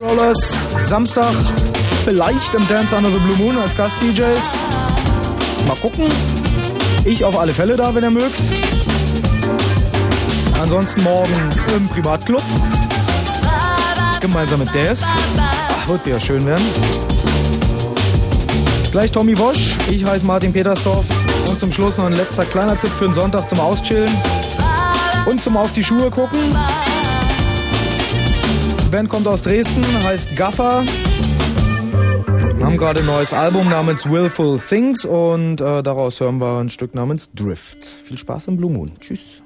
Rollers Samstag vielleicht im Dance Under the Blue Moon als Gast-DJs. Mal gucken. Ich auf alle Fälle da, wenn ihr mögt. Ansonsten morgen im Privatclub. Gemeinsam mit Daz. Ach, wird ja schön werden. Gleich Tommy Wosch. Ich heiße Martin Petersdorf. Und zum Schluss noch ein letzter kleiner Tipp für den Sonntag zum Auschillen. Und zum Auf die Schuhe gucken. Band kommt aus Dresden, heißt Gaffer. Haben gerade ein neues Album namens Willful Things und äh, daraus hören wir ein Stück namens Drift. Viel Spaß im Blue Moon. Tschüss.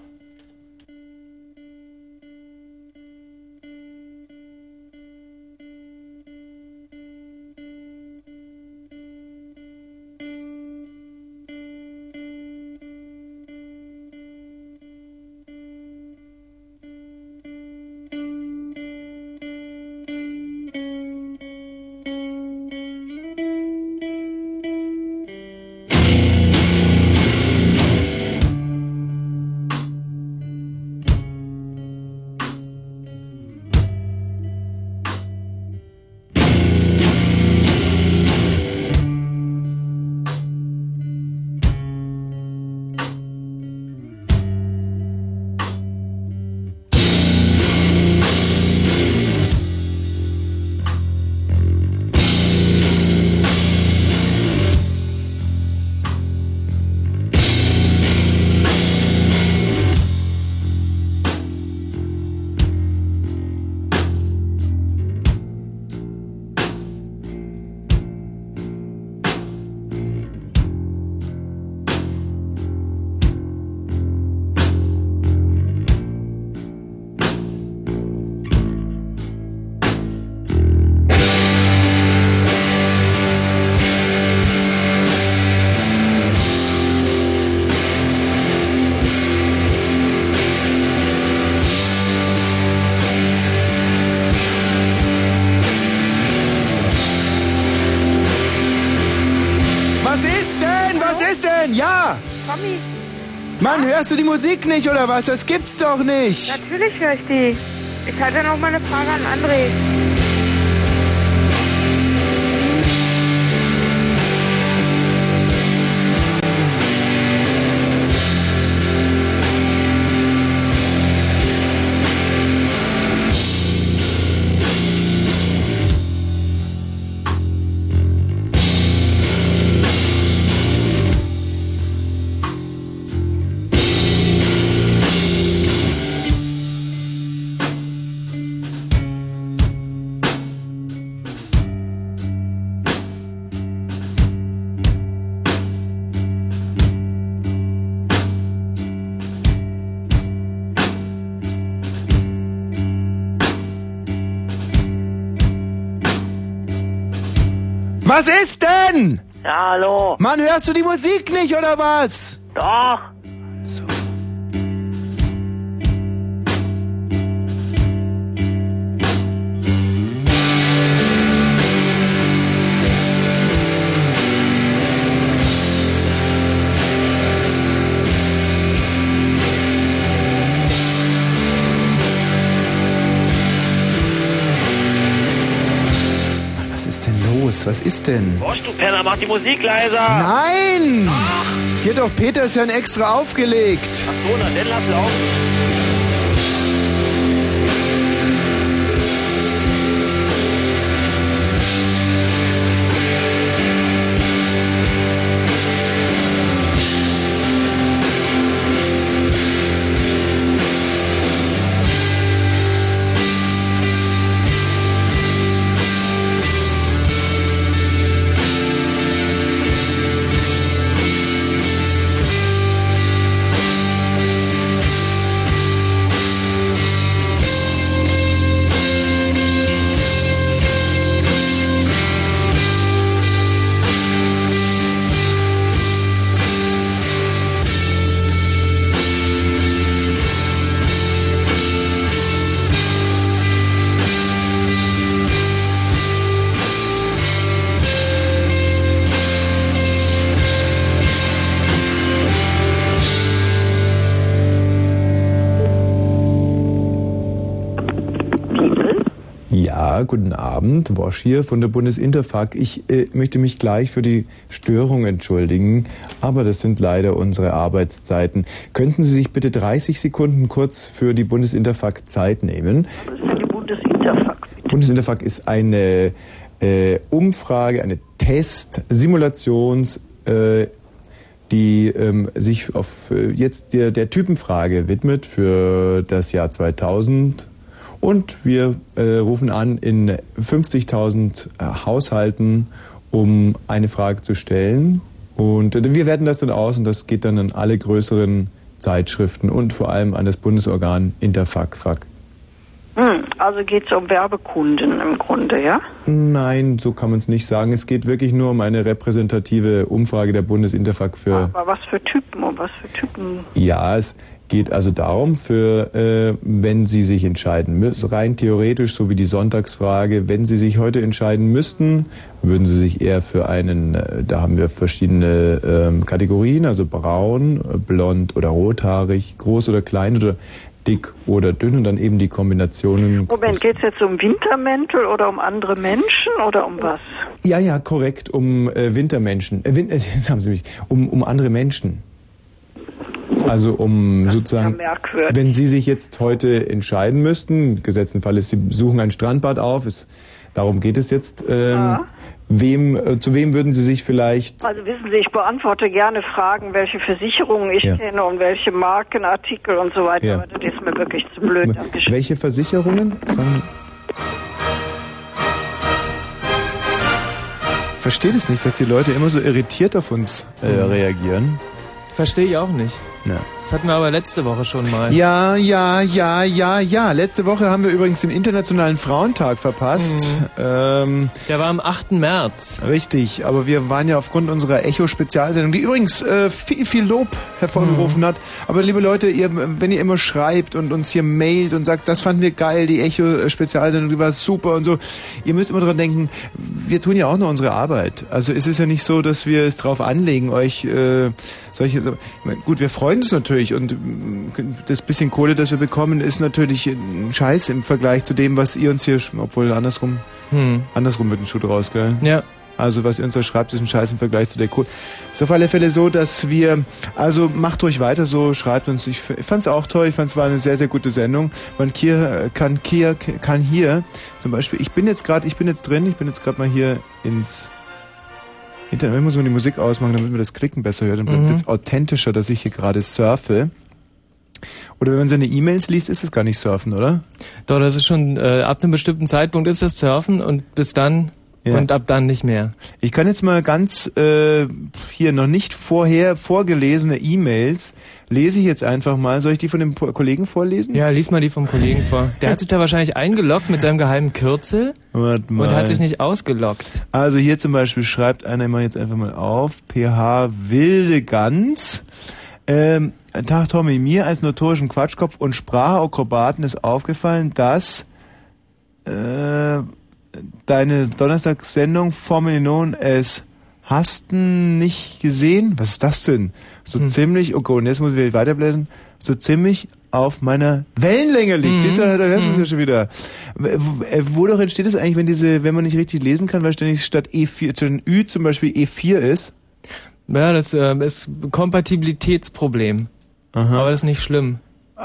Nicht oder was? Das gibt's doch nicht! natürlich höre ich die. Ich hatte noch mal eine Frage an André. Ja, hallo. Mann, hörst du die Musik nicht oder was? Doch. Ist denn? Bosch, du Penner, mach die Musik leiser. Nein! Die hat doch Petersen extra aufgelegt. Ach so, dann lass laufen. Abend, Wosch hier von der Bundesinterfak. Ich äh, möchte mich gleich für die Störung entschuldigen, aber das sind leider unsere Arbeitszeiten. Könnten Sie sich bitte 30 Sekunden kurz für die Bundesinterfak Zeit nehmen? Denn die Bundesinterfak? Bundesinterfak ist eine äh, Umfrage, eine Test, Simulations, äh, die ähm, sich auf äh, jetzt der, der Typenfrage widmet für das Jahr 2000. Und wir äh, rufen an in 50.000 äh, Haushalten, um eine Frage zu stellen. Und äh, wir werten das dann aus und das geht dann an alle größeren Zeitschriften und vor allem an das Bundesorgan Interfac. Hm, also geht es um Werbekunden im Grunde, ja? Nein, so kann man es nicht sagen. Es geht wirklich nur um eine repräsentative Umfrage der Bundesinterfak für. Aber was für Typen und was für Typen? Ja, es geht also darum, für äh, wenn Sie sich entscheiden müssen, rein theoretisch, so wie die Sonntagsfrage, wenn Sie sich heute entscheiden müssten, würden Sie sich eher für einen, äh, da haben wir verschiedene ähm, Kategorien, also braun, äh, blond oder rothaarig, groß oder klein oder dick oder dünn und dann eben die Kombinationen. Moment, geht es jetzt um Wintermäntel oder um andere Menschen oder um was? Ja, ja, korrekt, um äh, Wintermenschen. Äh, Win äh, jetzt haben Sie mich, um, um andere Menschen. Also um sozusagen, ja wenn Sie sich jetzt heute entscheiden müssten, im gesetzten Fall ist, Sie suchen ein Strandbad auf, ist, darum geht es jetzt, ähm, Ja. Wem, äh, zu wem würden Sie sich vielleicht, Also wissen Sie, ich beantworte gerne Fragen, welche Versicherungen ich Ja. kenne und welche Markenartikel und so weiter. Ja. Aber das ist mir wirklich zu blöd. Dankeschön. welche Versicherungen? Sagen, verstehe das nicht, dass die Leute immer so irritiert auf uns äh, reagieren. Verstehe ich auch nicht. Ja. Das hatten wir aber letzte Woche schon mal. Ja, ja, ja, ja, ja. Letzte Woche haben wir übrigens den Internationalen Frauentag verpasst. Ähm, Der war am 8. März. richtig, aber wir waren ja aufgrund unserer Echo-Spezialsendung, die übrigens äh, viel, viel Lob hervorgerufen hat. Aber liebe Leute, ihr, wenn ihr immer schreibt und uns hier mailt und sagt, das fanden wir geil, die Echo-Spezialsendung, die war super und so, ihr müsst immer dran denken, wir tun ja auch nur unsere Arbeit. Also es ist ja nicht so, dass wir es drauf anlegen, euch äh, solche... Meine, Gut, wir freuen uns natürlich und mm, das bisschen Kohle, das wir bekommen, ist natürlich ein Scheiß im Vergleich zu dem, was ihr uns hier, obwohl andersrum, Hm. andersrum wird ein Schuh draus, gell? Ja. Also was ihr uns da schreibt, ist ein Scheiß im Vergleich zu der Kohle. Ist auf alle Fälle so, dass wir, also macht ruhig weiter so, schreibt uns. Ich fand's auch toll, ich fand's war eine sehr, sehr gute Sendung. Man hier, kann hier, kann hier, zum Beispiel, ich bin jetzt gerade, ich bin jetzt drin, ich bin jetzt gerade mal hier ins Internet, ich muss mal die Musik ausmachen, damit man das Klicken besser hört, dann bleibt Mhm. jetzt authentischer, dass ich hier gerade surfe. Oder wenn man seine E-Mails liest, ist es gar nicht surfen, oder? Doch, das ist schon, äh, ab einem bestimmten Zeitpunkt ist das Surfen und bis dann Ja. und ab dann nicht mehr. Ich kann jetzt mal ganz äh, hier noch nicht vorher vorgelesene E-Mails lese ich jetzt einfach mal. Soll ich die von dem Kollegen vorlesen? Ja, lies mal die vom Kollegen vor. Der hat sich da wahrscheinlich eingeloggt mit seinem geheimen Kürzel Warte mal. und hat sich nicht ausgeloggt. Also hier zum Beispiel schreibt einer mal jetzt einfach mal auf PH Wilde Gans. Ähm, Tag Tommy, mir als notorischen Quatschkopf und Sprachakrobaten ist aufgefallen, dass äh, deine Donnerstagssendung Formel Non es Hasten nicht gesehen? Was ist das denn? So Hm. ziemlich, okay, und jetzt muss ich weiterblättern, so ziemlich auf meiner Wellenlänge liegt. Mhm. Siehst du, da hörst du es ja schon wieder. W- Wodurch entsteht es eigentlich, wenn diese, wenn man nicht richtig lesen kann, weil ständig statt E4, zu den Ü zum Beispiel E4 ist? Ja, das äh, ist Kompatibilitätsproblem. Aber das ist nicht schlimm.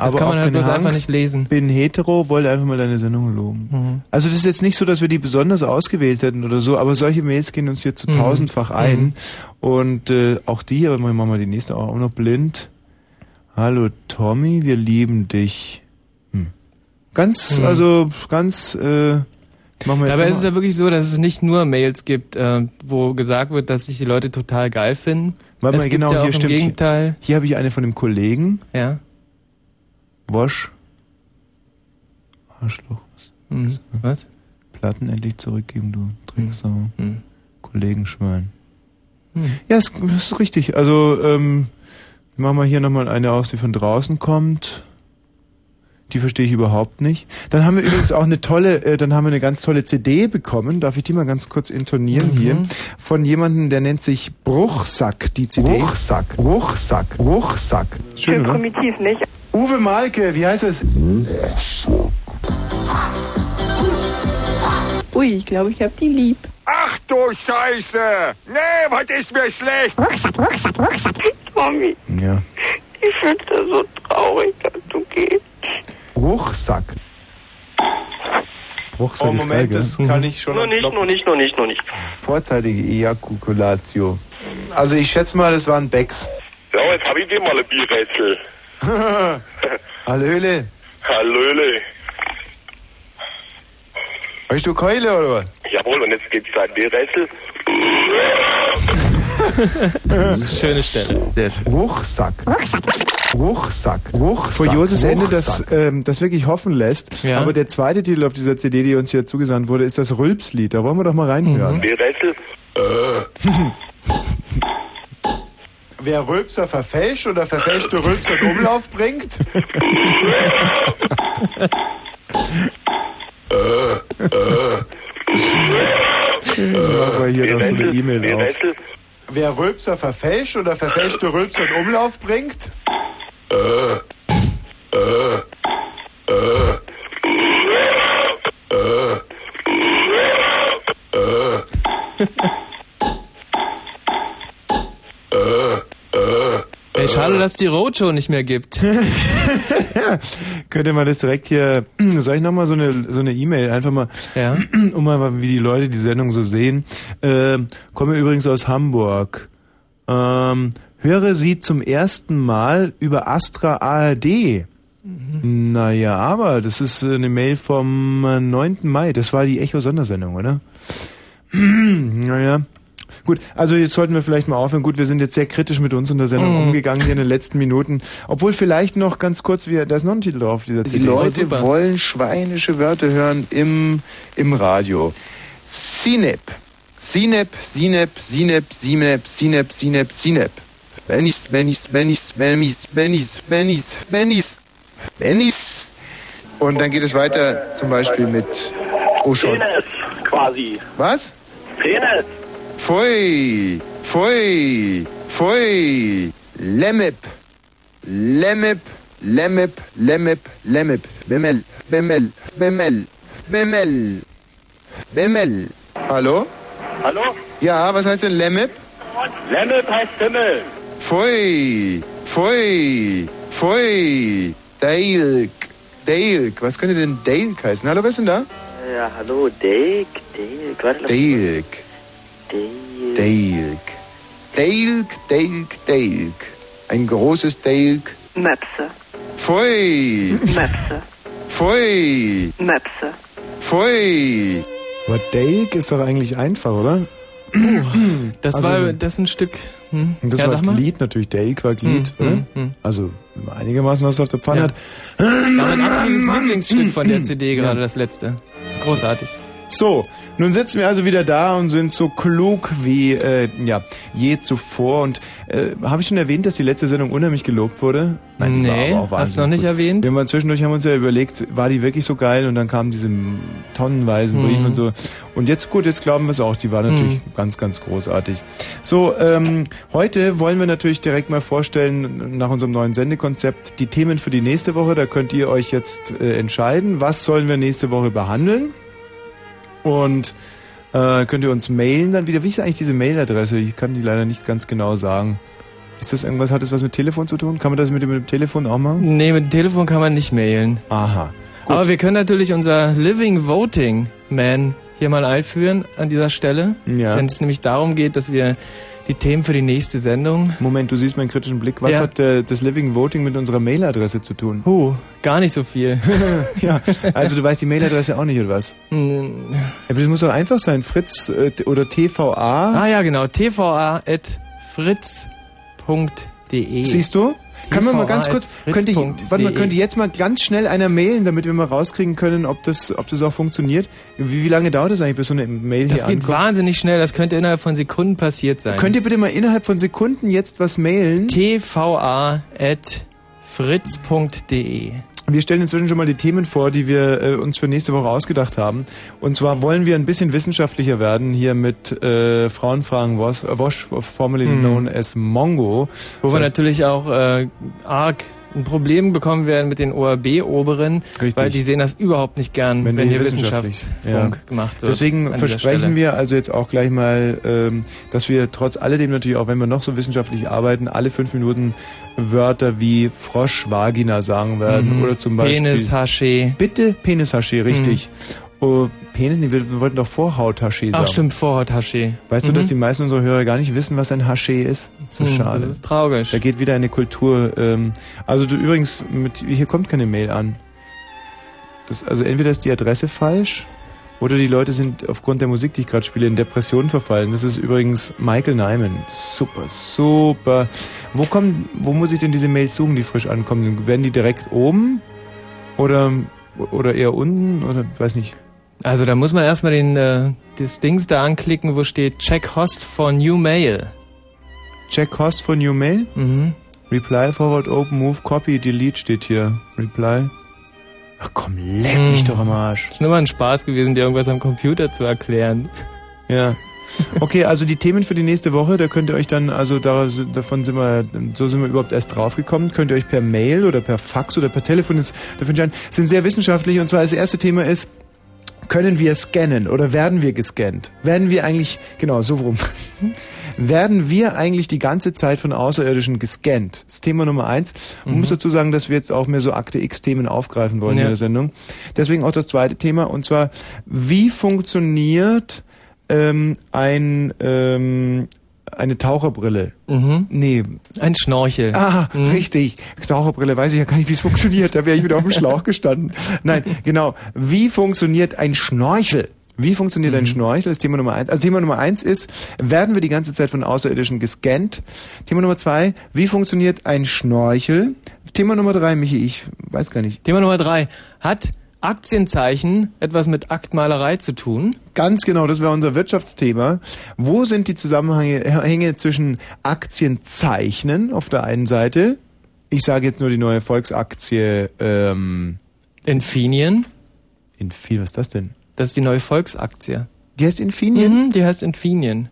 Das kann man auch halt bloß keine einfach Angst. nicht lesen. Bin hetero, wollte einfach mal deine Sendung loben. Mhm. Also das ist jetzt nicht so, dass wir die besonders ausgewählt hätten oder so, aber solche Mails gehen uns hier zu Mhm. tausendfach ein. Mhm. Und äh, auch die, aber machen wir mal die nächste auch noch blind. Hallo Tommy, wir lieben dich. Hm. Ganz, Mhm. also ganz, äh, machen wir jetzt Dabei ist es ja wirklich so, dass es nicht nur Mails gibt, äh, wo gesagt wird, dass sich die Leute total geil finden. Warte es mal, gibt genau, ja auch hier im stimmt. Gegenteil. Hier habe ich eine von dem Kollegen. Ja. Wosch. Arschloch. Mhm. Was? Platten endlich zurückgeben, du Drecksau. Mhm. Kollegenschwein. Mhm. Ja, ist, das ist richtig. Also, ähm, machen wir hier nochmal eine aus, die von draußen kommt. Die verstehe ich überhaupt nicht. Dann haben wir übrigens auch eine tolle, äh, dann haben wir eine ganz tolle CD bekommen. Darf ich die mal ganz kurz intonieren Mhm. hier? Von jemandem, der nennt sich Bruchsack, die CD. Ruchsack, Ruchsack, Ruchsack. Schön, oder? Primitiv nicht. Uwe Malke, wie heißt es? Ui, ich glaube, ich habe die lieb. Ach du Scheiße! Nee, was ist mir schlecht? Rucksack, Rucksack, Rucksack. Mami, Ja. ich finde das so traurig, dass du gehst. Rucksack. Rucksack Oh, ist geil, Moment, gell? das kann ich schon Noch nicht, noch nicht, noch nicht, noch nicht. Vorzeitige Ejakulatio. Also ich schätze mal, das waren Becks. So, jetzt hab ich dir mal ein Bierrätsel. Hallöle. Hallöle. Weißt du Keule oder was? Jawohl, und jetzt gibt's ein Bierrätsel. Das ist eine schöne Stelle. Sehr schön. Rucksack. Rucksack. Rucksack. Furioses Ende, das, ähm, das wirklich hoffen lässt. Ja. Aber der zweite Titel auf dieser CD, die uns hier zugesandt wurde, ist das Rülpslied. Da wollen wir doch mal reinhören. Bierrätsel. Wer Rülpser verfälscht oder verfälschte Rülpser in Umlauf bringt? Wir hier noch so eine. E-Mail auf. Wer Rülpser verfälscht oder verfälschte Rülpser in Umlauf bringt? Ey, schade, dass die Roadshow nicht mehr gibt. Könnte man das direkt hier, soll ich nochmal so eine so eine E-Mail, einfach mal, Ja. um mal, wie die Leute die Sendung so sehen. Ähm, komme übrigens aus Hamburg. Ähm, höre sie zum ersten Mal über Astra ARD. Naja, aber das ist äh, eine Mail vom äh, 9. Mai. Das war die Echo-Sondersendung, oder? naja. Gut, also jetzt sollten wir vielleicht mal aufhören. Gut, wir sind jetzt sehr kritisch mit uns in der Sendung umgegangen hier in den letzten Minuten. Obwohl vielleicht noch ganz kurz, wir, da ist noch ein Titel drauf, dieser Die CD. Leute wollen schweinische Wörter hören im, im Radio. Sinep. Sinep, Sinep, Sinep, Sinep, Sinep, Sinep, Sinep. Bennis, Bennis, Bennis, Bennis, Bennis, Bennis, Bennis, Bennis. Und dann geht es weiter zum Beispiel mit, oh schon, Penis, quasi. was? Penis. Pfui, Pfui, Pfui, Lemmip, Lemmip, Lemmip, Lemmip, Lemmip, Bimmel, Bimmel, Bimmel, Bimmel, Bimmel. Hallo? Hallo? Ja, was heißt denn Lemmip? Lemmel heißt Himmel. Pfui, Pfui, Pfui, Dalek, Dalek. Was könnte denn Dalek heißen? Hallo, wer ist denn da? Ja, hallo, Dake, Dake, warte mal. Dalek, Dalek, Dalek, Dalek, Dalek. Ein großes Dalek. Möpse, Pfui, Möpse, Pfui, Möpse. Pfui. Aber Dale ist doch eigentlich einfach, oder? Das Also- war das ist ein Stück. Hm? Und das ja, war. Glied natürlich, Dale war Glied, Hm, oder? hm, hm. Also wenn man einigermaßen was auf der Pfanne Ja. hat. War mein absolutes Lieblingsstück von der CD gerade, das letzte. Ist großartig. So, nun sitzen wir also wieder da und sind so klug wie äh, ja, je zuvor. Und äh, habe ich schon erwähnt, dass die letzte Sendung unheimlich gelobt wurde? die war Nee, aber auch hast du noch nicht gut. erwähnt? Wir haben zwischendurch haben uns ja überlegt, war die wirklich so geil? Und dann kamen diese tonnenweisen Briefe Mhm. und so. Und jetzt gut, jetzt glauben wir es auch. Die war natürlich Mhm. ganz, ganz großartig. So, ähm, heute wollen wir natürlich direkt mal vorstellen nach unserem neuen Sendekonzept die Themen für die nächste Woche. Da könnt ihr euch jetzt äh, entscheiden, was sollen wir nächste Woche behandeln. Und äh, könnt ihr uns mailen dann wieder. Wie ist eigentlich diese Mailadresse? Ich kann die leider nicht ganz genau sagen. Ist das irgendwas, hat das was mit Telefon zu tun? Kann man das mit dem, mit dem Telefon auch machen? Nee, mit dem Telefon kann man nicht mailen. Aha. Aber wir können natürlich unser Living Voting Man hier mal einführen an dieser Stelle. Ja. Wenn es nämlich darum geht, dass wir die Themen für die nächste Sendung. Moment, du siehst meinen kritischen Blick. Was Ja. hat äh, das Living Voting mit unserer Mailadresse zu tun? Huh, gar nicht so viel. ja, also du weißt die Mailadresse auch nicht, oder was? Ja, aber das muss doch einfach sein. Fritz äh, oder TVA. ah ja, genau. tva.fritz.de Siehst du? Kann man mal ganz kurz, könnte, ich, warte mal, könnte jetzt mal ganz schnell einer mailen, damit wir mal rauskriegen können, ob das, ob das auch funktioniert? Wie, wie lange dauert das eigentlich, bis so eine Mail Das hier geht ankommt? wahnsinnig schnell, das könnte innerhalb von Sekunden passiert sein. Könnt ihr bitte mal innerhalb von Sekunden jetzt was mailen? tva.fritz.de Wir stellen inzwischen schon mal die Themen vor, die wir äh, uns für nächste Woche ausgedacht haben. Und zwar wollen wir ein bisschen wissenschaftlicher werden hier mit äh, Frauenfragen Wosch, Wosch formerly Mhm. known as Mongo. Wo Das wir natürlich auch äh, arg ein Problem bekommen werden mit den ORB-Oberen, weil die sehen das überhaupt nicht gern, wenn, die hier wissenschaftlich- Wissenschaftsfunk ja. gemacht wird. Deswegen versprechen wir also jetzt auch gleich mal, ähm, dass wir trotz alledem natürlich, auch wenn wir noch so wissenschaftlich arbeiten, alle fünf Minuten Wörter wie Frosch, Vagina sagen werden Mhm. oder zum Beispiel Penis, Haché. Bitte Penishaché, richtig. Oh, Penis, nee, wir, wollten doch Vorhauthaché sagen. Ach stimmt, Vorhaut-Haché. Weißt du, Mhm. dass die meisten unserer Hörer gar nicht wissen, was ein Haché ist? So Hm, schade. Das ist traurig. Da geht wieder eine Kultur. Ähm, also du übrigens, mit, hier kommt keine Mail an. Das, also entweder ist die Adresse falsch oder die Leute sind aufgrund der Musik, die ich gerade spiele, in Depressionen verfallen. Das ist übrigens Michael Nyman. Super, super. Wo kommen, wo muss ich denn diese Mails suchen, die frisch ankommen? Werden die direkt oben oder oder eher unten oder weiß nicht? Also da muss man erstmal den äh, das Dings da anklicken, wo steht Check Host for New Mail. Check Host for New Mail. Mhm. Reply, Forward, Open, Move, Copy, Delete steht hier. Reply. Ach komm, leck mich Hm. doch am Arsch. Ist nur mal ein Spaß gewesen, dir irgendwas am Computer zu erklären. Ja. Okay, also die Themen für die nächste Woche, da könnt ihr euch dann, also da, davon sind wir, so sind wir überhaupt erst draufgekommen, könnt ihr euch per Mail oder per Fax oder per Telefon jetzt dafür entscheiden, sind sehr wissenschaftlich und zwar das erste Thema ist, können wir scannen oder werden wir gescannt? Werden wir eigentlich, genau, so rum. Werden wir eigentlich die ganze Zeit von Außerirdischen gescannt? Das ist Thema Nummer eins. Man Mhm. muss dazu sagen, dass wir jetzt auch mehr so Akte X-Themen aufgreifen wollen Ja. in der Sendung. Deswegen auch das zweite Thema und zwar, wie funktioniert ähm, ein, ähm, eine Taucherbrille? Mhm. Nee. Ein Schnorchel. Ah, Mhm. richtig. Taucherbrille, weiß ich ja gar nicht, wie es funktioniert. Da wäre ich wieder auf dem Schlauch gestanden. Nein, genau. Wie funktioniert ein Schnorchel? Wie funktioniert Mhm. ein Schnorchel? Das Thema Nummer eins. Also Thema Nummer eins ist, werden wir die ganze Zeit von Außerirdischen gescannt? Thema Nummer zwei, wie funktioniert ein Schnorchel? Thema Nummer drei, Michi, ich weiß gar nicht. Thema Nummer drei. Hat Aktienzeichen etwas mit Aktmalerei zu tun? Ganz genau, das wäre unser Wirtschaftsthema. Wo sind die Zusammenhänge Hänge zwischen Aktienzeichnen auf der einen Seite? Ich sage jetzt nur die neue Volksaktie ähm, Infineon? Infi, was ist das denn? Das ist die neue Volksaktie. Die heißt Infineon? Mhm, die heißt Infineon.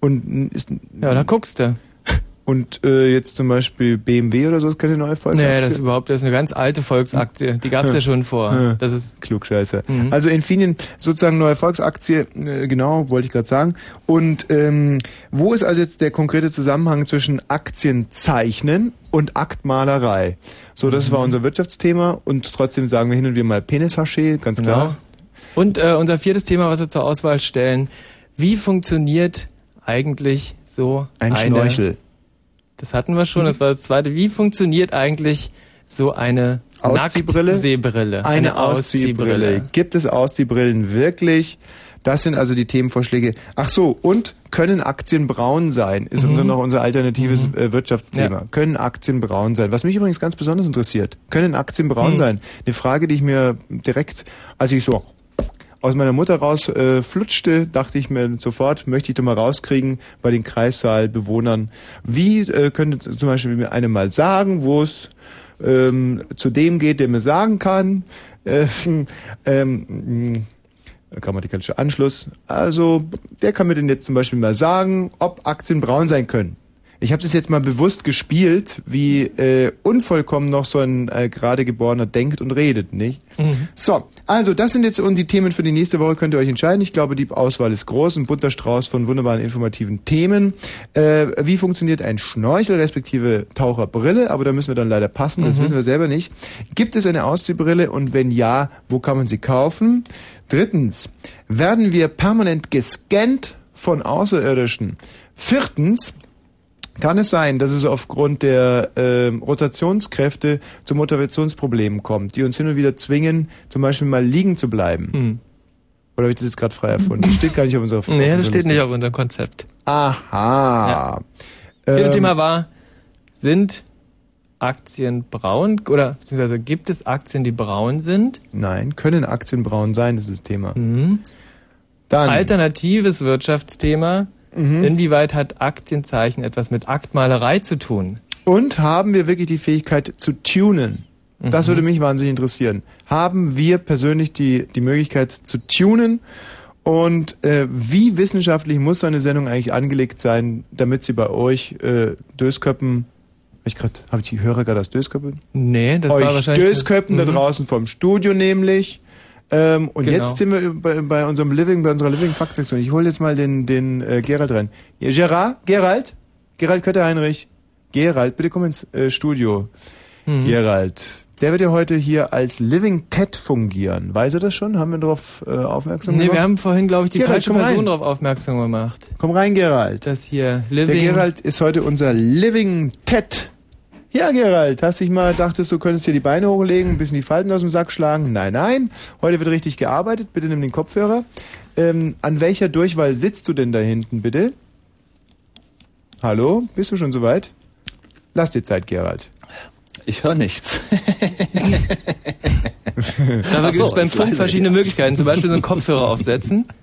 Und ist Ja, da guckst du. und äh, jetzt zum Beispiel BMW oder so ist keine neue Volksaktie? Nee, das ist überhaupt das ist eine ganz alte Volksaktie. Die gab's ja schon vor. Ja. Das ist Klugscheißer. Mhm. Also Infineon, sozusagen neue Volksaktie, äh, genau, wollte ich gerade sagen. Und ähm, wo ist also jetzt der konkrete Zusammenhang zwischen Aktienzeichnen und Aktmalerei? So, das Mhm. war unser Wirtschaftsthema und trotzdem sagen wir hin und wieder mal Penishaché, ganz Genau. Und äh, unser viertes Thema, was wir zur Auswahl stellen, wie funktioniert eigentlich so Ein eine, Schnorchel. Das hatten wir schon, das war das zweite. Wie funktioniert eigentlich so eine Ausziehbrille? Nacktseebrille? Eine, Ausziehbrille. Gibt es Ausziehbrillen wirklich? Das sind also die Themenvorschläge. Ach so, und können Aktien braun sein? Ist Mhm. unser, noch unser alternatives äh, Wirtschaftsthema. Ja. Können Aktien braun sein? Was mich übrigens ganz besonders interessiert. Können Aktien braun Mhm. sein? Eine Frage, die ich mir direkt, als ich so aus meiner Mutter raus äh, flutschte, dachte ich mir sofort, möchte ich doch mal rauskriegen bei den Kreissaalbewohnern. Wie äh, könnte zum Beispiel mir eine mal sagen, wo es ähm, zu dem geht, der mir sagen kann, äh, ähm, grammatikalischer Anschluss. Also, der kann mir denn jetzt zum Beispiel mal sagen, ob Aktien braun sein können. Ich habe das jetzt mal bewusst gespielt, wie äh, unvollkommen noch so ein äh, gerade geborener denkt und redet, nicht? So, also das sind jetzt die Themen für die nächste Woche könnt ihr euch entscheiden. Ich glaube, die Auswahl ist groß, ein bunter Strauß von wunderbaren informativen Themen. Äh, wie funktioniert ein Schnorchel respektive Taucherbrille? Aber da müssen wir dann leider passen, das Mhm. wissen wir selber nicht. Gibt es eine Ausziehbrille und wenn ja, wo kann man sie kaufen? Drittens, werden wir permanent gescannt von Außerirdischen? Viertens, kann es sein, dass es aufgrund der ähm, Rotationskräfte zu Motivationsproblemen kommt, die uns hin und wieder zwingen, zum Beispiel mal liegen zu bleiben? Hm. Oder habe ich das jetzt gerade frei erfunden? Steht gar nicht auf unserer Nee, das steht nicht auf unserem Konzept. Aha. Viertes Ähm, Thema war, sind Aktien braun oder beziehungsweise gibt es Aktien, die braun sind? Nein, können Aktien braun sein, das ist das Thema. Mhm. Dann, Alternatives Wirtschaftsthema. Mhm. Inwieweit hat Aktienzeichen etwas mit Aktmalerei zu tun? und haben wir wirklich die Fähigkeit zu tunen? Das Mhm. würde mich wahnsinnig interessieren. Haben wir persönlich die, die Möglichkeit zu tunen? Und äh, wie wissenschaftlich muss so eine Sendung eigentlich angelegt sein, damit sie bei euch äh, Dösköppen ich grad, hab ich die Hörer gerade das Dösköppen? Nee, das Euch war wahrscheinlich... Dösköppen da Mhm. draußen vom Studio nämlich. Ähm, und Genau. jetzt sind wir bei, bei unserem Living, bei unserer Living Fact Sektion. Ich hole jetzt mal den, den äh, Gerald rein. Ja, Gerard? Gerald? Gerald Kötter-Heinrich? Gerald, bitte komm ins äh, Studio. Mhm. Gerald. Der wird ja heute hier als Living Ted fungieren. Weiß er das schon? Haben wir darauf äh, aufmerksam Nee, gemacht? wir haben vorhin, glaube ich, die Gerald, falsche Person darauf aufmerksam gemacht. Komm rein, Gerald. Das hier, Der Living... Gerald ist heute unser Living Ted. Ja, Gerald, hast dich mal dachtest, du könntest dir die Beine hochlegen, ein bisschen die Falten aus dem Sack schlagen? Nein, nein. Heute wird richtig gearbeitet. Bitte nimm den Kopfhörer. Ähm, an welcher Durchwahl sitzt du denn da hinten, bitte? Hallo? Bist du schon soweit? Lass dir Zeit, Gerald. Ich höre nichts. Dafür gibt es beim Funk verschiedene. Möglichkeiten. Zum Beispiel so einen Kopfhörer aufsetzen.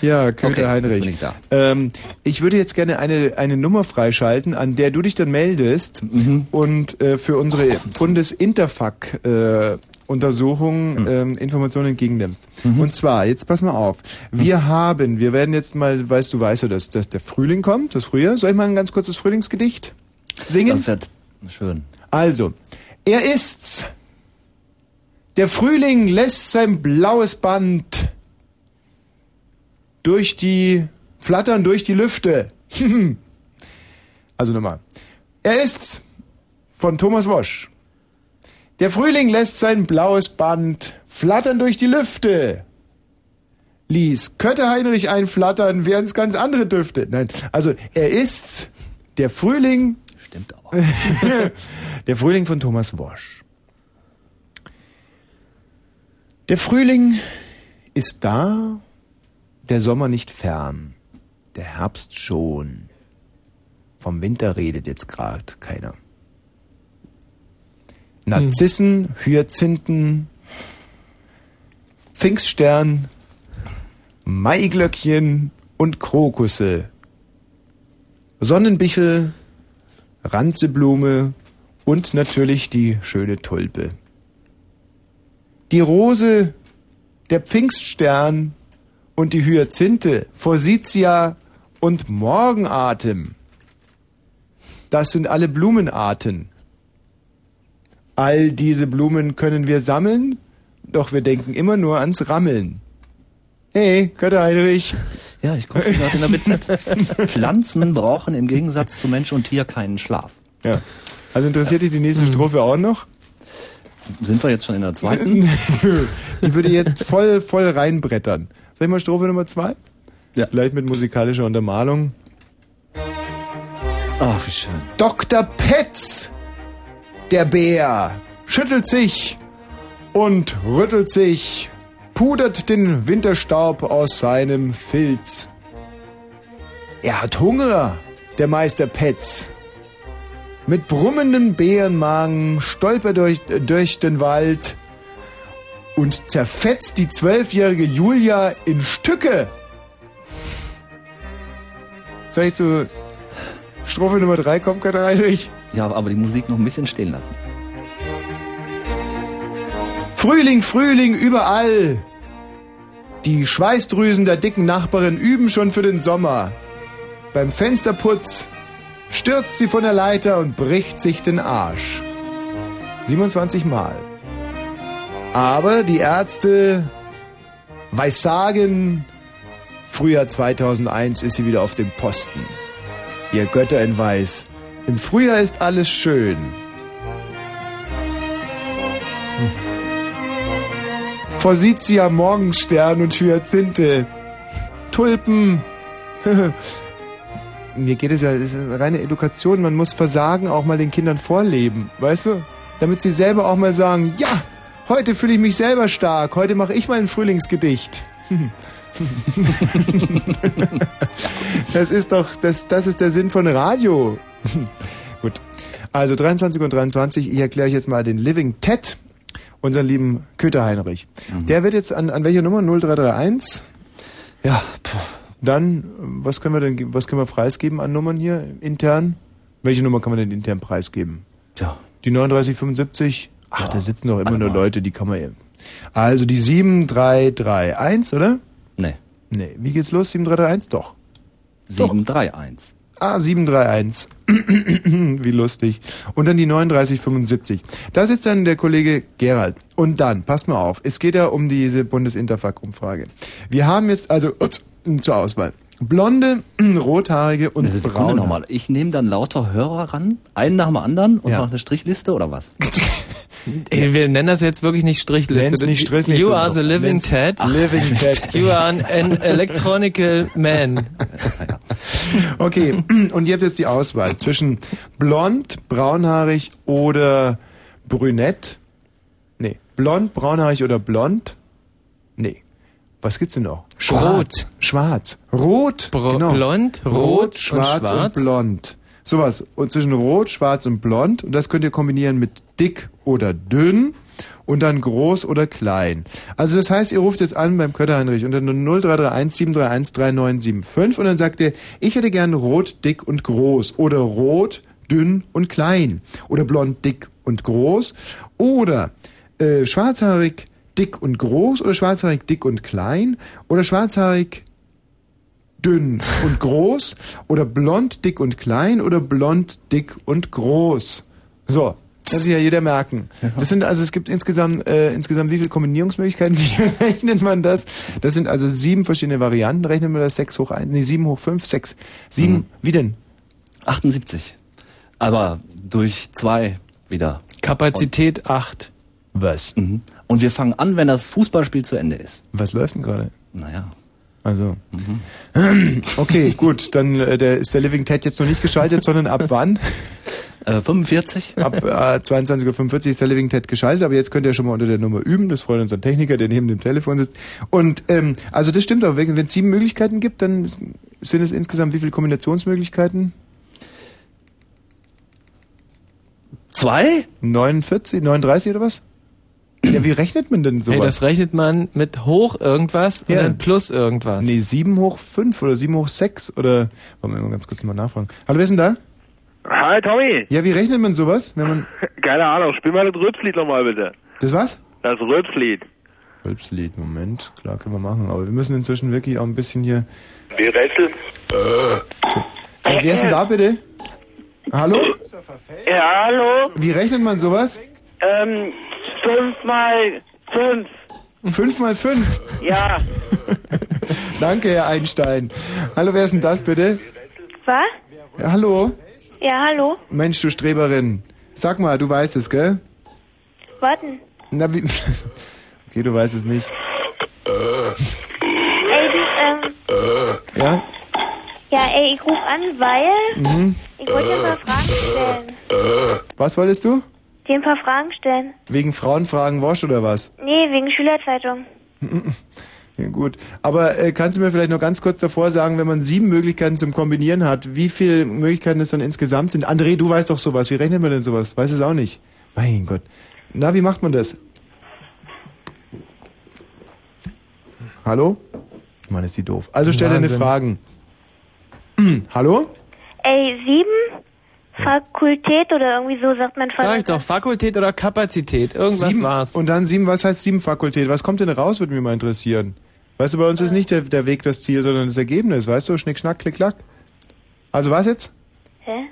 Ja, Köter Okay, Heinrich. Ähm, ich würde jetzt gerne eine, eine Nummer freischalten, an der du dich dann meldest Mhm. und äh, für unsere Bundesinterfac äh, Untersuchung Mhm. ähm, Informationen entgegennimmst. Und zwar, jetzt pass mal auf. Wir haben, wir werden jetzt mal, weißt du, weißt du, dass, dass der Frühling kommt, das Frühjahr. Soll ich mal ein ganz kurzes Frühlingsgedicht singen? Das wird schön. Also, er ist's. Der Frühling lässt sein blaues Band durch die, flattern durch die Lüfte. also nochmal. Er ist's von Thomas Wosch. Der Frühling lässt sein blaues Band flattern durch die Lüfte. Ließ Kötter Heinrich einflattern, wären's ganz andere Düfte. Nein, also er ist's. Der Frühling Stimmt auch. der Frühling von Thomas Wosch. Der Frühling ist da, der Sommer nicht fern, der Herbst schon. Vom Winter redet jetzt grad keiner. Narzissen, Hyazinthen, Pfingststern, Maiglöckchen und Krokusse. Sonnenbichel, Ranzeblume und natürlich die schöne Tulpe. Die Rose, der Pfingststern und die Hyazinthe, Forsythia und Morgenatem. Das sind alle Blumenarten. All diese Blumen können wir sammeln, doch wir denken immer nur ans Rammeln. Hey, Kötter Heinrich. Ja, ich gucke gerade in der BZ. Pflanzen brauchen im Gegensatz zu Mensch und Tier keinen Schlaf. Ja. Also interessiert dich die nächste Strophe auch noch? Sind wir jetzt schon in der zweiten? Ich würde jetzt voll, voll reinbrettern. Soll ich mal Strophe Nummer zwei? Ja. Vielleicht mit musikalischer Untermalung. Ach, wie schön. Dr. Petz, der Bär, schüttelt sich und rüttelt sich, pudert den Winterstaub aus seinem Filz. Er hat Hunger, der Meister Petz. Mit brummendem Bärenmagen stolpert er durch, durch den Wald und zerfetzt die zwölfjährige Julia in Stücke. Soll ich zu Strophe Nummer drei kommen, Katja Heinrich? Ja, aber die Musik noch ein bisschen stehen lassen. Frühling, Frühling, überall. Die Schweißdrüsen der dicken Nachbarin üben schon für den Sommer. Beim Fensterputz stürzt sie von der Leiter und bricht sich den Arsch. 27 Mal. Aber die Ärzte weissagen, Frühjahr 2001 ist sie wieder auf dem Posten. Ihr Götter in Weiß, im Frühjahr ist alles schön. Forsythia, Morgenstern und Hyazinthe. Tulpen. Mir geht es ja, es ist eine reine Education. Man muss Versagen auch mal den Kindern vorleben, weißt du? Damit sie selber auch mal sagen, ja, heute fühle ich mich selber stark, heute mache ich mal ein Frühlingsgedicht. das ist doch, das, das ist der Sinn von Radio. Gut. Also 23 und 23, ich erkläre euch jetzt mal den Living Ted, unseren lieben Köter Heinrich. Der wird jetzt an, an welcher Nummer? 0331? Ja, puh. Dann, was können wir denn, was können wir preisgeben an Nummern hier intern? Welche Nummer kann man denn intern preisgeben? Tja. Die 3975? Ach, da sitzen doch immer warte nur mal. Leute, die kann man eben. Also die 7331, oder? Nee. Nee, wie geht's los? 7331? Doch. 731. Ah, 731. Wie lustig. Und dann die 3975. Da sitzt dann der Kollege Gerald. Und dann, passt mal auf, es geht ja um diese Bundesinterfuck-Umfrage. Wir haben jetzt also ups, zur Auswahl. Blonde, rothaarige und Eine Sekunde braune. nochmal. Ich nehme dann lauter Hörer ran, einen nach dem anderen und Ja. noch eine Strichliste oder was? Ey, wir nennen das jetzt wirklich nicht Strichliste. Nenn's nicht Strichliste. You are the living Ted. Living Ted. You are an, an electronical man. Okay, und ihr habt jetzt die Auswahl zwischen blond, braunhaarig oder brünett. Nee, blond, braunhaarig oder blond. Was gibt's denn noch? Rot. Schwarz. Rot. Bro- genau. blond, rot rot, und schwarz und, schwarz. blond. Sowas. Und zwischen rot, schwarz und blond. Und das könnt ihr kombinieren mit dick oder dünn. Und dann groß oder klein. Also das heißt, ihr ruft jetzt an beim Kötterheinrich unter 0331 731 3975 und dann sagt ihr, ich hätte gern rot, dick und groß. Oder rot, dünn und klein. Oder blond, dick und groß. Oder äh, schwarzhaarig, dick und groß. Oder schwarzhaarig, dick und klein. Oder schwarzhaarig, dünn und groß oder blond, dick und klein oder blond, dick und groß. So, das sich ja jeder merken. Das sind also, es gibt insgesamt, äh, insgesamt wie viele Kombinierungsmöglichkeiten? Wie rechnet man das? Das sind also sieben verschiedene Varianten. Rechnet man das sechs hoch eins, nee, sieben hoch fünf, sechs, sieben, Mhm. wie denn? 78. Aber durch zwei wieder. Kapazität 8. Was? Mhm. Und wir fangen an, wenn das Fußballspiel zu Ende ist. Was läuft denn gerade? Naja. Also. Okay, gut, dann äh, der, ist der Living Ted jetzt noch nicht geschaltet, sondern ab wann? Äh, 45? Ab äh, 22.45 Uhr ist der Living Ted geschaltet, aber jetzt könnt ihr schon mal unter der Nummer üben. Das freut unser Techniker, der neben dem Telefon sitzt. Und ähm, also das stimmt auch. Wenn es sieben Möglichkeiten gibt, dann sind es insgesamt wie viele Kombinationsmöglichkeiten? Zwei? 49, 39 oder was? Ja, wie rechnet man denn sowas? Hey, das rechnet man mit hoch irgendwas Ja. und dann plus irgendwas. nee, 7 hoch 5 oder 7 hoch 6 oder... Wollen wir mal ganz kurz mal nachfragen. Hallo, wer ist denn da? Hi Tommy, Ja, wie rechnet man sowas, wenn man... keine Ahnung, spiel mal das Rülpslied nochmal bitte. Das was? Das Rülpslied. Rülpslied, Moment. Klar, können wir machen. Aber wir müssen inzwischen wirklich auch ein bisschen hier... Die Rätsel. Äh, wer ist denn da bitte? Hallo? Ja, hallo? Wie rechnet man sowas? Ähm, fünf mal fünf. Fünf mal fünf. Ja. Danke, Herr Einstein. Hallo, wer ist denn das bitte? Was? Ja, hallo? Ja, hallo? Mensch, du Streberin. Sag mal, du weißt es, gell? Warten. Na, wie... Okay, du weißt es nicht. Ey, du, ähm, Ja? ja, ey, ich rufe an, weil Mhm. ich wollte ein paar Fragen stellen. Was wolltest du? Dir ein paar Fragen stellen. Wegen Frauenfragen Wosch oder was? Nee, wegen Schülerzeitung. Ja, gut. Aber äh, kannst du mir vielleicht noch ganz kurz davor sagen, wenn man sieben Möglichkeiten zum Kombinieren hat, wie viele Möglichkeiten es dann insgesamt sind? André, du weißt doch sowas. Wie rechnet man denn sowas? Weiß es auch nicht. Mein Gott. Na, wie macht man das? Hallo? Mann, ist die doof. Also stell deine. Fragen. Hallo? Ey, sieben? Fakultät oder irgendwie so sagt man Sag ich doch, Fakultät oder Kapazität. Irgendwas sieben, war's. Und dann sieben, was heißt sieben Fakultät? Was kommt denn raus, würde mich mal interessieren. Weißt du, bei uns ist nicht der, der Weg das Ziel, sondern das Ergebnis. Weißt du, schnick, schnack, klick, klack. Also was jetzt? Hä?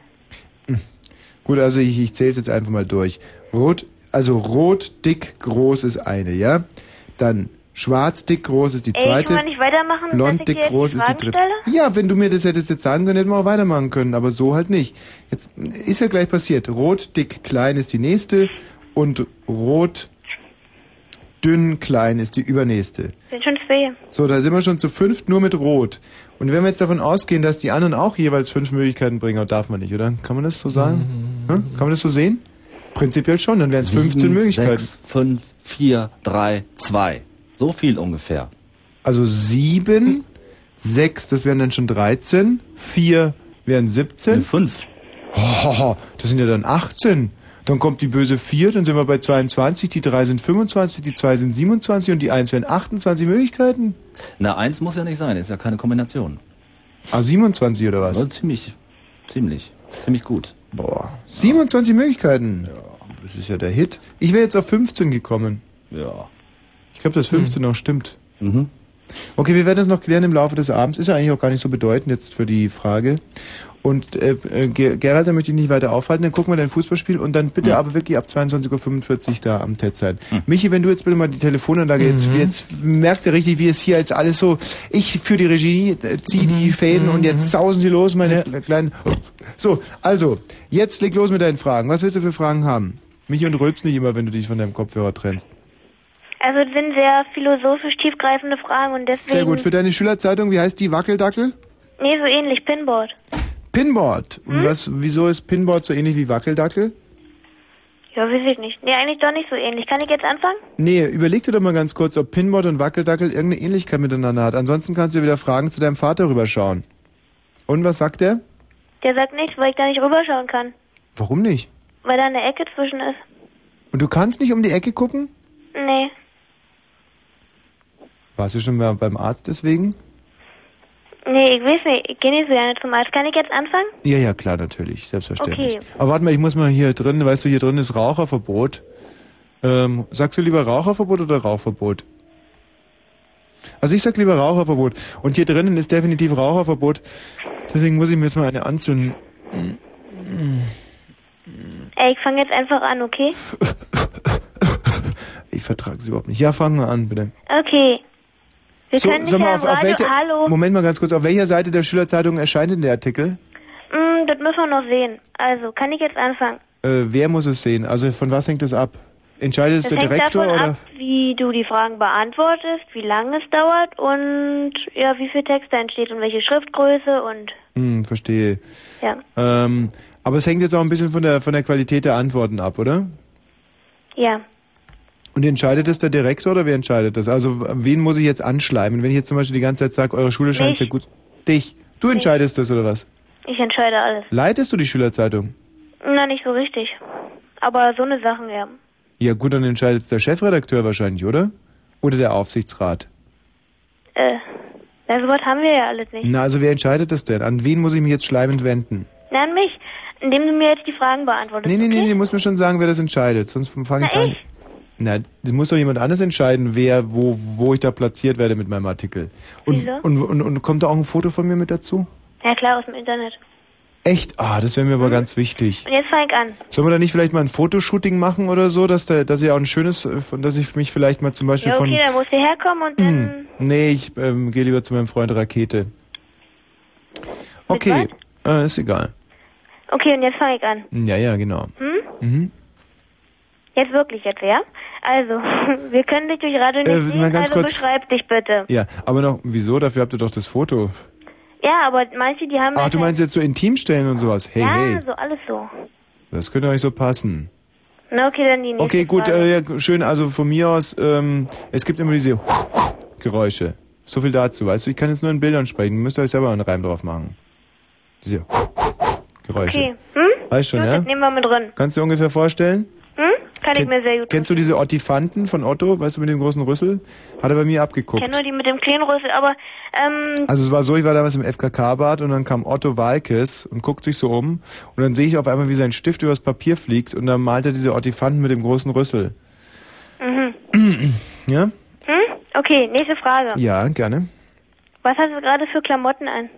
Gut, also ich, ich zähle es jetzt einfach mal durch. Rot, also rot, dick, groß ist eine, ja? Dann schwarz, dick, groß ist die Ey, zweite. kann man nicht weitermachen, dass Blond, ich dick, groß ist die dritte. stelle? Ja, wenn du mir das hättest jetzt sagen können, hätten wir auch weitermachen können, aber so halt nicht. Jetzt ist ja gleich passiert. Rot, dick, klein ist die nächste und rot, dünn, klein ist die übernächste. Sind schon zwei. So, da sind wir schon zu fünft nur mit Rot. Und wenn wir jetzt davon ausgehen, dass die anderen auch jeweils fünf Möglichkeiten bringen, aber darf man nicht, oder? Kann man das so sagen? Hm? Kann man das so sehen? Prinzipiell schon, dann wären es 15 Sieben, Möglichkeiten. Sechs, fünf, vier, drei, zwei. So viel ungefähr. Also sieben, sechs, das wären dann schon 13, vier wären 17. Fünf. Oh, das sind ja dann 18. Dann kommt die böse 4, dann sind wir bei 22, die 3 sind 25, die 2 sind 27 und die 1 wären 28 Möglichkeiten. Na, eins muss ja nicht sein, ist ja keine Kombination. Ah, 27 oder was? Ja, ziemlich, ziemlich, ziemlich gut. Boah, 27 Möglichkeiten. Das ist ja der Hit. Ich wäre jetzt auf 15 gekommen. Ja. Ich glaube, dass 15 noch stimmt. Mhm. Okay, wir werden das noch klären im Laufe des Abends. Ist ja eigentlich auch gar nicht so bedeutend jetzt für die Frage. Und äh, äh, Ge- Gerald, da möchte ich nicht weiter aufhalten. Dann gucken wir dein Fußballspiel und dann bitte aber wirklich ab 22.45 Uhr da am TED sein. Michi, wenn du jetzt bitte mal die Telefonanlage jetzt, jetzt merkt ihr richtig, wie es hier jetzt alles so, ich für die Regie äh, zieh die Fäden und jetzt sausen sie los, meine kleinen... So, also, jetzt leg los mit deinen Fragen. Was willst du für Fragen haben? Michi und rülpst nicht immer, wenn du dich von deinem Kopfhörer trennst. Also es sind sehr philosophisch tiefgreifende Fragen und deswegen... Sehr gut. Für deine Schülerzeitung, wie heißt die? Wackeldackel? Nee, so ähnlich, Pinboard. Pinboard. Und Hm? was, wieso ist Pinboard so ähnlich wie Wackeldackel? Ja, weiß ich nicht. Nee, eigentlich doch nicht so ähnlich. Kann ich jetzt anfangen? Nee, überleg dir doch mal ganz kurz, ob Pinboard und Wackeldackel irgendeine Ähnlichkeit miteinander hat. Ansonsten kannst du wieder Fragen zu deinem Vater rüberschauen. Und was sagt er? Der sagt nichts, weil ich da nicht rüberschauen kann. Warum nicht? Weil da eine Ecke zwischen ist. Und du kannst nicht um die Ecke gucken? Nee. Warst du schon mal beim Arzt deswegen? Nee, ich weiß nicht. Ich gehe nicht so gerne zum Arzt. Kann ich jetzt anfangen? Ja, ja, klar, natürlich, selbstverständlich. Okay. Aber warte mal, ich muss mal hier drin, weißt du, hier drin ist Raucherverbot. Ähm, sagst du lieber Raucherverbot oder Rauchverbot? Also ich sag lieber Raucherverbot. Und hier drinnen ist definitiv Raucherverbot. Deswegen muss ich mir jetzt mal eine anzünden. Ey, ich fange jetzt einfach an, okay? Ich vertrage sie überhaupt nicht. Ja, fangen wir an, bitte. Okay. Wir So, können nicht mal, auf, auf welcher, Hallo? Moment mal ganz kurz, auf welcher Seite der Schülerzeitung erscheint denn der Artikel? Mm, das müssen wir noch sehen. Also, kann ich jetzt anfangen? Äh, wer muss es sehen? Also von was hängt das ab? Entscheidet es der hängt Direktor davon oder? ab, wie du die Fragen beantwortest, wie lange es dauert und ja, wie viel Text da entsteht und welche Schriftgröße und Hm, verstehe. ja. Ähm, aber es hängt jetzt auch ein bisschen von der von der Qualität der Antworten ab, oder? Ja. Und entscheidet das der Direktor oder wer entscheidet das? Also wen muss ich jetzt anschleimen? Wenn ich jetzt zum Beispiel die ganze Zeit sage, eure Schule scheint sehr gut. Dich. Du entscheidest das oder was? Ich entscheide alles. Leitest du die Schülerzeitung? Na, nicht so richtig. Aber so eine Sachen, ja. Ja gut, dann entscheidet es der Chefredakteur wahrscheinlich, oder? Oder der Aufsichtsrat? Äh, na, sowas haben wir ja alles nicht. Na, also wer entscheidet das denn? An wen muss ich mich jetzt schleimend wenden? Na, an mich. Indem du mir jetzt die Fragen beantwortest. Nee, nee, okay? nee, du musst mir schon sagen, wer das entscheidet, sonst fange ich Na, an. ich. Na, das muss doch jemand anderes entscheiden, wer, wo, wo ich da platziert werde mit meinem Artikel. Und, Wieso? und, und, und kommt da auch ein Foto von mir mit dazu? Ja, klar, aus dem Internet. Echt? Ah, das wäre mir Mhm. aber ganz wichtig. Und jetzt fang ich an. Sollen wir da nicht vielleicht mal ein Fotoshooting machen oder so, dass da, dass ich auch ein schönes, äh, von, dass ich mich vielleicht mal zum Beispiel Ja, okay, von. dann musst du herkommen und dann... Hm, nee, ich ähm, gehe lieber zu meinem Freund Rakete. Okay, äh, ist egal. Okay, und jetzt fang ich an. Ja, ja, genau. Hm? Mhm. Jetzt wirklich jetzt, ja? Also, wir können dich durch Radio nicht Äh, sehen, also kurz. beschreib dich bitte. Ja, aber noch, wieso? Dafür habt ihr doch das Foto. Ja, aber manche, die haben... Ach, halt- du meinst jetzt so Intimstellen und sowas? Hey, ja, hey, so alles so. das könnte euch so passen. Na, okay, dann die nächste Okay, gut, äh, ja, schön. Also von mir aus, ähm, es gibt immer diese Geräusche. So viel dazu, weißt du? Ich kann jetzt nur in Bildern sprechen. Müsst ihr euch selber einen Reim drauf machen. Diese Geräusche. Okay, hm? Weißt schon, Gut, ja? nehmen wir mit drin. Kannst du dir ungefähr vorstellen? Kann ich Ken- mir sehr gut Kennst du diese Ottifanten von Otto, weißt du, mit dem großen Rüssel? Hat er bei mir Ich abgeguckt. kenne nur die mit dem kleinen Rüssel, aber ähm, Also es war so, ich war damals im FKK-Bad und dann kam Otto Walkes und guckt sich so um und dann sehe ich auf einmal, wie sein Stift übers Papier fliegt und dann malt er diese Ottifanten mit dem großen Rüssel. mhm. Ja? Hm? Okay, nächste Frage. Ja, gerne. Was hast du gerade für Klamotten an?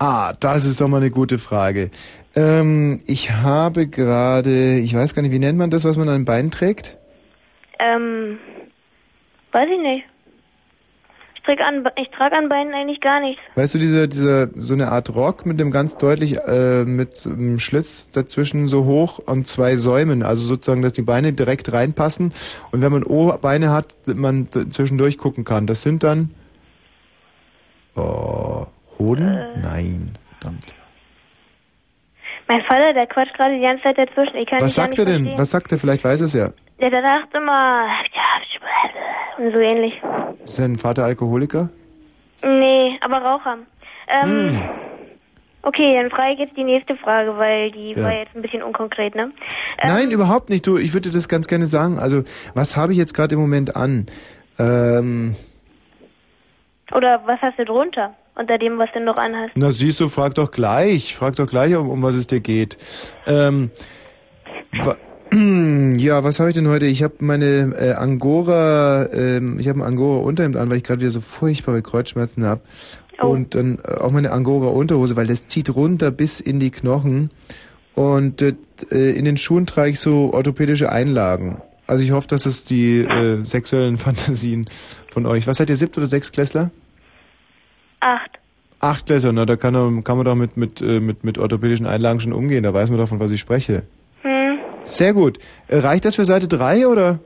Ah, das ist doch mal eine gute Frage. Ähm, ich habe gerade, ich weiß gar nicht, wie nennt man das, was man an den Beinen trägt? Ähm, weiß ich nicht. Ich trage an, ich trage an Beinen eigentlich gar nichts. Weißt du, diese, diese, so eine Art Rock mit dem ganz deutlich, äh, mit einem Schlitz dazwischen so hoch und zwei Säumen, also sozusagen, dass die Beine direkt reinpassen und wenn man O-Beine hat, man zwischendurch gucken kann. Das sind dann, oh, Hoden? Äh. Nein, verdammt. Mein Vater, der quatscht gerade die ganze Zeit dazwischen. Ich kann Was ja sagt er denn? verstehen. Was sagt er? Vielleicht weiß er es ja. Der, der sagt immer, ja, und so ähnlich. Ist dein Vater Alkoholiker? Nee, aber Raucher. Ähm, Hm. okay, dann frage ich jetzt die nächste Frage, weil die Ja. war jetzt ein bisschen unkonkret, ne? Ähm, Nein, überhaupt nicht. Du, ich würde dir das ganz gerne sagen. Also, was habe ich jetzt gerade im Moment an? Ähm, Oder was hast du drunter? Unter dem, was du noch anhast? na siehst du, frag doch gleich. Frag doch gleich, um, um was es dir geht. Ähm, wa Hm, Ja, was habe ich denn heute? Ich habe meine äh, Angora, ähm, ich habe ein Angora Unterhemd an, weil ich gerade wieder so furchtbare Kreuzschmerzen habe. Und dann äh, auch meine Angora Unterhose, weil das zieht runter bis in die Knochen. Und äh, in den Schuhen trage ich so orthopädische Einlagen. Also ich hoffe, dass es die äh, sexuellen Fantasien von euch. Was seid ihr, siebt oder sechsklässler? Acht. Achtklässler, na, da kann, man- kann man doch mit, mit, äh, mit, mit orthopädischen Einlagen schon umgehen. Da weiß man doch, von was ich spreche. Hm. Sehr gut. Äh, reicht das für Seite 3 oder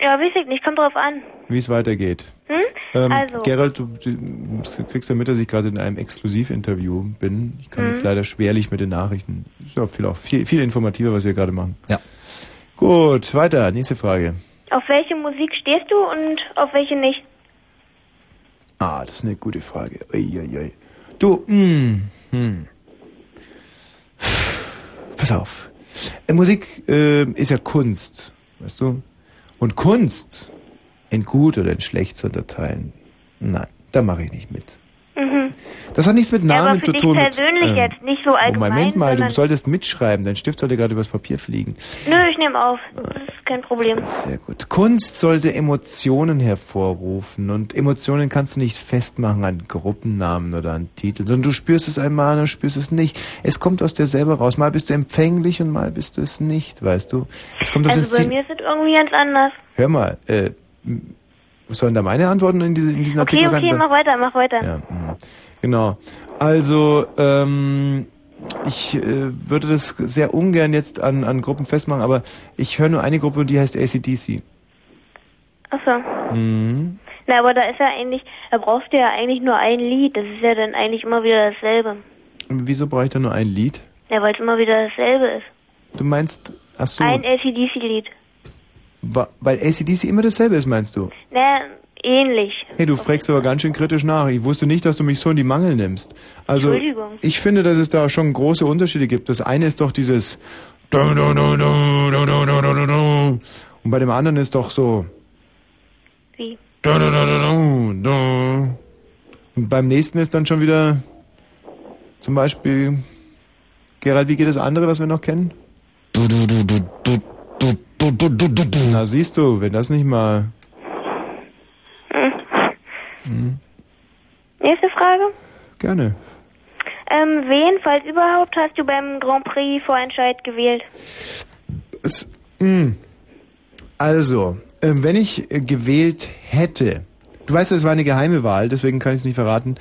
Ja, weiß ich nicht, kommt drauf an. wie es weitergeht? Hm? Ähm, also. Gerald, du, du kriegst ja mit, dass ich gerade in einem Exklusivinterview bin. Ich kann Mhm. jetzt leider schwerlich mit den Nachrichten. Ist ja viel, auch viel, viel informativer, was wir gerade machen. Ja. Gut, weiter. Nächste Frage. Auf welche Musik stehst du und auf welche nicht? Ah, das ist eine gute Frage. Uiuiui. Du, mh, hm. Pass auf. Äh, Musik äh, ist ja Kunst, weißt du? Und Kunst in gut oder in schlecht zu unterteilen, nein, da mache ich nicht mit. Mhm. Das hat nichts mit Ja, aber Namen für zu dich tun. persönlich mit, jetzt, nicht so allgemein, Moment mal, du solltest mitschreiben. Dein Stift sollte gerade übers Papier fliegen. Nö, ich nehme auf. Das ist kein Problem. Sehr gut. Kunst sollte Emotionen hervorrufen und Emotionen kannst du nicht festmachen an Gruppennamen oder an Titeln, sondern du spürst es einmal und spürst es nicht. Es kommt aus dir selber raus. Mal bist du empfänglich und mal bist du es nicht, weißt du. Es kommt aus Also bei Stil. mir ist es irgendwie ganz anders. Hör mal, äh, m- sollen da meine Antworten in, diese, in diesen Okay, Artikel okay, rein? mach weiter, mach weiter. Ja, mh. genau. Also, ähm, ich äh, würde das sehr ungern jetzt an, an Gruppen festmachen, aber ich höre nur eine Gruppe und die heißt ACDC. Achso. Mhm. Na, aber da ist ja eigentlich, da brauchst du ja eigentlich nur ein Lied. Das ist ja dann eigentlich immer wieder dasselbe. Und Wieso brauche ich da nur ein Lied? Ja, weil es immer wieder dasselbe ist. Du meinst, ach so, Ein LCDC-Lied. Wa- weil ACDC immer dasselbe ist, meinst du? Na, ähnlich. Hey, du fragst aber ganz schön kritisch nach. Ich wusste nicht, dass du mich so in die Mangel nimmst. Also, Entschuldigung. ich finde, dass es da schon große Unterschiede gibt. Das eine ist doch dieses und bei dem anderen ist doch so Wie? und beim nächsten ist dann schon wieder zum Beispiel Gerald, wie geht das andere, was wir noch kennen? Na siehst du, wenn das nicht mal Hm, Nächste Frage. gerne. Ähm, wen, falls überhaupt, hast du beim Grand Prix Vorentscheid gewählt? Es, mh. Also, äh, wenn ich äh, gewählt hätte, du weißt, es war eine geheime Wahl, deswegen kann ich es nicht verraten.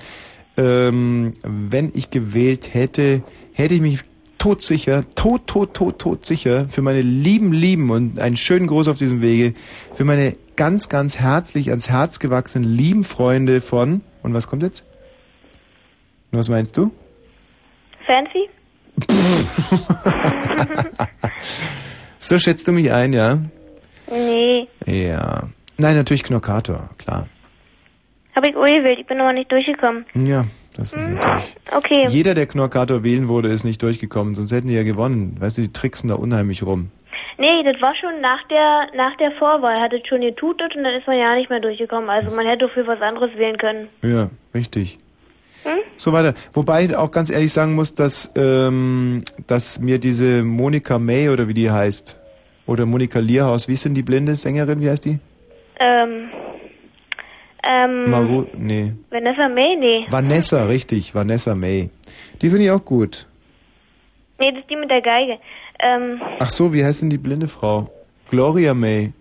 Ähm, wenn ich gewählt hätte, hätte ich mich todsicher, tot, tot, tot, tot sicher für meine lieben, lieben und einen schönen Gruß auf diesem Wege, für meine ganz, ganz herzlich ans Herz gewachsenen lieben Freunde von, und was kommt jetzt? Und was meinst du? Fancy? So schätzt du mich ein, ja? Nee. Ja. Nein, natürlich Knockator, klar. Hab ich gewählt, ich bin aber nicht durchgekommen. Ja, das ist natürlich. Okay. Jeder, der Knorkator wählen wurde, ist nicht durchgekommen, sonst hätten die ja gewonnen. Weißt du, die tricksen da unheimlich rum. Nee, das war schon nach der nach der Vorwahl, hat es schon getutet und dann ist man ja nicht mehr durchgekommen. Also man hätte für was anderes wählen können. Ja, richtig. Hm? So weiter. Wobei ich auch ganz ehrlich sagen muss, dass, ähm, dass mir diese Monika May oder wie die heißt, oder Monika Lierhaus, wie ist denn die blinde Sängerin, wie heißt die? Ähm, ähm, Maru, nee. Vanessa May? Nee. Vanessa, richtig, Vanessa May. Die finde ich auch gut. Nee, das ist die mit der Geige. Ähm, Ach so, wie heißt denn die blinde Frau? Gloria May.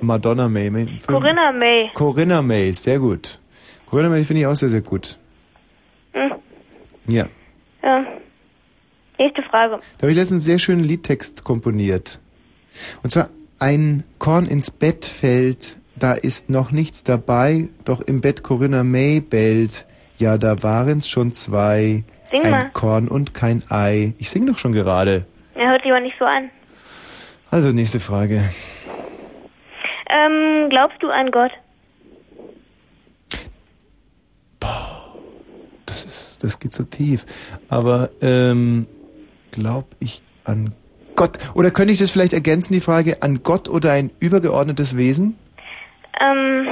Madonna May. May Corinna May. Corinna May, sehr gut. Corinna May finde ich auch sehr, sehr gut. Hm, Ja. ja. Nächste Frage. Da habe ich letztens einen sehr schönen Liedtext komponiert. Und zwar, ein Korn ins Bett fällt, da ist noch nichts dabei, doch im Bett Corinna May bellt. Ja, da waren's schon zwei. Sing ein mal. Korn und kein Ei. Ich sing doch schon gerade. Er hört sich aber nicht so an. Also, nächste Frage. Ähm, glaubst du an Gott? Das ist, das geht so tief. Aber, ähm, glaub ich an Gott? Oder könnte ich das vielleicht ergänzen, die Frage, an Gott oder ein übergeordnetes Wesen? Ähm,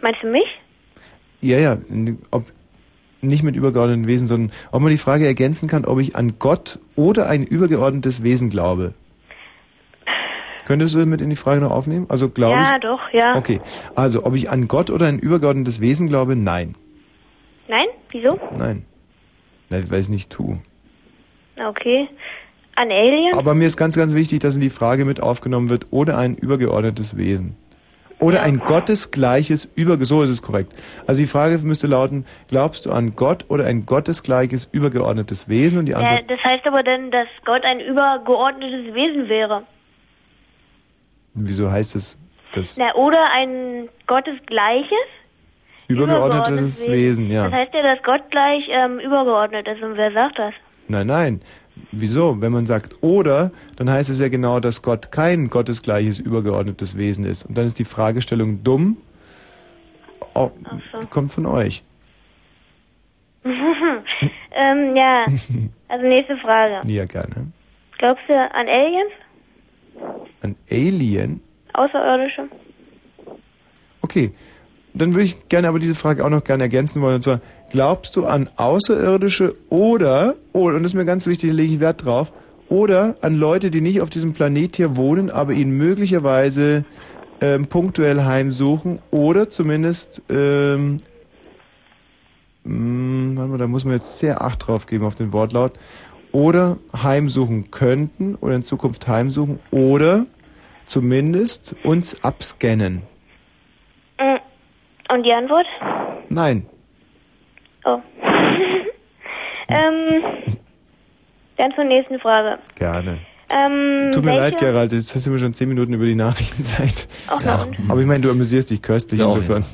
meinst du mich? Ja, ja, ob, nicht mit übergeordneten Wesen, sondern ob man die Frage ergänzen kann, ob ich an Gott oder ein übergeordnetes Wesen glaube. Könntest du mit in die Frage noch aufnehmen? Also glaube ja, ich. doch, ja. Okay, also ob ich an Gott oder ein übergeordnetes Wesen glaube, nein. Nein? Wieso? Nein. Nein, weil ich es nicht tue. Okay. An Alien? Aber mir ist ganz, ganz wichtig, dass in die Frage mit aufgenommen wird, oder ein übergeordnetes Wesen. Oder ein gottesgleiches Überge... So ist es korrekt. Also die Frage müsste lauten, glaubst du an Gott oder ein gottesgleiches übergeordnetes Wesen? Und die Ja, Antwort, das heißt aber dann, dass Gott ein übergeordnetes Wesen wäre. wieso heißt es das? Na, oder ein gottesgleiches Übergeordnetes Wesen, ja. Das heißt ja, dass Gott gleich ähm, übergeordnet ist. Und wer sagt das? Nein, nein. Wieso? Wenn man sagt oder, dann heißt es ja genau, dass Gott kein gottesgleiches übergeordnetes Wesen ist. Und dann ist die Fragestellung dumm. Oh, Kommt von euch. ähm, ja. Also nächste Frage. Ja, gerne. Glaubst du an Aliens? Ein Alien? Außerirdische? Okay. Dann würde ich gerne aber diese Frage auch noch gerne ergänzen wollen. Und zwar, glaubst du an Außerirdische oder, oh, und das ist mir ganz wichtig, da lege ich Wert drauf, oder an Leute, die nicht auf diesem Planet hier wohnen, aber ihn möglicherweise ähm, punktuell heimsuchen oder zumindest, ähm, mh, mal, da muss man jetzt sehr Acht drauf geben auf den Wortlaut, oder heimsuchen könnten oder in Zukunft heimsuchen oder zumindest uns abscannen. Mm. Und die Antwort? Nein. Oh. ähm, dann zur nächsten Frage. Gerne. Ähm, Tut mir welche, leid, Gerald, jetzt hast du mir schon zehn Minuten über die Nachrichtenzeit. Ach, na und? Aber ich meine, du amüsierst dich köstlich Ja, insofern.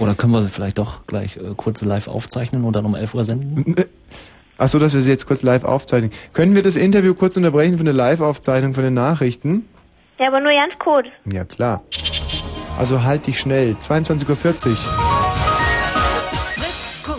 Oder können wir sie vielleicht doch gleich äh, kurze live aufzeichnen und dann um 11 Uhr senden? Ach so, dass wir sie jetzt kurz live aufzeichnen. Können wir das Interview kurz unterbrechen für eine Live-Aufzeichnung von den Nachrichten? Ja, aber nur ganz kurz. Ja, klar. Also halt dich schnell. 22.40 Uhr.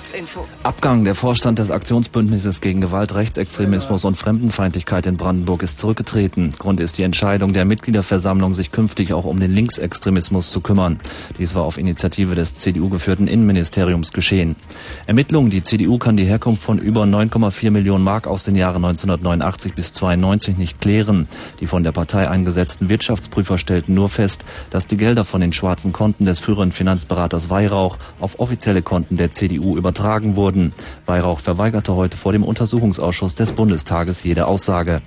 Kurzinfo. Abgang. Der Vorstand des Aktionsbündnisses gegen Gewalt, Rechtsextremismus und Fremdenfeindlichkeit in Brandenburg ist zurückgetreten. Grund ist die Entscheidung der Mitgliederversammlung, sich künftig auch um den Linksextremismus zu kümmern. Dies war auf Initiative des CDU geführten Innenministeriums geschehen. Ermittlungen. Die CDU kann die Herkunft von über 9,4 Millionen Mark aus den Jahren 1989 bis 92 nicht klären. Die von der Partei eingesetzten Wirtschaftsprüfer stellten nur fest, dass die Gelder von den schwarzen Konten des früheren Finanzberaters Weihrauch auf offizielle Konten der CDU übertragen wurden. Weihrauch verweigerte heute vor dem Untersuchungsausschuss des Bundestages jede Aussage.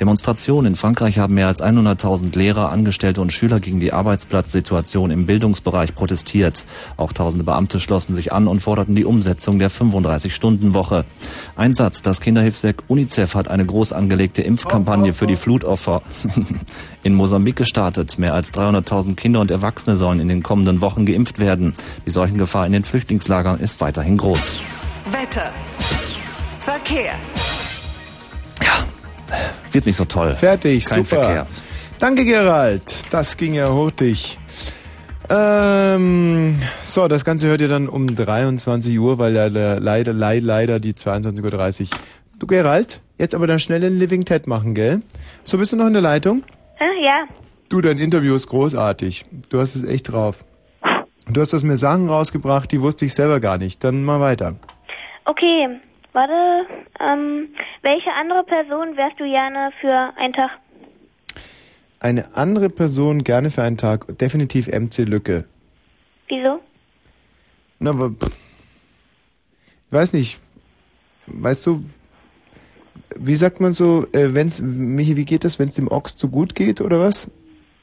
Demonstrationen in Frankreich haben mehr als 100.000 Lehrer, Angestellte und Schüler gegen die Arbeitsplatzsituation im Bildungsbereich protestiert. Auch tausende Beamte schlossen sich an und forderten die Umsetzung der 35-Stunden-Woche. Ein Satz, das Kinderhilfswerk UNICEF hat eine groß angelegte Impfkampagne für die Flutopfer in Mosambik gestartet. Mehr als 300.000 Kinder und Erwachsene sollen in den kommenden Wochen geimpft werden. Die Seuchengefahr in den Flüchtlingslagern ist weiterhin groß. Wetter. Verkehr. Wird nicht so toll. Fertig, Kein super. Verkehr. Danke, Gerald. Das ging ja hurtig. Ähm, so, das Ganze hört ihr dann um 23 Uhr, weil leider, leider, leider, leider die 22.30 Uhr. Du, Gerald, jetzt aber dann schnell den Living Ted machen, gell? So, bist du noch in der Leitung? Äh, ja. Du, dein Interview ist großartig. Du hast es echt drauf. Du hast aus mir Sachen rausgebracht, die wusste ich selber gar nicht. Dann mal weiter. Okay, warte. Ähm, welche andere Person wärst du gerne für einen Tag? Eine andere Person gerne für einen Tag. Definitiv MC Lücke. Wieso? Na, aber pff, ich weiß nicht. Weißt du, wie sagt man so, äh, wenn's, Michi, wie geht das, wenn es dem Ochs zu gut geht oder was?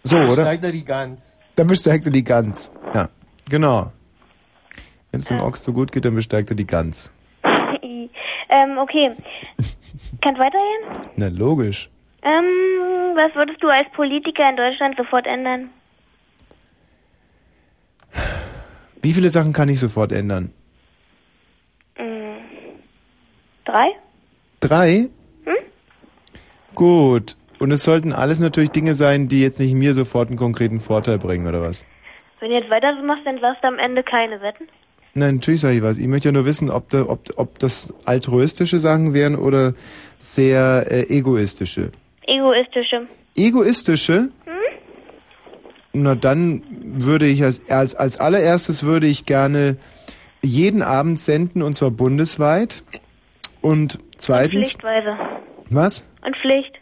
So, oder? Steigt er die Gans. Dann besteigt er die Gans. Genau. Wenn es dem Ochs zu gut geht, dann besteigt er die Gans. ähm, okay. Kannst weitergehen? Na, logisch. Ähm, was würdest du als Politiker in Deutschland sofort ändern? Wie viele Sachen kann ich sofort ändern? Hm, drei? Drei? Hm? Gut. Und es sollten alles natürlich Dinge sein, die jetzt nicht mir sofort einen konkreten Vorteil bringen, oder was? Wenn du jetzt weiter so machst, dann sagst du am Ende keine Wetten. Nein, natürlich sage ich was. Ich möchte ja nur wissen, ob, da, ob, ob das altruistische Sachen wären oder sehr äh, egoistische. Egoistische. Egoistische? Na dann würde ich als, als, als allererstes würde ich gerne jeden Abend senden und zwar bundesweit. Und zweitens. Pflichtweise. Was? Und Pflicht.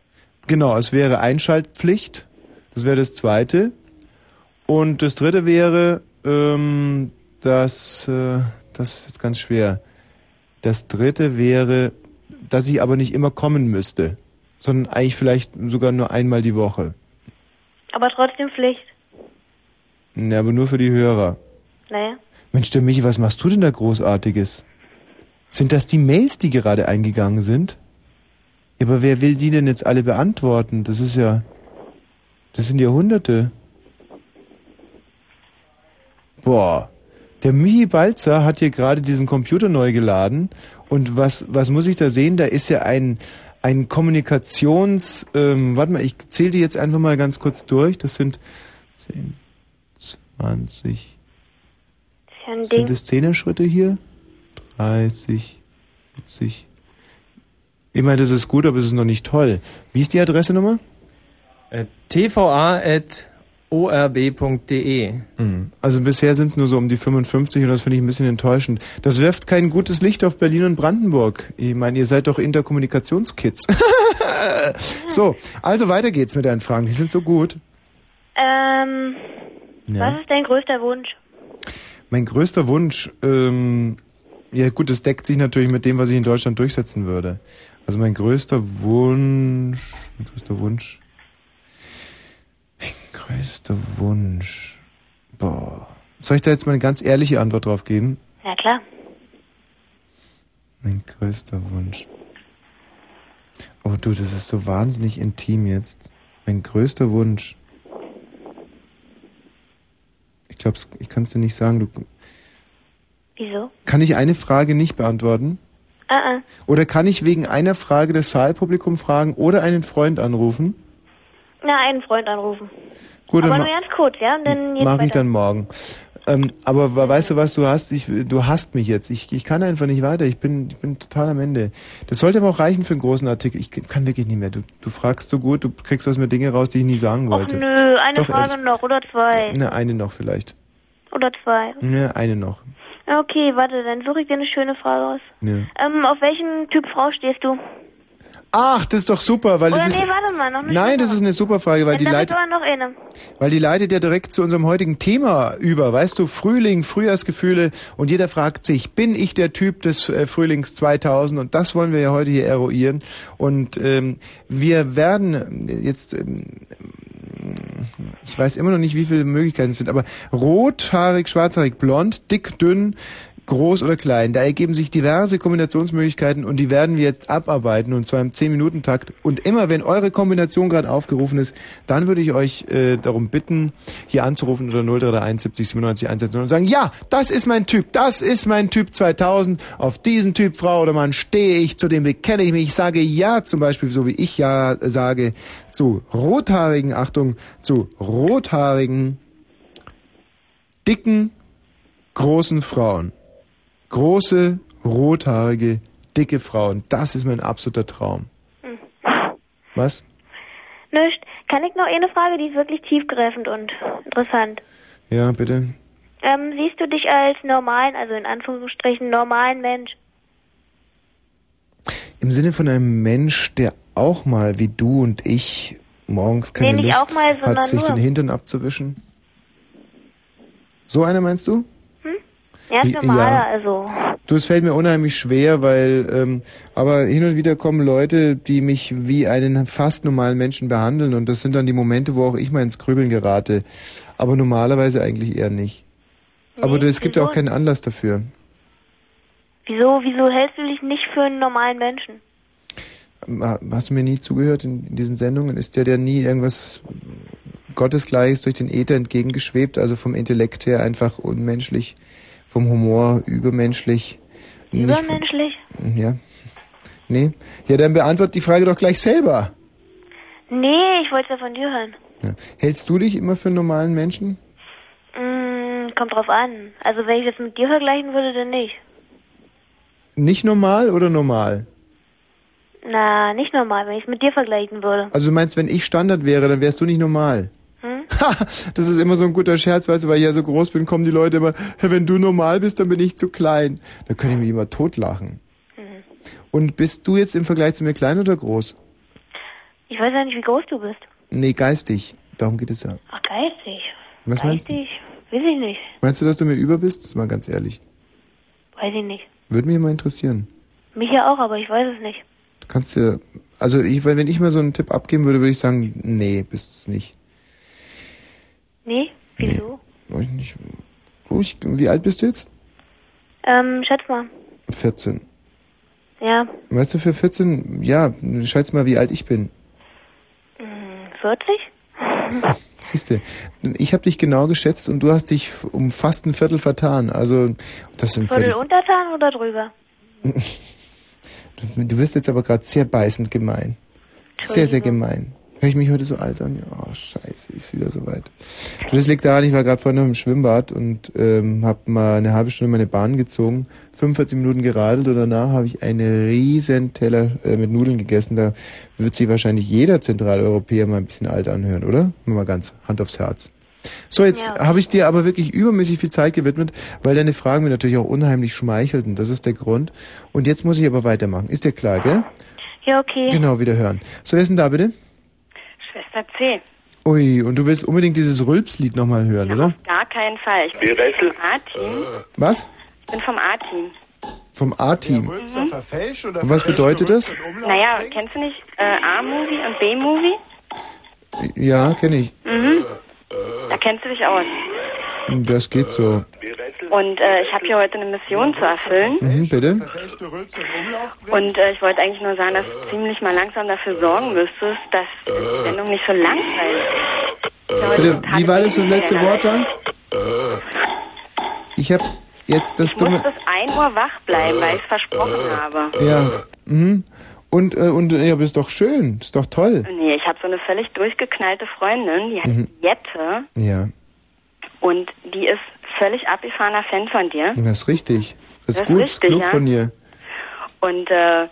Genau, es wäre Einschaltpflicht. Das wäre das zweite. Und das dritte wäre, ähm, das, äh, das ist jetzt ganz schwer. Das dritte wäre, dass ich aber nicht immer kommen müsste, sondern eigentlich vielleicht sogar nur einmal die Woche. Aber trotzdem Pflicht. Ja, aber nur für die Hörer. Naja. Mensch, der Michi, was machst du denn da Großartiges? Sind das die Mails, die gerade eingegangen sind? Ja, aber wer will die denn jetzt alle beantworten? Das ist ja, das sind ja Hunderte. Boah. Der Michi Balzer hat hier gerade diesen Computer neu geladen und was, was muss ich da sehen? Da ist ja ein, ein Kommunikations, ähm, warte mal, ich zähle die jetzt einfach mal ganz kurz durch. Das sind 10, 20, Das sind es Zehner-Schritte hier? 30, 40. Ich meine, das ist gut, aber es ist noch nicht toll. Wie ist die Adresse Nummer? Äh, tva.orb.de. Mhm. Also bisher sind es nur so um die 55 und das finde ich ein bisschen enttäuschend. Das wirft kein gutes Licht auf Berlin und Brandenburg. Ich meine, ihr seid doch Interkommunikationskids. so, also weiter geht's mit deinen Fragen. Die sind so gut. Ähm, Ja. was ist dein größter Wunsch? Mein größter Wunsch, ähm, ja gut, das deckt sich natürlich mit dem, was ich in Deutschland durchsetzen würde. Also mein größter Wunsch, mein größter Wunsch, größter Wunsch, boah. Soll ich da jetzt mal eine ganz ehrliche Antwort drauf geben? Ja, klar. Mein größter Wunsch. Oh du, das ist so wahnsinnig intim jetzt. Mein größter Wunsch. Ich glaube, ich kann es dir nicht sagen. Du, Wieso? kann ich eine Frage nicht beantworten? Ah, ah. Oder kann ich wegen einer Frage das Saalpublikum fragen oder einen Freund anrufen? Na, einen Freund anrufen. Gut, Aber dann nur ganz kurz, ja? Und dann jetzt mache ich weiter. dann morgen. Ähm, aber weißt du was, du hast, ich, du hast mich jetzt. Ich, ich kann einfach nicht weiter. Ich bin, ich bin total am Ende. Das sollte aber auch reichen für einen großen Artikel. Ich kann wirklich nicht mehr. Du, du fragst so gut, du kriegst aus mir Dinge raus, die ich nie sagen Och wollte. nö, eine Doch, Frage ehrlich. noch oder zwei. Ne, eine noch vielleicht. Oder zwei. Ne, eine noch. Okay, warte, dann suche ich dir eine schöne Frage aus. Ja. Ähm, auf welchen Typ Frau stehst du? Ach, das ist doch super, weil Oder das ist. nee, warte mal, noch eine Nein, das ist eine super Frage, weil die leitet, noch eine. weil die leitet ja direkt zu unserem heutigen Thema über. Weißt du, Frühling, Frühjahrsgefühle und jeder fragt sich, bin ich der Typ des äh, Frühlings 2000? Und das wollen wir ja heute hier eruieren. Und ähm, wir werden jetzt, ähm, ich weiß immer noch nicht, wie viele Möglichkeiten es sind, aber rothaarig, schwarzhaarig, blond, dick, dünn, groß oder klein. Da ergeben sich diverse Kombinationsmöglichkeiten und die werden wir jetzt abarbeiten und zwar im 10-Minuten-Takt. Und immer, wenn eure Kombination gerade aufgerufen ist, dann würde ich euch äh, darum bitten, hier anzurufen unter 0331 70 97 110 und sagen, ja, das ist mein Typ, das ist mein Typ 2000. Auf diesen Typ Frau oder Mann stehe ich, zu dem bekenne ich mich. Ich sage ja, zum Beispiel, so wie ich ja sage, zu rothaarigen, Achtung, zu rothaarigen, dicken, großen Frauen. Große, rothaarige, dicke Frauen. Das ist mein absoluter Traum. Hm. Was? Nicht. Kann ich noch eine Frage, die ist wirklich tiefgreifend und interessant. Ja, bitte. Ähm, siehst du dich als normalen, also in Anführungsstrichen normalen Mensch? Im Sinne von einem Mensch, der auch mal wie du und ich morgens keine Nee, Lust mal, hat, sich nur. den Hintern abzuwischen? So einer meinst du? Ja, ist Ja. normaler, also. Du, es fällt mir unheimlich schwer, weil, ähm, aber hin und wieder kommen Leute, die mich wie einen fast normalen Menschen behandeln und das sind dann die Momente, wo auch ich mal ins Grübeln gerate. Aber normalerweise eigentlich eher nicht. aber es gibt ja auch keinen Anlass dafür. Wieso, wieso hältst du dich nicht für einen normalen Menschen? Ha- Hast du mir nie zugehört in, in diesen Sendungen? Ist dir der nie irgendwas Gottesgleiches durch den Äther entgegengeschwebt? Also vom Intellekt her einfach unmenschlich, vom Humor übermenschlich. Nicht Übermenschlich? Ja. Nee. Ja, dann beantwort die Frage doch gleich selber. Nee, ich wollte es ja von dir hören. Ja. Hältst du dich immer für einen normalen Menschen? Mm, kommt drauf an. Also wenn ich das mit dir vergleichen würde, dann nicht. Nicht normal oder normal? Na, nicht normal, wenn ich es mit dir vergleichen würde. Also du meinst, wenn ich Standard wäre, dann wärst du nicht normal. Ha, das ist immer so ein guter Scherz, weißt du, weil ich ja so groß bin, kommen die Leute immer, "Hä, wenn du normal bist, dann bin ich zu klein. Da können die mich immer totlachen. Mhm. Und bist du jetzt im Vergleich zu mir klein oder groß? Ich weiß ja nicht, wie groß du bist. Nee, geistig. Darum geht es ja. Ach, geistig. Was meinst du? Geistig? Weiß ich nicht. Meinst du, dass du mir über bist? Das ist mal ganz ehrlich. Weiß ich nicht. Würde mich mal interessieren. Mich ja auch, aber ich weiß es nicht. Du kannst ja, also ich, wenn wenn ich mal so einen Tipp abgeben würde, würde ich sagen, nee, bist es nicht. Nee? Wieso? Weiß ich nicht. Ich, wie alt bist du jetzt? Ähm, schätz mal. 14. Ja, Weißt du, für 14, ja, schätz mal, wie alt ich bin. hm, 40? Siehste, ich habe dich genau geschätzt und du hast dich um fast ein Viertel vertan. Also, das sind Viertel Viertel. untertan oder drüber? Du, du wirst jetzt aber gerade sehr beißend gemein. Sehr, sehr gemein. Hör ich mich heute so alt an? Ja, oh, scheiße, ist wieder soweit. Du, Das liegt daran, ich war gerade vorhin noch im Schwimmbad und ähm, habe mal eine halbe Stunde meine Bahn gezogen, 45 Minuten geradelt und danach habe ich einen riesen Teller äh, mit Nudeln gegessen. Da wird sich wahrscheinlich jeder Zentraleuropäer mal ein bisschen alt anhören, oder? Mal ganz Hand aufs Herz. So, jetzt habe ich dir aber wirklich übermäßig viel Zeit gewidmet, weil deine Fragen mir natürlich auch unheimlich schmeichelten. Das ist der Grund. Und jetzt muss ich aber weitermachen. Ist dir klar, gell? Ja, okay. Genau, wieder hören. So, wer ist denn da bitte? Schwester C. Ui, und du willst unbedingt dieses Rülpslied nochmal hören, oder? Gar keinen Fall. Ich bin vom A-Team. Was? Ich bin vom A-Team. Vom A-Team. Mhm. verfälscht oder Und was bedeutet das? Naja, kennst du nicht äh, A-Movie und B-Movie? Ja, kenne ich. Mhm. Da kennst du dich aus. Das geht so. Und äh, ich habe hier heute eine Mission zu erfüllen. Mhm, bitte? Und äh, ich wollte eigentlich nur sagen, dass du ziemlich mal langsam dafür sorgen müsstest, dass die Sendung nicht so langweilig ist. Bitte, wie war das das letzte Wort da? Ich habe jetzt das Ich muss dumme... bis 1 Uhr wach bleiben, weil ich es versprochen habe. Ja. Mhm. Und, äh, und ja, aber ist doch schön. Ist doch toll. Nee, ich habe so eine völlig durchgeknallte Freundin, die heißt Mhm. Jette Ja, und die ist völlig abgefahrener Fan von dir. das ist richtig. Das ist Das ist gut, richtig, klug ja. von dir. Und äh,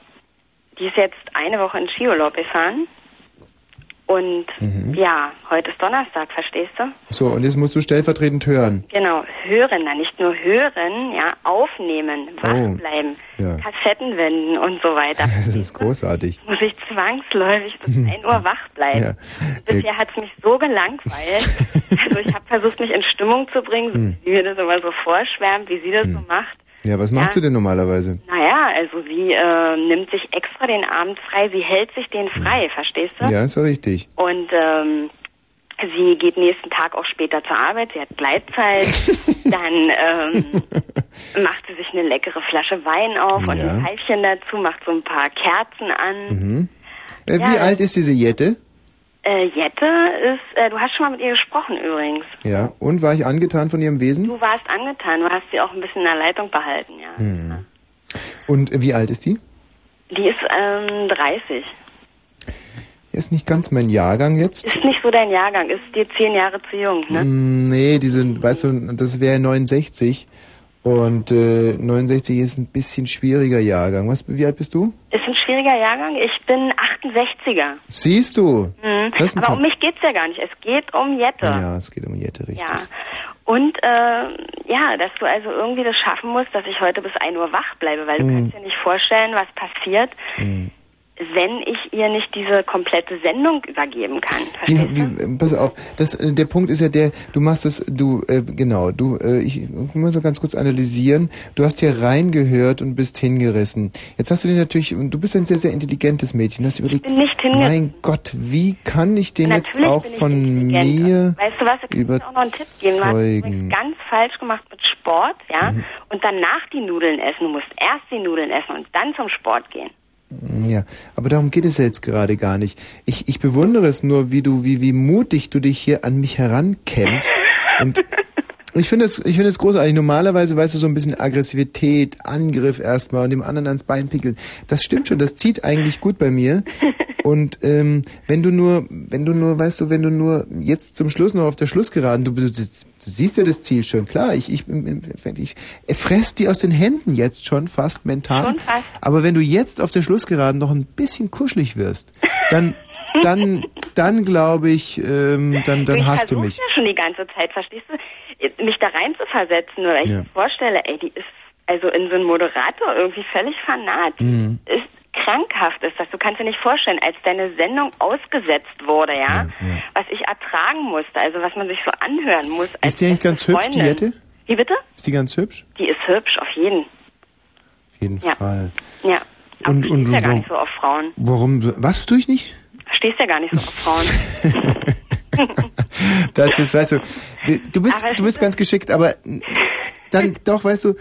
die ist jetzt eine Woche in Skiurlaub gefahren. Und Mhm. ja, heute ist Donnerstag, verstehst du? So, und jetzt musst du stellvertretend hören. Genau, hören, dann nicht nur hören, ja, aufnehmen, wach Oh, bleiben, ja. Kassetten wenden und so weiter. Das ist großartig. Muss ich zwangsläufig bis 1 Uhr wach bleiben. Ja. Bisher hat es mich so gelangweilt. also ich habe versucht, mich in Stimmung zu bringen, so Hm. wie mir das immer so vorschwärmt, wie sie das so macht. Ja, was macht Ja. sie denn normalerweise? Naja, also sie äh, nimmt sich extra den Abend frei, sie hält sich den frei, verstehst du? Ja, ist ja richtig. Und ähm, sie geht nächsten Tag auch später zur Arbeit, sie hat Gleitzeit, dann ähm, macht sie sich eine leckere Flasche Wein auf und Ja. ein Pfeifchen dazu, macht so ein paar Kerzen an. Mhm. Äh, Ja, wie alt ist diese Jette? Äh, Jette ist, äh, du hast schon mal mit ihr gesprochen übrigens. Ja, und war ich angetan von ihrem Wesen? Du warst angetan, du hast sie auch ein bisschen in der Leitung behalten, ja. Hm. Und wie alt ist die? Die ist ähm, 30. Ist nicht ganz mein Jahrgang jetzt. Ist nicht so dein Jahrgang, ist dir zehn Jahre zu jung, ne? Mm, Nee, die sind, weißt du, das wäre 69. Und äh, 69 ist ein bisschen schwieriger Jahrgang. Was, wie alt bist du? Ist ein schwieriger Jahrgang. Ich bin 68er. Siehst du? Mhm. Aber um mich geht's ja gar nicht. Es geht um Jette. Ja, es geht um Jette, richtig. Ja. Und äh, ja, dass du also irgendwie das schaffen musst, dass ich heute bis 1 Uhr wach bleibe, weil du Mhm. kannst dir nicht vorstellen, was passiert, Mhm. Wenn ich ihr nicht diese komplette Sendung übergeben kann. Wie, wie, pass auf, das, äh, der Punkt ist ja der, du machst das, du, äh, genau, du, äh, ich, muss so ganz kurz analysieren, du hast hier reingehört und bist hingerissen. Jetzt hast du dir natürlich, und du bist ein sehr, sehr intelligentes Mädchen, du hast überlegt, bin nicht hingerissen. mein Gott, wie kann ich den jetzt auch von mir Weißt du was, ich kann dir auch noch einen Tipp geben. Du hast überzeugen? übrigens ganz falsch gemacht mit Sport, ja, Mhm. und danach die Nudeln essen. Du musst erst die Nudeln essen und dann zum Sport gehen. Ja, aber darum geht es ja jetzt gerade gar nicht. Ich, ich bewundere es nur, wie du, wie, wie mutig du dich hier an mich herankämpfst. Und ich finde es, ich finde es großartig. Normalerweise weißt du so ein bisschen Aggressivität, Angriff erstmal und dem anderen ans Bein pickeln. Das stimmt schon, das zieht eigentlich gut bei mir. Und ähm, wenn du nur, wenn du nur, weißt du, wenn du nur jetzt zum Schluss noch auf der Schlussgeraden, du, du, du siehst ja das Ziel schon, klar, ich, ich, ich, ich fress die aus den Händen jetzt schon fast mental. Schon fast. Aber wenn du jetzt auf der Schlussgeraden noch ein bisschen kuschelig wirst, dann, dann, dann glaube ich, ähm, dann, dann ich hast du mich. ja schon die ganze Zeit, verstehst du? Mich da rein zu versetzen oder ich Ja. mir vorstelle, ey, die ist also in so einen Moderator irgendwie völlig fanat. Mhm. Ist krankhaft ist das. Du kannst dir nicht vorstellen, als deine Sendung ausgesetzt wurde, ja, was ich ertragen musste, also was man sich so anhören muss. Als Ist die eigentlich ganz beste hübsch, die Freundin. Jette? Wie bitte? Ist die ganz hübsch? Die ist hübsch, auf jeden. Auf jeden Ja. Fall. Ja. Aber Und, du und, stehst ja gar nicht so auf Frauen. warum, was tue ich nicht? Stehst ja gar nicht so auf Frauen. Das ist, weißt du, du bist, Aber- du bist ganz geschickt, aber dann doch, weißt du,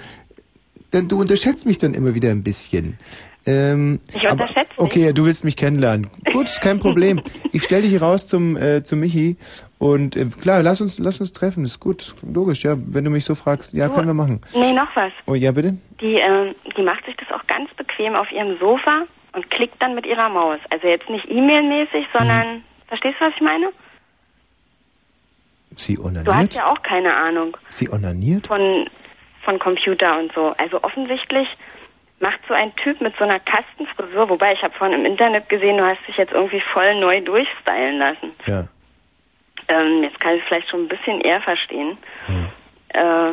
dann, du unterschätzt mich dann immer wieder ein bisschen. Ähm, Ich aber- unterschätze dich? Okay, du willst mich kennenlernen. Gut, ist kein Problem. Ich stell dich raus zum, äh, zum Michi und äh, klar, lass uns, lass uns treffen, ist gut, logisch, ja, wenn du mich so fragst, ja, können wir machen. nee, noch was. Oh, ja, bitte? Die, ähm, die macht sich das auch ganz bequem auf ihrem Sofa und klickt dann mit ihrer Maus. Also jetzt nicht E-Mail-mäßig, sondern, verstehst du, was ich meine? Sie Du hast onaniert? ja auch keine Ahnung Sie onaniert? von, von Computer und so. Also offensichtlich macht so ein Typ mit so einer Kastenfrisur, wobei ich habe vorhin im Internet gesehen, du hast dich jetzt irgendwie voll neu durchstylen lassen. Ja. Ähm, jetzt kann ich es vielleicht schon ein bisschen eher verstehen. Äh,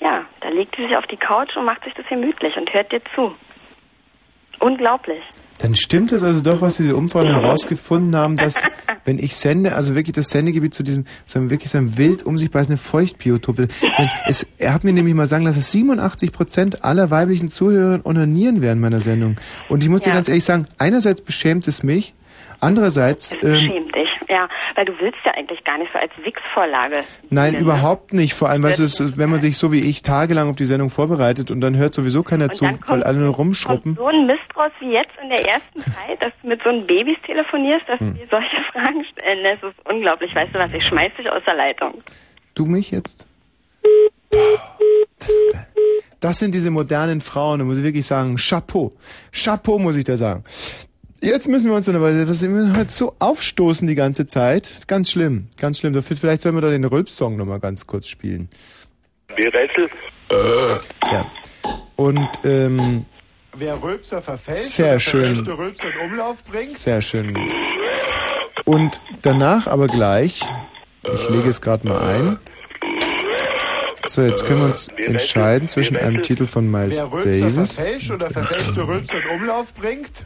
ja, da legt sie sich auf die Couch und macht sich das gemütlich und hört dir zu. Unglaublich. Dann stimmt es also doch, was diese Umfragen herausgefunden haben, dass wenn ich sende, also wirklich das Sendegebiet zu diesem, so einem wirklich so einem wild um sich beißenden Feuchtbiotop. Denn es, er hat mir nämlich mal sagen lassen, dass 87 Prozent aller weiblichen Zuhörer onanieren während meiner Sendung. Und ich muss dir Ja. ganz ehrlich sagen, einerseits beschämt es mich, andererseits, ähm, dich. Ja, weil du willst ja eigentlich gar nicht so als Wix-Vorlage. nein, überhaupt nicht. Vor allem, du, es, wenn man sich so wie ich tagelang auf die Sendung vorbereitet und dann hört sowieso keiner zu, dann weil kommt- alle nur rumschruppen. So ein Mist raus wie jetzt in der ersten Zeit, dass du mit so einem Babys telefonierst, dass Hm. du dir solche Fragen stellen. Das ist unglaublich. Weißt du was, ich schmeiß dich aus der Leitung. Du mich jetzt? Boah, das ist geil. Das sind diese modernen Frauen, da muss ich wirklich sagen, Chapeau. Chapeau muss ich da sagen. Jetzt müssen wir uns dann aber, das müssen halt so aufstoßen die ganze Zeit. Ganz schlimm, ganz schlimm. Dafür- Vielleicht sollen wir da den Rülps-Song nochmal ganz kurz spielen. Wir Rätsel. Ja. Und, ähm, Wer Rülpser verfälscht Sehr oder schön. verfälschte Rülpser in Umlauf bringt, sehr schön. Und danach aber gleich, ich lege es gerade mal ein. So, jetzt können wir uns entscheiden zwischen einem Titel von Miles wer Davis. verfälscht oder verfälschte Rülpser in Umlauf bringt,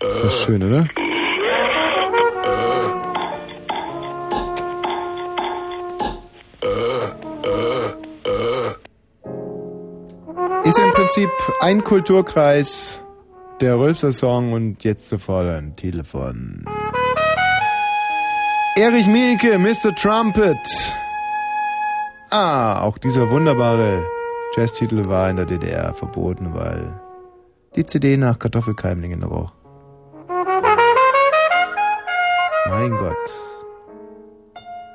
Ist das schön, oder? Ist im Prinzip ein Kulturkreis, der Rülpser Song und jetzt sofort ein Telefon. Erich Mielke, Mr. Trumpet. Ah, auch dieser wunderbare Jazztitel war in der DDR verboten, weil die CD nach Kartoffelkeimlingen roch. Mein Gott.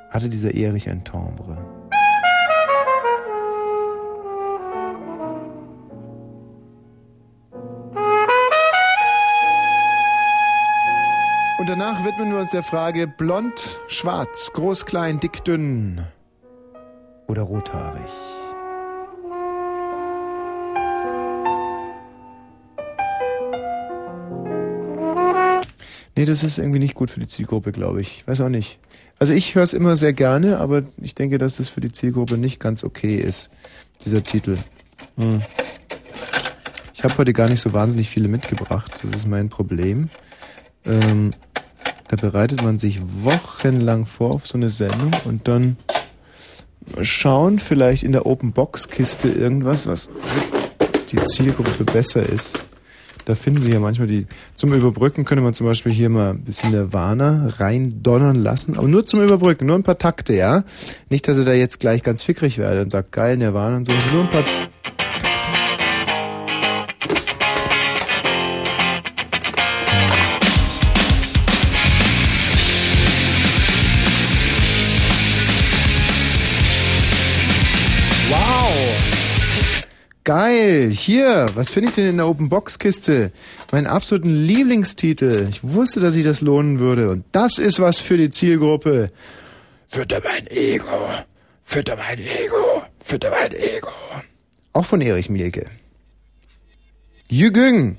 Hatte dieser Erich ein Timbre. Und danach widmen wir uns der Frage blond, schwarz, groß, klein, dick, dünn oder rothaarig. Nee, das ist irgendwie nicht gut für die Zielgruppe, glaube ich. Weiß auch nicht. Also ich höre es immer sehr gerne, aber ich denke, dass es für die Zielgruppe nicht ganz okay ist, dieser Titel. Hm. Ich habe heute gar nicht so wahnsinnig viele mitgebracht. Das ist mein Problem. Ähm, da bereitet man sich wochenlang vor auf so eine Sendung und dann schauen, vielleicht in der Open Box Kiste irgendwas, was die Zielgruppe besser ist. Da finden Sie ja manchmal die. Zum Überbrücken könnte man zum Beispiel hier mal ein bisschen Nirvana reindonnern lassen, aber nur zum Überbrücken, nur ein paar Takte, ja. Nicht, dass er da jetzt gleich ganz fickrig werde und sagt, geil, Nirvana und so, nur ein paar Geil! Hier, was finde ich denn in der Open Box Kiste? Meinen absoluten Lieblingstitel. Ich wusste, dass ich das lohnen würde. Und das ist was für die Zielgruppe. Fütter mein Ego. Fütter mein Ego. Fütter mein Ego. Auch von Erich Mielke. Jügüng.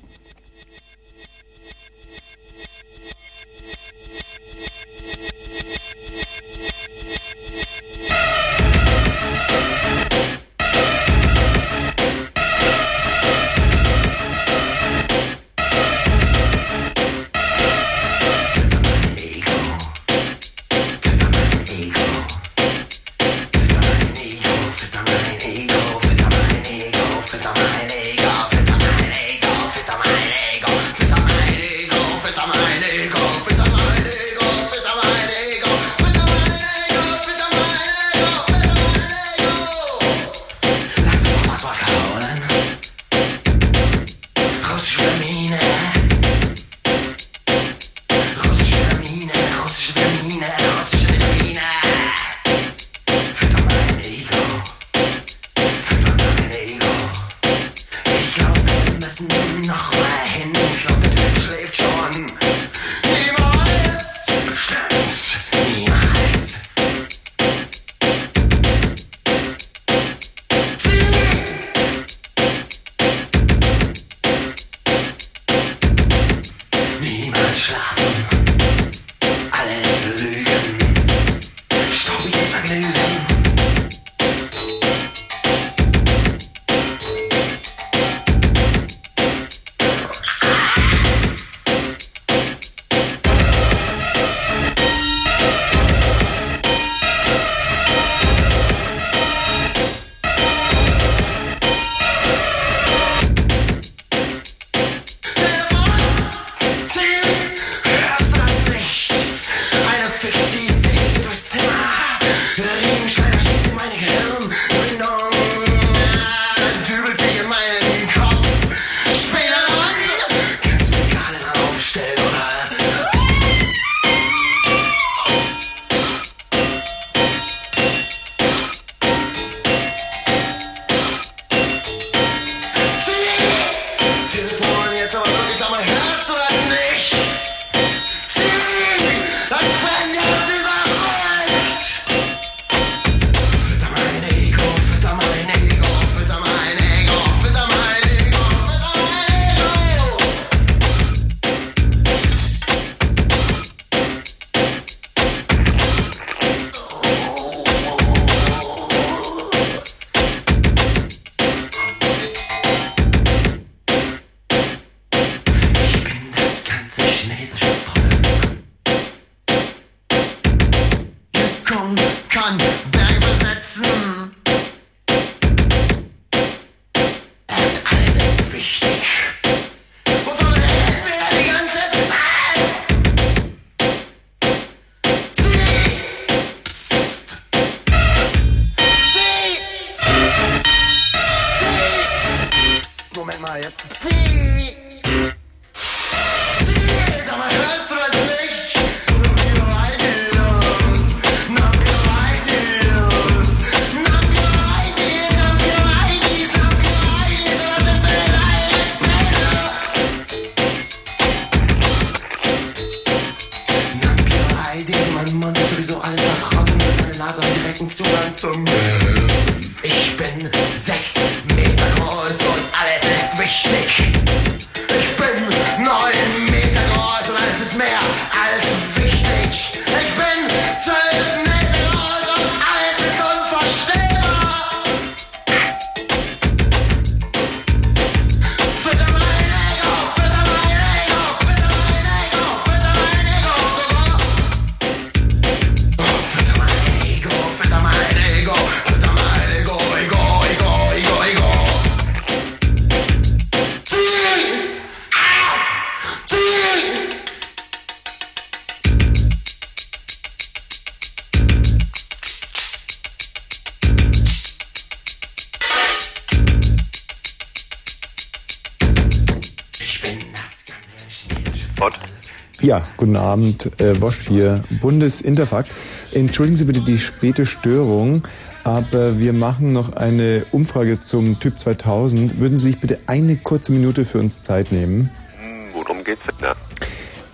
Ja, guten Abend, äh, Wosch hier, Bundesinterfakt. Entschuldigen Sie bitte die späte Störung, aber wir machen noch eine Umfrage zum Typ 2000. Würden Sie sich bitte eine kurze Minute für uns Zeit nehmen? Hm, Worum geht's denn da?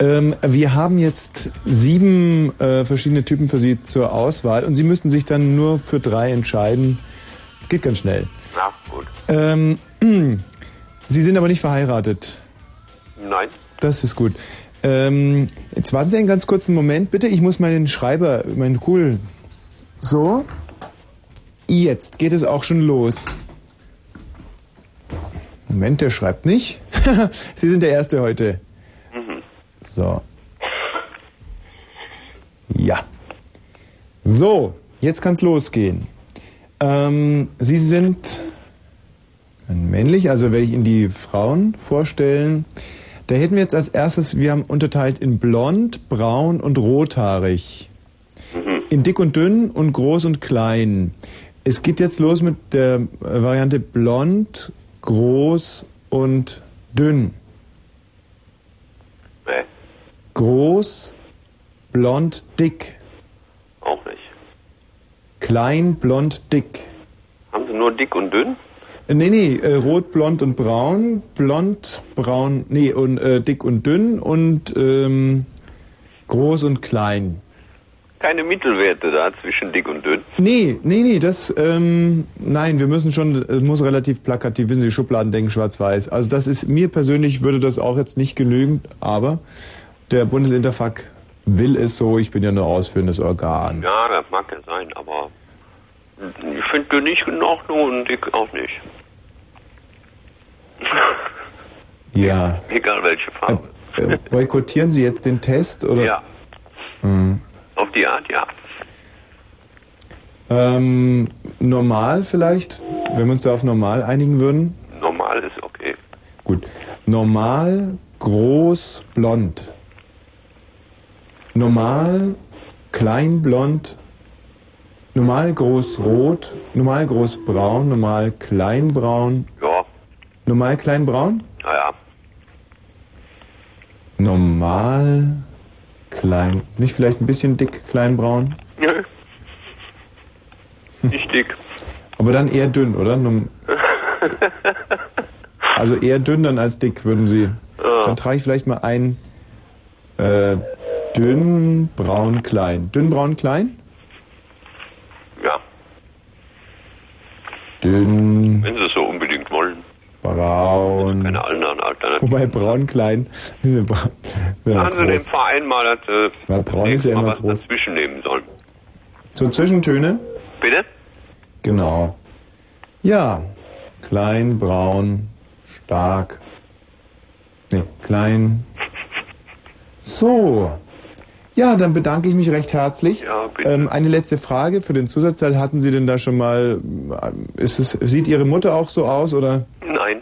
Ähm, wir haben jetzt sieben äh, verschiedene Typen für Sie zur Auswahl und Sie müssten sich dann nur für drei entscheiden. Es geht ganz schnell. Na, gut. Ähm, Sie sind aber nicht verheiratet. Nein. Das ist gut. Ähm, jetzt warten Sie einen ganz kurzen Moment, bitte. Ich muss meinen Schreiber, meinen cool. So. Jetzt geht es auch schon los. Moment, der schreibt nicht. Sie sind der Erste heute. So. Ja. So, jetzt kann's losgehen. Ähm, Sie sind männlich, also werde ich Ihnen die Frauen vorstellen. Da hätten wir jetzt als erstes, wir haben unterteilt in blond, braun und rothaarig. In dick und dünn und groß und klein. Es geht jetzt los mit der äh, Variante blond, groß und dünn. Nee, Groß, blond, dick. auch nicht. Klein, blond, dick. Haben Sie nur dick und dünn? Äh, Nee, nee, äh, rot, blond und braun, blond, braun, nee, und äh, dick und dünn und ähm, groß und klein. Keine Mittelwerte da zwischen dick und dünn. Nee, nee, nee, das, ähm, nein, wir müssen schon, es muss relativ plakativ, wissen Sie, Schubladen denken schwarz-weiß. Also das ist, mir persönlich würde das auch jetzt nicht genügen, aber der Bundesinterfak will es so, ich bin ja nur ausführendes Organ. Ja, das mag ja sein, aber ich finde nicht in Ordnung und dick auch nicht. Ja. Egal welche Farbe. Äh, boykottieren Sie jetzt den Test, oder? Ja, Hm. auf die Art ja. Ähm, normal vielleicht, wenn wir uns da auf normal einigen würden? Normal ist okay. Gut. Normal, groß, blond. Normal, klein, blond. Normal, groß, rot. Normal, groß, braun. Normal, klein, braun. Ja, Normal, klein, braun. naja. Normal, klein. Nicht vielleicht ein bisschen dick, klein, braun. Nö. Nicht dick. Aber dann eher dünn, oder? Num- Also eher dünn dann als dick, würden Sie. Ja. Dann trage ich vielleicht mal ein äh, dünn, braun, klein. Dünn, braun, klein? Ja, Dünn, wenn Sie es so. Braun. Keine anderen Alternativen. Wobei braun, klein. ist ja bra- ist ja Sagen Sie dem groß. Verein mal, dass äh, Weil braun ist ja immer groß. dazwischen nehmen sollen. So Zwischentöne? Bitte? Genau. Ja. Klein, braun, stark. Nee, klein. So. Ja, dann bedanke ich mich recht herzlich. Ja, bitte. Ähm, eine letzte Frage für den Zusatzteil. Hatten Sie denn da schon mal, ist es, sieht Ihre Mutter auch so aus oder Nein.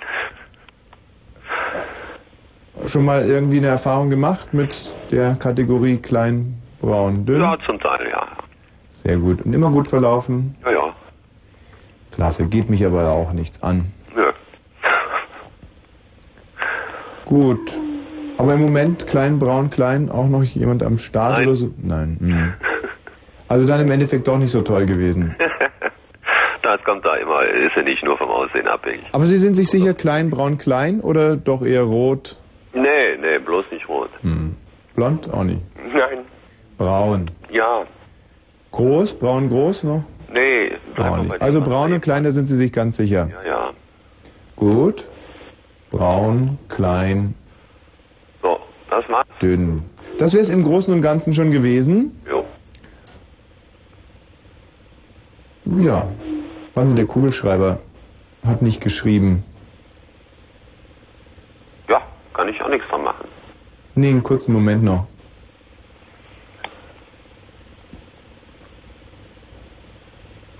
schon mal irgendwie eine Erfahrung gemacht mit der Kategorie klein, braun, dünn? Ja, zum Teil, ja. Sehr gut. Und immer gut verlaufen? Ja, ja. Klasse, geht mich aber auch nichts an. Nö. Gut. Aber im Moment klein, braun, klein, auch noch jemand am Start Nein. oder so? Nein. hm. Also dann im Endeffekt doch nicht so toll gewesen. Das kommt da immer, ist ja nicht nur vom Aussehen abhängig. Aber Sie sind sich sicher klein, braun, klein oder doch eher rot? Nee, nee, bloß nicht rot. Hm. Blond? Auch nicht. Nein. Braun. Ja. Groß? Braun groß noch? Nee. Nicht. Also braun und klein, da sind Sie sich ganz sicher. Ja, ja. Gut. Braun, klein, das war's. dünn. Das wäre es im Großen und Ganzen schon gewesen. Jo. Ja. Wahnsinn, der Kugelschreiber hat nicht geschrieben. Ja, kann ich auch nichts dran machen. Nee, einen kurzen Moment noch.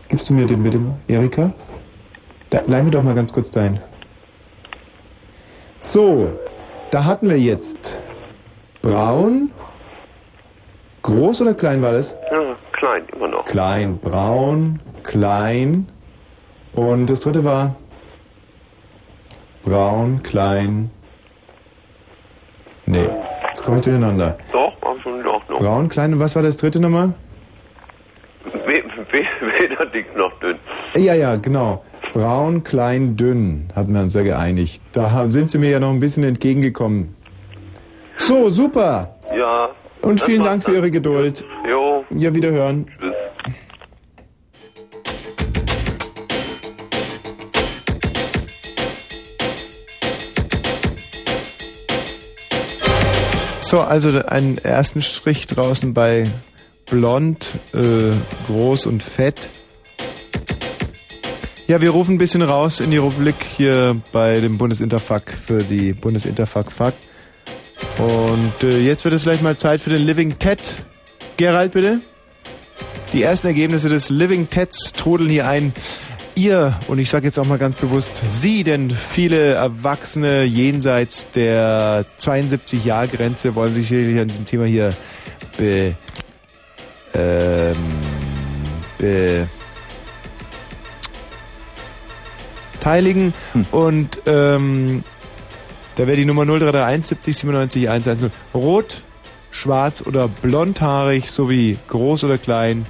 Gibst du mir den bitte mal, Erika? Da, leih mir doch mal ganz kurz dein. So, da hatten wir jetzt braun. Groß oder klein war das? Ja, klein, immer noch. Klein, braun, klein. Und das dritte war braun, klein. Nee, jetzt komme ich durcheinander. Doch, schon auch noch. Braun, klein und was war das dritte nochmal? We- we- Weder dick noch dünn. Ja, ja, genau. Braun, klein, dünn, hatten wir uns ja geeinigt. Da sind Sie mir ja noch ein bisschen entgegengekommen. So, super. Ja. Und vielen Dank für. Ihre Geduld. Jo. Ja, wiederhören. Tschüss. So, also einen ersten Strich draußen bei blond, äh, groß und fett. Ja, wir rufen ein bisschen raus in die Rubrik hier bei dem Bundesinterfuck für die Bundesinterfuck-Fuck. Und äh, jetzt wird es vielleicht mal Zeit für den Living Ted. Gerald, bitte. Die ersten Ergebnisse des Living Teds trudeln hier ein. Ihr, und ich sage jetzt auch mal ganz bewusst Sie, denn viele Erwachsene jenseits der 72-Jahr-Grenze wollen sich sicherlich an diesem Thema hier be, ähm, be, beteiligen. Und ähm, da wäre die Nummer 0331 70 97 110. Rot, schwarz oder blondhaarig sowie groß oder klein,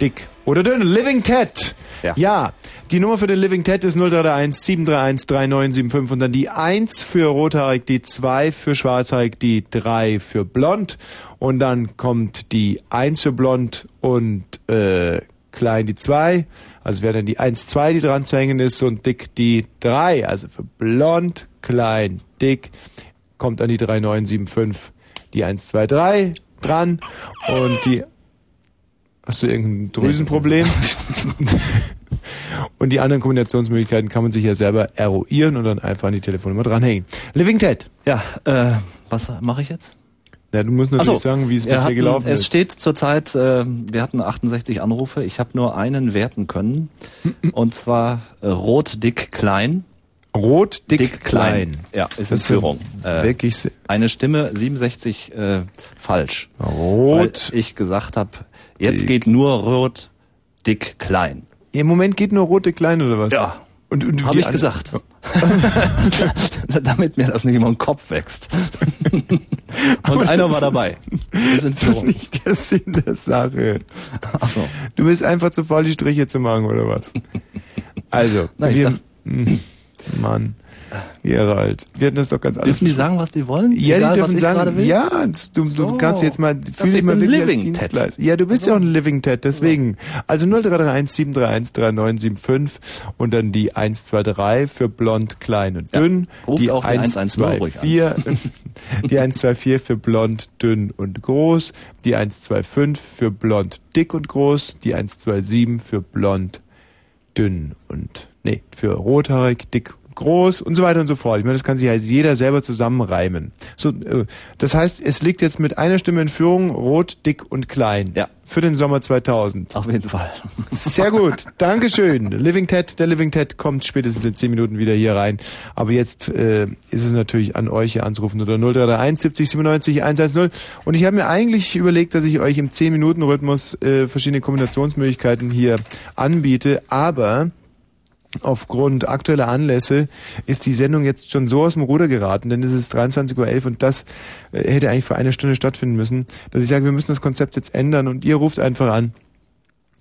dick oder dünn. Living Ted. Ja. Die Nummer für den Living Ted ist 0331 731 3975 und dann die 1 für rothaarig, die 2 für schwarzhaarig, die 3 für blond und dann kommt die 1 für blond und äh, klein die 2. Also wäre dann die 1, 2, die dran zu hängen ist und dick die 3. Also für blond, klein, dick kommt an die 3975 die 1, 2, 3 dran und die Hast du irgendein Drüsenproblem? und die anderen Kombinationsmöglichkeiten kann man sich ja selber eruieren und dann einfach an die Telefonnummer dranhängen. Living Ted. Ja, äh, was mache ich jetzt? Ja, du musst natürlich so, sagen, wie es bisher hatten, gelaufen es ist. steht zurzeit, äh, wir hatten 68 Anrufe, ich habe nur einen werten können. und zwar äh, rot, dick, klein. Rot, dick, klein. Ja, ist in Das ist Führung. Äh, wirklich eine Stimme 67 äh, falsch. Rot, Weil ich gesagt habe, jetzt dick. geht nur rot, dick, klein. Im Moment geht nur rote klein oder was? Ja. Und, und Habe ich gesagt. Damit mir das nicht immer im Kopf wächst. Aber Und einer das war dabei. Wir sind Das ist nicht der Sinn der Sache. Ach so. Du bist einfach zu faul, die Striche zu machen, oder was? Also, ich wir, Hm, Mann, Gerald, wir hatten das doch ganz anders. Dürfen die sagen, was die wollen? Ja, Egal, die was dürfen sagen, ja, du, So. du kannst jetzt mal, fühl dich ich mal wirklich als Living Ted. Dienstleister. Ja, du bist ja auch ein Living Ted, deswegen. Also 0331 731 3975 und dann die 123 für blond, klein und dünn. ruft die auch die 110 ruhig an. 124, die 124 für blond, dünn und groß. Die 125 für blond, dick und groß. Die 127 für blond, dünn und, nee, für rothaarig, dick und groß und so weiter und so fort. Ich meine, das kann sich ja jeder selber zusammenreimen. So, äh, das heißt, es liegt jetzt mit einer Stimme in Führung, rot, dick und klein. Ja. Für den Sommer 2000. Auf jeden Fall. Sehr gut. Dankeschön. Living Ted, der Living Ted kommt spätestens in 10 Minuten wieder hier rein. Aber jetzt äh, ist es natürlich an euch hier anzurufen unter 0331 70 97 110. Und ich habe mir eigentlich überlegt, dass ich euch im 10-Minuten-Rhythmus äh, verschiedene Kombinationsmöglichkeiten hier anbiete. Aber aufgrund aktueller Anlässe ist die Sendung jetzt schon so aus dem Ruder geraten, denn es ist 23.11 Uhr und das äh, hätte eigentlich vor einer Stunde stattfinden müssen, dass ich sage, wir müssen das Konzept jetzt ändern und ihr ruft einfach an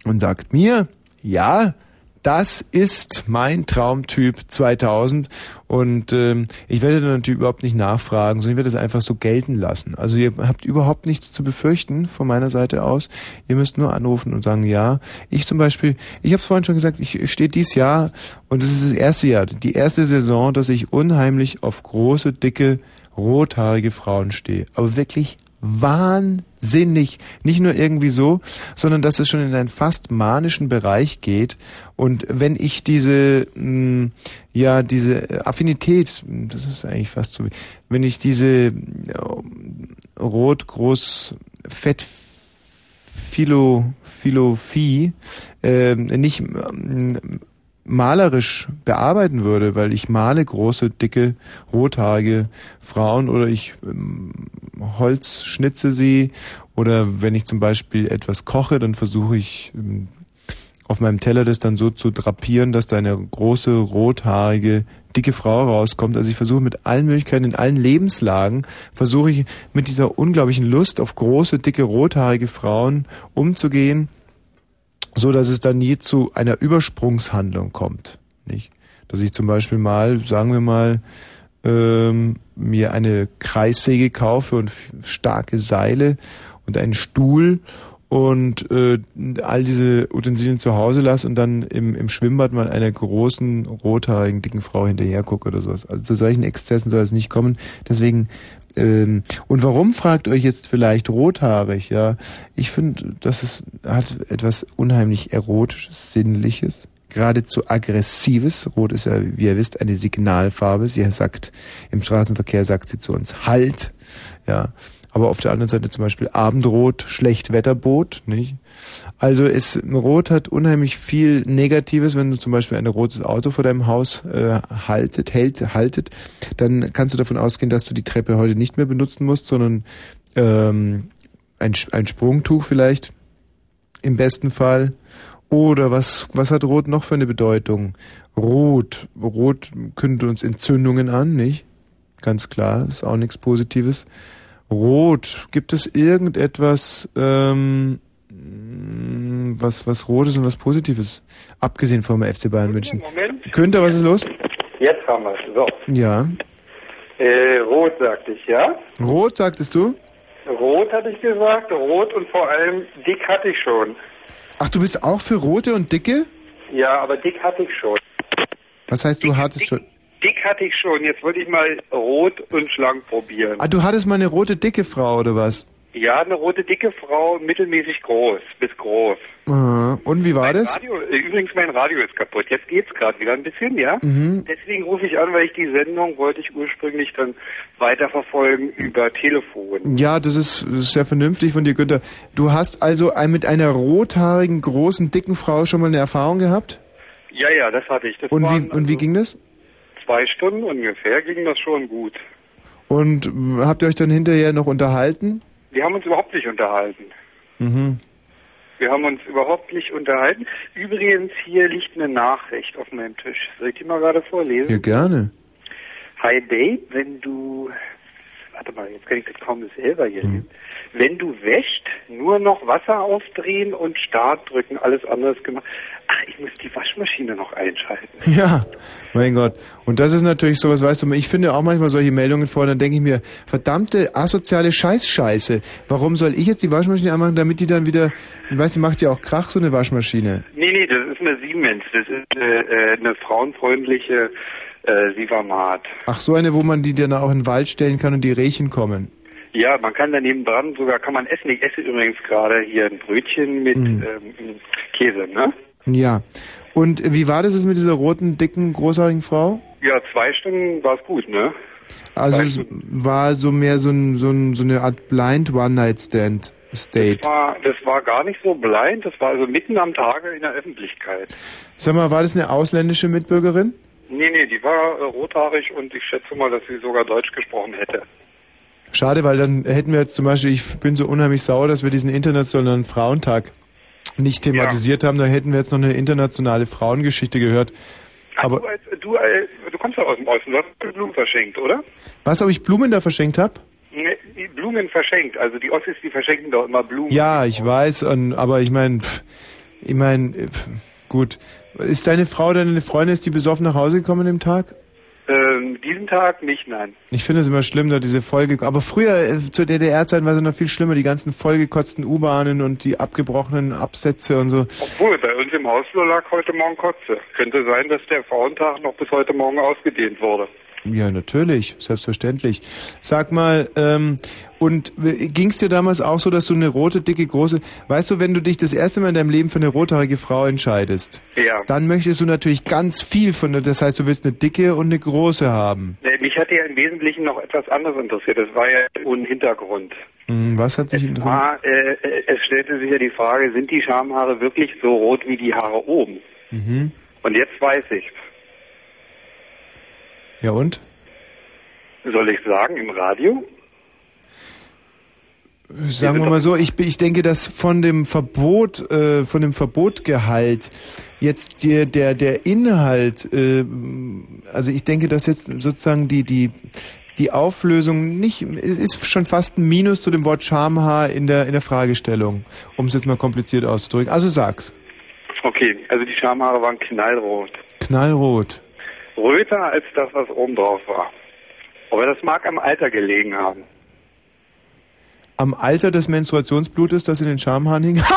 und sagt mir, ja, das ist mein Traumtyp 2000 und ähm, ich werde dann natürlich überhaupt nicht nachfragen, sondern ich werde es einfach so gelten lassen. Also ihr habt überhaupt nichts zu befürchten von meiner Seite aus. Ihr müsst nur anrufen und sagen, ja. Ich zum Beispiel, ich habe es vorhin schon gesagt, ich stehe dieses Jahr und es ist das erste Jahr, die erste Saison, dass ich unheimlich auf große, dicke, rothaarige Frauen stehe. Aber wirklich wahnsinnig. Nicht nur irgendwie so, sondern dass es schon in einen fast manischen Bereich geht. Und wenn ich diese, mh, ja, diese Affinität, das ist eigentlich fast so, wenn ich diese ja, rot, groß, fett, Philo, Philophie äh, nicht ähm, malerisch bearbeiten würde, weil ich male große, dicke, rothaarige Frauen oder ich ähm, Holz schnitze sie oder wenn ich zum Beispiel etwas koche, dann versuche ich ähm, auf meinem Teller das dann so zu drapieren, dass da eine große, rothaarige, dicke Frau rauskommt. Also ich versuche mit allen Möglichkeiten, in allen Lebenslagen, versuche ich mit dieser unglaublichen Lust auf große, dicke, rothaarige Frauen umzugehen so dass es dann nie zu einer Übersprungshandlung kommt. Nicht? Dass ich zum Beispiel mal, sagen wir mal, ähm, mir eine Kreissäge kaufe und starke Seile und einen Stuhl und äh, all diese Utensilien zu Hause lasse und dann im, im Schwimmbad mal einer großen, rothaarigen, dicken Frau hinterher gucke oder sowas. Also zu solchen Exzessen soll es nicht kommen. Deswegen ähm, und warum fragt euch jetzt vielleicht rothaarig? Ja, ich finde, das ist, hat etwas unheimlich erotisches, sinnliches, geradezu aggressives. Rot ist ja, wie ihr wisst, eine Signalfarbe. Sie sagt im Straßenverkehr sagt sie zu uns Halt. Ja, aber auf der anderen Seite zum Beispiel Abendrot, Schlechtwetterboot, nicht? Also es, Rot hat unheimlich viel Negatives, wenn du zum Beispiel ein rotes Auto vor deinem Haus äh, haltet, hält, haltet, dann kannst du davon ausgehen, dass du die Treppe heute nicht mehr benutzen musst, sondern ähm, ein, ein Sprungtuch vielleicht im besten Fall. Oder was, was hat Rot noch für eine Bedeutung? Rot, Rot kündet uns Entzündungen an, nicht? Ganz klar, ist auch nichts Positives. Rot, gibt es irgendetwas, ähm, was, was Rotes und was Positives? Abgesehen vom FC Bayern München. Moment. Günther, was ist los? Jetzt haben wir es. So. Ja. Äh, rot sagte ich, ja? Rot, sagtest du? Rot hatte ich gesagt. Rot und vor allem dick hatte ich schon. Ach, du bist auch für rote und dicke? Ja, aber dick hatte ich schon. Was heißt, du hattest schon... Dick hatte ich schon. Jetzt wollte ich mal rot und schlank probieren. Ah, du hattest mal eine rote, dicke Frau, oder was? Ja, eine rote, dicke Frau, mittelmäßig groß, bis groß. Aha. Und wie war mein das? Radio, übrigens, mein Radio ist kaputt. Jetzt geht's gerade wieder ein bisschen, ja? Mhm. Deswegen rufe ich an, weil ich die Sendung wollte ich ursprünglich dann weiterverfolgen über Telefon. Ja, das ist, das ist sehr vernünftig von dir, Günther. Du hast also mit einer rothaarigen, großen, dicken Frau schon mal eine Erfahrung gehabt? Ja, ja, das hatte ich. Das Und wie, und wie ging das? Zwei Stunden ungefähr, ging das schon gut. Und habt ihr euch dann hinterher noch unterhalten? Wir haben uns überhaupt nicht unterhalten. Mhm. Wir haben uns überhaupt nicht unterhalten. Übrigens, hier liegt eine Nachricht auf meinem Tisch. Soll ich die mal gerade vorlesen? Ja, gerne. Hi Babe, wenn du, warte mal, jetzt kann ich das kaum selber hier lesen. Wenn du wäscht, nur noch Wasser aufdrehen und Start drücken, alles anderes gemacht. Ach, ich muss die Waschmaschine noch einschalten. Ja, mein Gott. Und das ist natürlich sowas, weißt du, ich finde auch manchmal solche Meldungen vor, dann denke ich mir, verdammte asoziale Scheißscheiße. Warum soll ich jetzt die Waschmaschine anmachen, damit die dann wieder, weißt du, macht ja auch Krach, so eine Waschmaschine. Nee, nee, das ist eine Siemens. Das ist äh, äh, eine frauenfreundliche äh, Sivamat. Ach, so eine, wo man die dann auch in den Wald stellen kann und die Rehchen kommen. Ja, man kann daneben dran sogar, kann man essen. Ich esse übrigens gerade hier ein Brötchen mit Mhm. ähm, Käse, ne? Ja. Und wie war das jetzt mit dieser roten, dicken, großartigen Frau? Ja, zwei Stunden war es gut, ne? Also es war so mehr so, ein, so, ein, so eine Art Blind One-Night-Stand State. Das war, das war gar nicht so blind, das war also mitten am Tage in der Öffentlichkeit. Sag mal, war das eine ausländische Mitbürgerin? Nee, nee, die war äh, rothaarig und ich schätze mal, dass sie sogar Deutsch gesprochen hätte. Schade, weil dann hätten wir jetzt zum Beispiel, ich bin so unheimlich sauer, dass wir diesen internationalen Frauentag nicht thematisiert haben. Da hätten wir jetzt noch eine internationale Frauengeschichte gehört. Aber Du, als, du, äh, du kommst ja aus dem Osten, du hast Blumen verschenkt, oder? was, ob ich Blumen da verschenkt habe? Blumen verschenkt. Also die Ossis, die verschenken doch immer Blumen. Ja, ich weiß, und, aber ich meine, ich meine, gut. Ist deine Frau, deine Freundin, ist die besoffen nach Hause gekommen an dem Tag? Diesen Tag nicht, nein. Ich finde es immer schlimm, da diese Vollge... Aber früher, äh, zur DDR-Zeit war es noch viel schlimmer, die ganzen vollgekotzten U-Bahnen und die abgebrochenen Absätze und so. Obwohl, bei uns im Hausflur lag heute Morgen Kotze. Könnte sein, dass der Frauentag noch bis heute Morgen ausgedehnt wurde. Ja, natürlich, selbstverständlich. Sag mal, ähm, und ging es dir damals auch so, dass du eine rote, dicke, große... Weißt du, wenn du dich das erste Mal in deinem Leben für eine rothaarige Frau entscheidest, Ja. dann möchtest du natürlich ganz viel von der... Das heißt, du willst eine dicke und eine große haben. Mich hatte ja im Wesentlichen noch etwas anderes interessiert. Das war ja ohne Hintergrund. Hm, was hat dich interessiert? Ah, äh, äh, es stellte sich ja die Frage, sind die Schamhaare wirklich so rot wie die Haare oben? Mhm. Und jetzt weiß ich. Ja und? Soll ich sagen, im Radio? Sagen wir mal so, ich, ich denke, dass von dem Verbot, äh, von dem Verbotgehalt jetzt der, der, der Inhalt, äh, also ich denke, dass jetzt sozusagen die, die, die Auflösung nicht, es ist schon fast ein Minus zu dem Wort Schamhaar in der, in der Fragestellung, um es jetzt mal kompliziert auszudrücken. Also sag's. Okay, also die Schamhaare waren knallrot. Knallrot. Röter als das, was oben drauf war. Aber das mag am Alter gelegen haben. Am Alter des Menstruationsblutes, das in den Schamhaaren hing?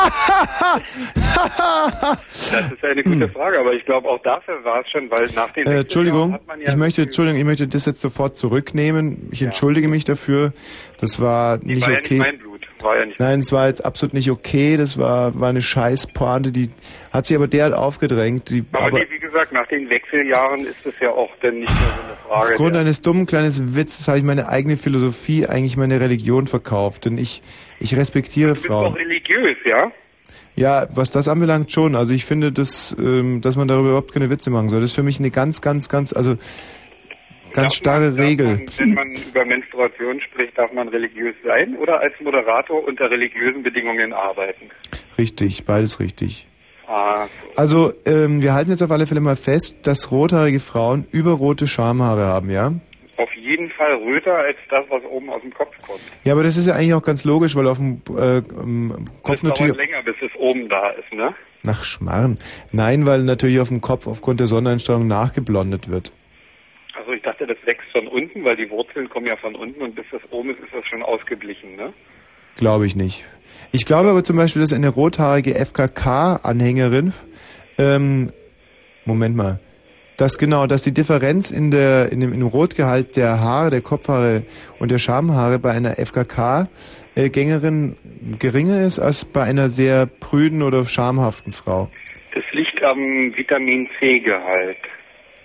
Das ist eine gute Frage, aber ich glaube auch dafür war es schon, weil nach den Äh, 60er Entschuldigung, ja ich möchte, Entschuldigung, ich möchte das jetzt sofort zurücknehmen. Ich entschuldige mich dafür. Das war nicht war ja okay. nicht mein Blut. War ja nicht Nein, es war jetzt absolut nicht okay. Das war, war eine Scheißpointe, die hat sich aber derart aufgedrängt. Die, aber, aber nee, wie gesagt, nach den Wechseljahren ist es ja auch dann nicht mehr so eine Frage. aufgrund eines dummen kleines Witzes habe ich meine eigene Philosophie, eigentlich meine Religion verkauft. Denn ich, ich respektiere du bist Frauen. auch religiös, ja? Ja, was das anbelangt schon. Also ich finde, dass, ähm, dass man darüber überhaupt keine Witze machen soll. Das ist für mich eine ganz, ganz, ganz, also ganz starre Regel. Wenn man über Menstruation spricht, darf man religiös sein oder als Moderator unter religiösen Bedingungen arbeiten? Richtig, beides richtig. Ah, Also ähm, wir halten jetzt auf alle Fälle mal fest, dass rothaarige Frauen überrote Schamhaare haben, ja? auf jeden Fall röter als das, was oben aus dem Kopf kommt. Ja, aber das ist ja eigentlich auch ganz logisch, weil auf dem äh, ähm, Kopf Das dauert natürlich... länger, bis es oben da ist, ne? Nach Schmarrn. Nein, weil natürlich auf dem Kopf aufgrund der Sonneneinstrahlung nachgeblondet wird. Also ich dachte, das wächst von unten, weil die Wurzeln kommen ja von unten und bis das oben ist, ist das schon ausgeglichen, ne? Glaube ich nicht. Ich glaube aber zum Beispiel, dass eine rothaarige FKK-Anhängerin, ähm, Moment mal, dass genau, dass die Differenz in der in dem, dem Rotgehalt der Haare, der Kopfhaare und der Schamhaare bei einer FKK-Gängerin geringer ist als bei einer sehr prüden oder schamhaften Frau. Das liegt am Vitamin C-Gehalt.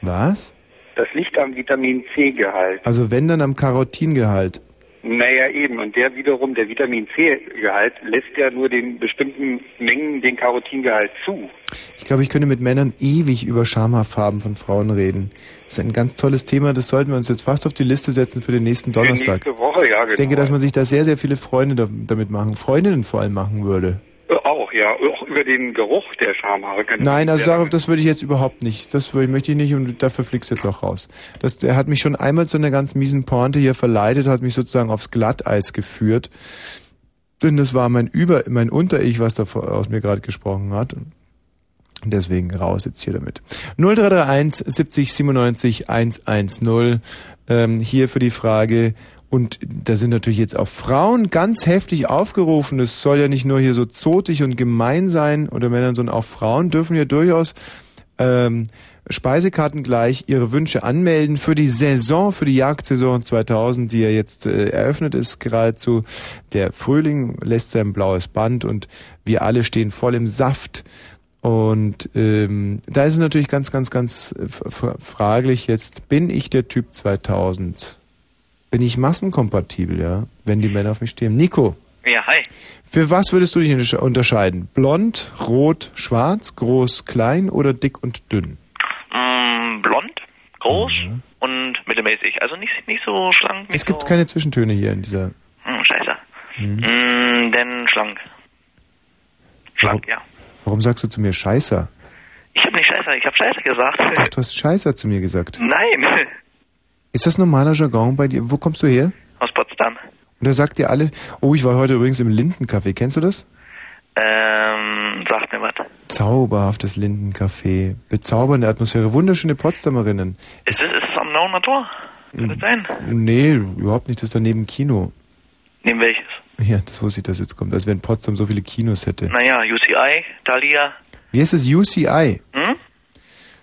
Was? Das liegt am Vitamin C-Gehalt. Also wenn dann am Karotingehalt. Naja, eben. Und der wiederum, der Vitamin C-Gehalt, lässt ja nur den bestimmten Mengen den Carotingehalt zu. Ich glaube, ich könnte mit Männern ewig über Schamhaarfarben von Frauen reden. Das ist ein ganz tolles Thema, das sollten wir uns jetzt fast auf die Liste setzen für den nächsten Für Donnerstag. nächste Woche, ja, genau. Ich denke, dass man sich da sehr, sehr viele Freunde da, damit machen, Freundinnen vor allem machen würde. Äh, Auch, ja. Auch über den Geruch der Schamhaare könnte Nein, also darauf, das würde ich jetzt überhaupt nicht. Das würde, möchte ich nicht und dafür fliegst du jetzt auch raus. Das, er hat mich schon einmal zu einer ganz miesen Pointe hier verleitet, hat mich sozusagen aufs Glatteis geführt. Denn das war mein Über, mein Unter-Ich, was da aus mir gerade gesprochen hat. Und Deswegen raus jetzt hier damit. 0331 70 97 110. Ähm, hier für die Frage. Und da sind natürlich jetzt auch Frauen ganz heftig aufgerufen. Es soll ja nicht nur hier so zotig und gemein sein oder Männern, sondern auch Frauen dürfen ja durchaus ähm, Speisekarten gleich ihre Wünsche anmelden für die Saison, für die Jagdsaison 2000, die ja jetzt äh, eröffnet ist geradezu. Der Frühling lässt sein blaues Band und wir alle stehen voll im Saft. Und ähm, da ist es natürlich ganz, ganz, ganz äh, fraglich jetzt, bin ich der Typ 2000? Bin ich massenkompatibel, ja, wenn die Männer auf mich stehen? Nico, Ja, hi. für was würdest du dich untersche- unterscheiden? Blond, rot, schwarz, groß, klein oder dick und dünn? Mm, blond, groß und mittelmäßig. Also nicht, nicht so schlank, nicht Es gibt so... keine Zwischentöne hier in dieser... Hm, scheiße. Hm. Mm, denn schlank. Schlank, ja. Warum sagst du zu mir Scheißer? Ich habe nicht Scheiße, ich habe Scheiße gesagt. Ach, du hast Scheißer zu mir gesagt. Nein, Ist das normaler Jargon bei dir? Wo kommst du her? aus Potsdam. Und da sagt ihr alle, oh, ich war heute übrigens im Lindencafé. Kennst du das? Ähm, sagt mir was. Zauberhaftes Lindencafé. Bezaubernde Atmosphäre. Wunderschöne Potsdamerinnen. Ist es, ist es am Nauener Tor? Kann das sein? Nee, überhaupt nicht. Das ist daneben Kino. Neben welches? Ja, das wusste ich, dass jetzt kommt. Als wenn Potsdam so viele Kinos hätte. Naja, UCI, Thalia. Wie heißt das? UCI? Hm?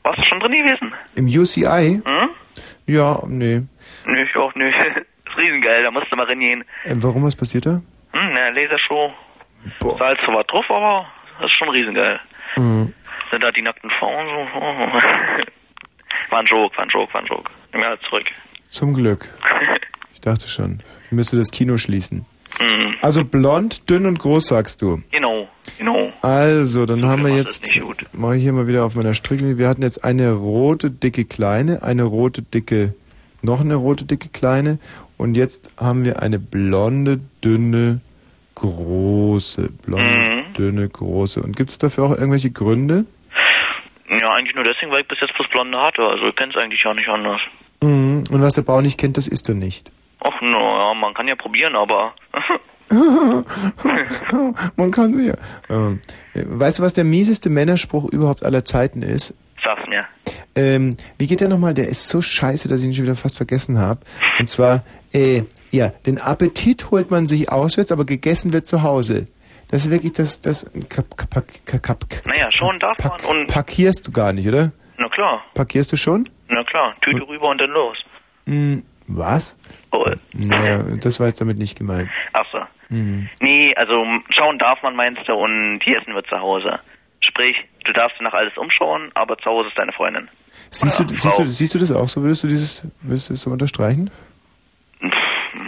Warst du schon drin gewesen? Im UCI? Hm? Ja, nee. Nö, ich auch nö. ist riesengeil, da musst du mal reingehen. Äh, warum, was passiert da? Hm, na, Lasershow. Boah. Salz zwar drauf, aber das ist schon riesengeil. Mhm. Sind da die nackten Frauen so? Oh. War ein Joke, war ein Joke, war ein Joke. Nimm mir halt zurück. Zum Glück. Ich dachte schon. Ich müsste das Kino schließen. Hm. Also blond, dünn und groß, sagst du. Genau, genau. Also, dann haben wir jetzt, mache ich hier mal wieder auf meiner Stricklinie, wir hatten jetzt eine rote, dicke, kleine, eine rote, dicke, noch eine rote, dicke, kleine und jetzt haben wir eine blonde, dünne, große. Blonde, Mhm. dünne, große. Und gibt es dafür auch irgendwelche Gründe? Ja, eigentlich nur deswegen, weil ich bis jetzt bloß blonde hatte. Also ich kenn's eigentlich ja nicht anders. Mhm. Und was der Bauer nicht kennt, das isst er nicht. Ach, naja, man kann ja probieren, aber... Man kann sie ja. Ähm, weißt du, was der mieseste Männerspruch überhaupt aller Zeiten ist? Sag's mir. Ähm, wie geht der nochmal? Der ist so scheiße, dass ich ihn schon wieder fast vergessen habe. Und zwar, äh, ja, den Appetit holt man sich auswärts, aber gegessen wird zu Hause. Das ist wirklich das, das Naja, schon darf man und... parkierst du gar nicht, oder? Na klar, Parkierst du schon? na klar. Tüte rüber und dann los. Was? Oh, Naja, das war jetzt damit nicht gemeint. ach so. Hm. Nee, also schauen darf man, meinst du, und hier essen wird zu Hause. Sprich, du darfst nach alles umschauen, aber zu Hause ist deine Freundin. Siehst du, Oder siehst, du, siehst du das auch so? Würdest du dieses, würdest du das so unterstreichen?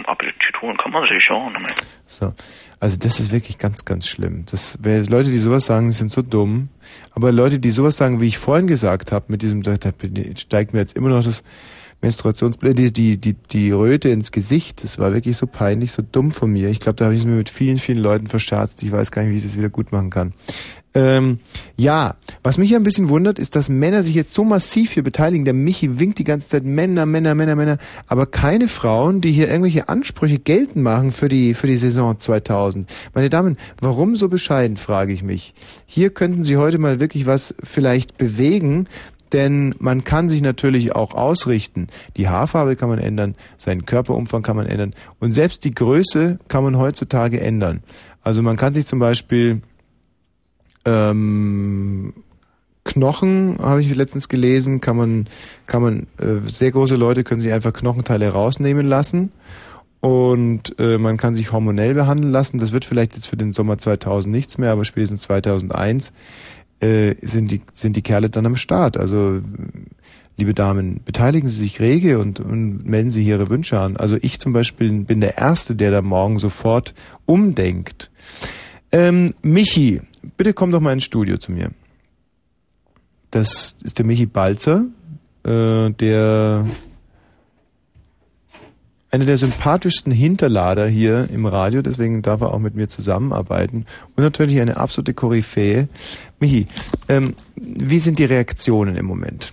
Appetit holen kann man sich schon. So. Also das ist wirklich ganz, ganz schlimm. Das, wer, Leute, die sowas sagen, sind so dumm. Aber Leute, die sowas sagen, wie ich vorhin gesagt habe, mit diesem, da, da steigt mir jetzt immer noch das Menstruationsblut, die, die, die, die Röte ins Gesicht. Das war wirklich so peinlich, so dumm von mir. Ich glaube, da habe ich es mir mit vielen, vielen Leuten verscherzt. Ich weiß gar nicht, wie ich das wieder gut machen kann. Ähm, ja, was mich ja ein bisschen wundert, ist, dass Männer sich jetzt so massiv hier beteiligen. Der Michi winkt die ganze Zeit Männer, Männer, Männer, Männer, aber keine Frauen, die hier irgendwelche Ansprüche geltend machen für die, für die Saison 2000. Meine Damen, warum so bescheiden, frage ich mich. Hier könnten Sie heute mal wirklich was vielleicht bewegen, denn man kann sich natürlich auch ausrichten. Die Haarfarbe kann man ändern, seinen Körperumfang kann man ändern und selbst die Größe kann man heutzutage ändern. Also man kann sich zum Beispiel ähm, Knochen, habe ich letztens gelesen, kann man, kann man, äh, sehr große Leute können sich einfach Knochenteile rausnehmen lassen und äh, man kann sich hormonell behandeln lassen. Das wird vielleicht jetzt für den Sommer 2000 nichts mehr, aber spätestens 2001 äh, sind die sind die Kerle dann am Start. Also liebe Damen, beteiligen Sie sich rege und, und melden Sie Ihre Wünsche an. Also ich zum Beispiel bin der Erste, der da morgen sofort umdenkt. Ähm, Michi, bitte komm doch mal ins Studio zu mir. Das ist der Michi Balzer, äh, der einer der sympathischsten Hinterlader hier im Radio, deswegen darf er auch mit mir zusammenarbeiten. Und natürlich eine absolute Koryphäe. Michi, ähm, wie sind die Reaktionen im Moment?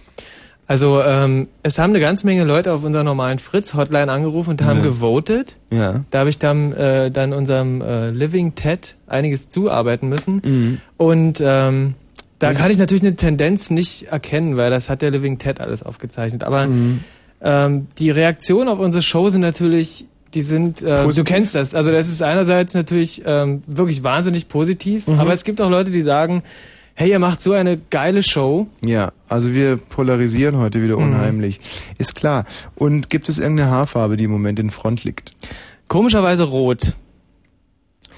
Also ähm, es haben eine ganze Menge Leute auf unserer normalen Fritz-Hotline angerufen und haben Ja. gewotet. Ja. Da habe ich dann, äh, dann unserem äh, Living Ted einiges zuarbeiten müssen. Mhm. Und ähm, da kann ich natürlich eine Tendenz nicht erkennen, weil das hat der Living Ted alles aufgezeichnet. Aber Mhm. Ähm, die Reaktionen auf unsere Show sind natürlich, die sind, äh, du kennst das. Also das ist einerseits natürlich ähm, wirklich wahnsinnig positiv, Mhm. aber es gibt auch Leute, die sagen, hey, ihr macht so eine geile Show. Ja, also wir polarisieren heute wieder Mhm. unheimlich. Ist klar. Und gibt es irgendeine Haarfarbe, die im Moment in Front liegt? Komischerweise rot.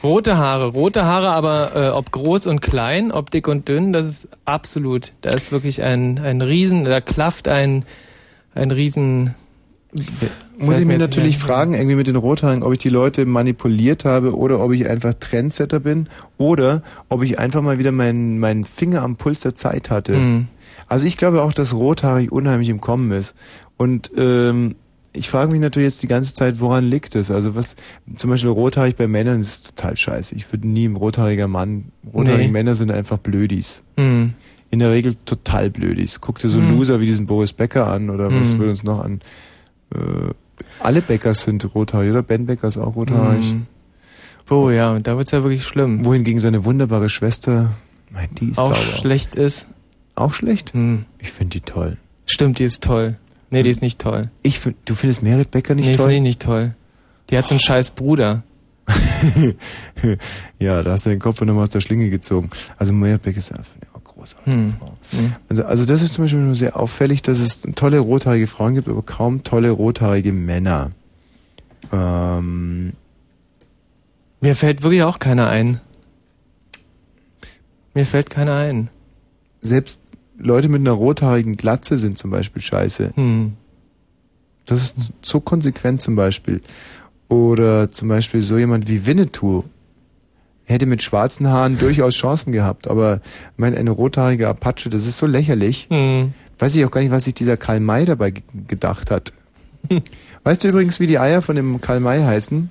Rote Haare, rote Haare, aber äh, ob groß und klein, ob dick und dünn, das ist absolut. Da ist wirklich ein ein Riesen, da klafft ein ein Riesen. Muss ich mir mich natürlich fragen, irgendwie mit den Rothaarigen, ob ich die Leute manipuliert habe oder ob ich einfach Trendsetter bin oder ob ich einfach mal wieder meinen meinen Finger am Puls der Zeit hatte. Mhm. Also ich glaube auch, dass rothaarig unheimlich im Kommen ist. Und ähm, ich frage mich natürlich jetzt die ganze Zeit, woran liegt es? Also was, zum Beispiel rothaarig bei Männern ist total scheiße. Ich würde nie ein rothaariger Mann, rothaarige Nee. Männer sind einfach Blödis. Mhm. In der Regel total blöd ist. Guck dir so Hm. Loser wie diesen Boris Becker an oder was Hm. will uns noch an? Äh, alle Beckers sind rothaarig, oder? Ben Becker ist auch rothaarig. Hm. Oh ja, da wird's ja wirklich schlimm. Wohingegen seine wunderbare Schwester, mein, die ist Auch sauber. schlecht ist. Auch schlecht? Hm. Ich finde die toll. Stimmt, die ist toll. Nee, die ist nicht toll. Ich find, du findest Merit Becker nicht nee, toll? finde ich nicht toll. Die hat so einen scheiß Bruder. ja, da hast du den Kopf nochmal aus der Schlinge gezogen. Also Merit Becker ist ja finde ich auch großartig. Hm. Hm. Also, also das ist zum Beispiel nur sehr auffällig, dass es tolle rothaarige Frauen gibt, aber kaum tolle rothaarige Männer. Ähm, Mir fällt wirklich auch keiner ein. Mir fällt keiner ein. selbst Leute mit einer rothaarigen Glatze sind zum Beispiel scheiße. Hm. Das ist so konsequent zum Beispiel. Oder zum Beispiel so jemand wie Winnetou hätte mit schwarzen Haaren durchaus Chancen gehabt, aber ich meine, eine rothaarige Apache, das ist so lächerlich. Hm. Weiß ich auch gar nicht, was sich dieser Karl May dabei ge- gedacht hat. weißt du übrigens, wie die Eier von dem Karl May heißen?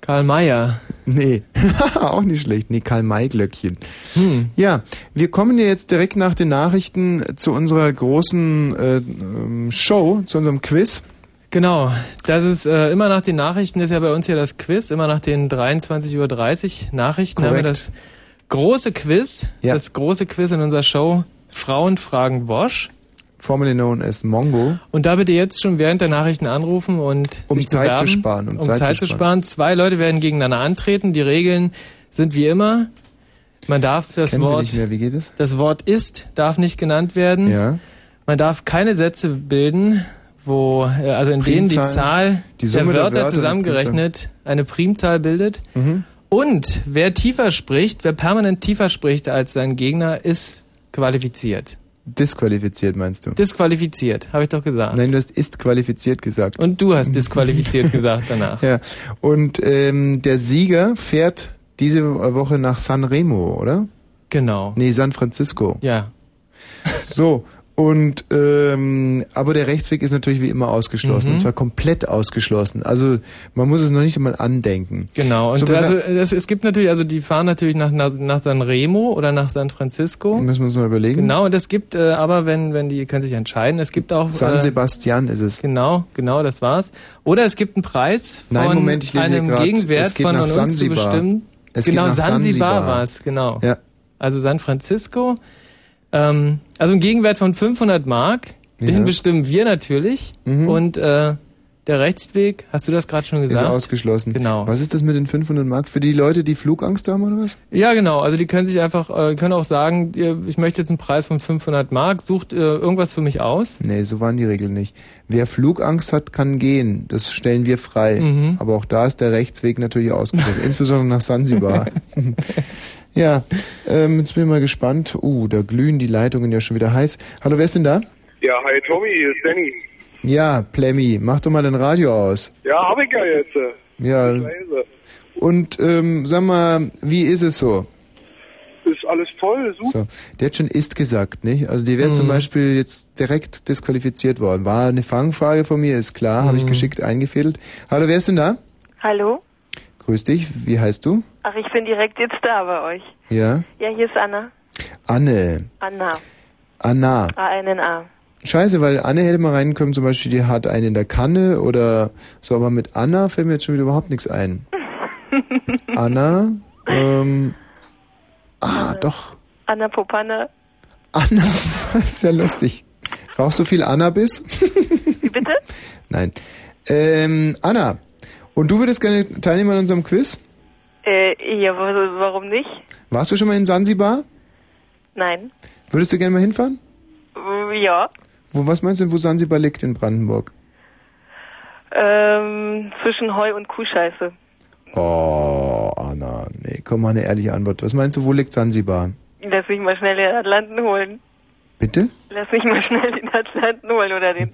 Karl Mayer. Nee, auch nicht schlecht. Nee, Karl May Glöckchen. Hm. Ja, wir kommen ja jetzt direkt nach den Nachrichten zu unserer großen äh, ähm, Show, zu unserem Quiz. Genau, das ist äh, immer nach den Nachrichten, ist ja bei uns hier das Quiz, immer nach den 23.30 Uhr Nachrichten haben wir Korrekt. das große Quiz, das große Quiz in unserer Show Frauen fragen Wosch. Formerly known as Mongo. Und da bitte jetzt schon während der Nachrichten anrufen und Um Zeit bewerben, zu sparen, um Um, Zeit Zeit, zu sparen. Zwei Leute werden gegeneinander antreten. Die Regeln sind wie immer. Man darf das Kennen Sie Wort, nicht mehr, wie geht es? das Wort ist darf nicht genannt werden. Ja. Man darf keine Sätze bilden, wo, äh, also in denen die Zahl die der Summe der Wörter Wörter zusammengerechnet eine Primzahl bildet. Mhm. Und wer tiefer spricht, wer permanent tiefer spricht als sein Gegner, ist qualifiziert. Disqualifiziert meinst du? Disqualifiziert, habe ich doch gesagt. Nein, du hast ist qualifiziert gesagt. Und du hast disqualifiziert gesagt danach. Ja. Und ähm, der Sieger fährt diese Woche nach San Remo, oder? Genau. Nee, San Francisco. Ja. So. Und ähm, aber der Rechtsweg ist natürlich wie immer ausgeschlossen. Mhm. Und zwar komplett ausgeschlossen. Also man muss es noch nicht einmal andenken. Genau, und So, also es, es gibt natürlich, also die fahren natürlich nach, nach, nach San Remo oder nach San Francisco. Müssen wir uns mal überlegen. Genau, und es gibt äh, aber, wenn, wenn die können sich entscheiden, es gibt auch San äh, Sebastian ist es. Genau, genau, das war's. Oder es gibt einen Preis von Nein, Moment, einem grad. Gegenwert Es von uns zu Sansibar. bestimmen. Es genau, Sansibar Sansibar. war's, genau. Ja. Also San Francisco. Ähm, also ein Gegenwert von 500 Mark. Den Ja. bestimmen wir natürlich. Mhm. Und äh, der Rechtsweg, hast du das gerade schon Ist gesagt? ausgeschlossen. Genau. Was ist das mit den 500 Mark für die Leute, die Flugangst haben oder was? Ja, genau. Also die können sich einfach, äh, können auch sagen, ich möchte jetzt einen Preis von 500 Mark, sucht äh, irgendwas für mich aus. Nee, so waren die Regeln nicht. Wer Flugangst hat, kann gehen. Das stellen wir frei. Mhm. Aber auch da ist der Rechtsweg natürlich ausgeschlossen. Insbesondere nach Sansibar. ja, ähm, jetzt bin ich mal gespannt. Uh, da glühen die Leitungen ja schon wieder heiß. Hallo, wer ist denn da? Ja, hi Tommy, hier ist Danny. Ja, Plemmy, mach doch mal dein Radio aus. Ja, hab ich ja jetzt. Ja. Leise. Und ähm, sag mal, wie ist es so? Ist alles toll, super. So, der hat schon ist gesagt, nicht? Also die wäre Mhm. zum Beispiel jetzt direkt disqualifiziert worden. War eine Fangfrage von mir, ist klar, habe ich Mhm. geschickt eingefädelt. Hallo, wer ist denn da? Hallo? Grüß dich, wie heißt du? Ach, ich bin direkt jetzt da bei euch. Ja? Ja, hier ist Anna. Anne. Anna. Anna. A-N-N-A. Scheiße, weil Anne hätte mal rein können, zum Beispiel, die hat einen in der Kanne oder so, aber mit Anna fällt mir jetzt schon wieder überhaupt nichts ein. Anna, ähm, ah, doch, Anna Popana. Anna, ist ja lustig. Rauchst du viel Annabis? Wie bitte? Nein. Ähm, Anna, und du würdest gerne teilnehmen an unserem Quiz? Äh, ja, wa- warum nicht? Warst du schon mal in Sansibar? Nein. Würdest du gerne mal hinfahren? Ja. Wo, was meinst du, denn, wo Sansibar liegt in Brandenburg? Ähm, zwischen Heu und Kuhscheiße. Oh, Anna, nee, komm mal eine ehrliche Antwort. Was meinst du, wo liegt Sansibar? Lass mich mal schnell den Atlanten holen. Bitte? Lass mich mal schnell den Atlanten holen oder den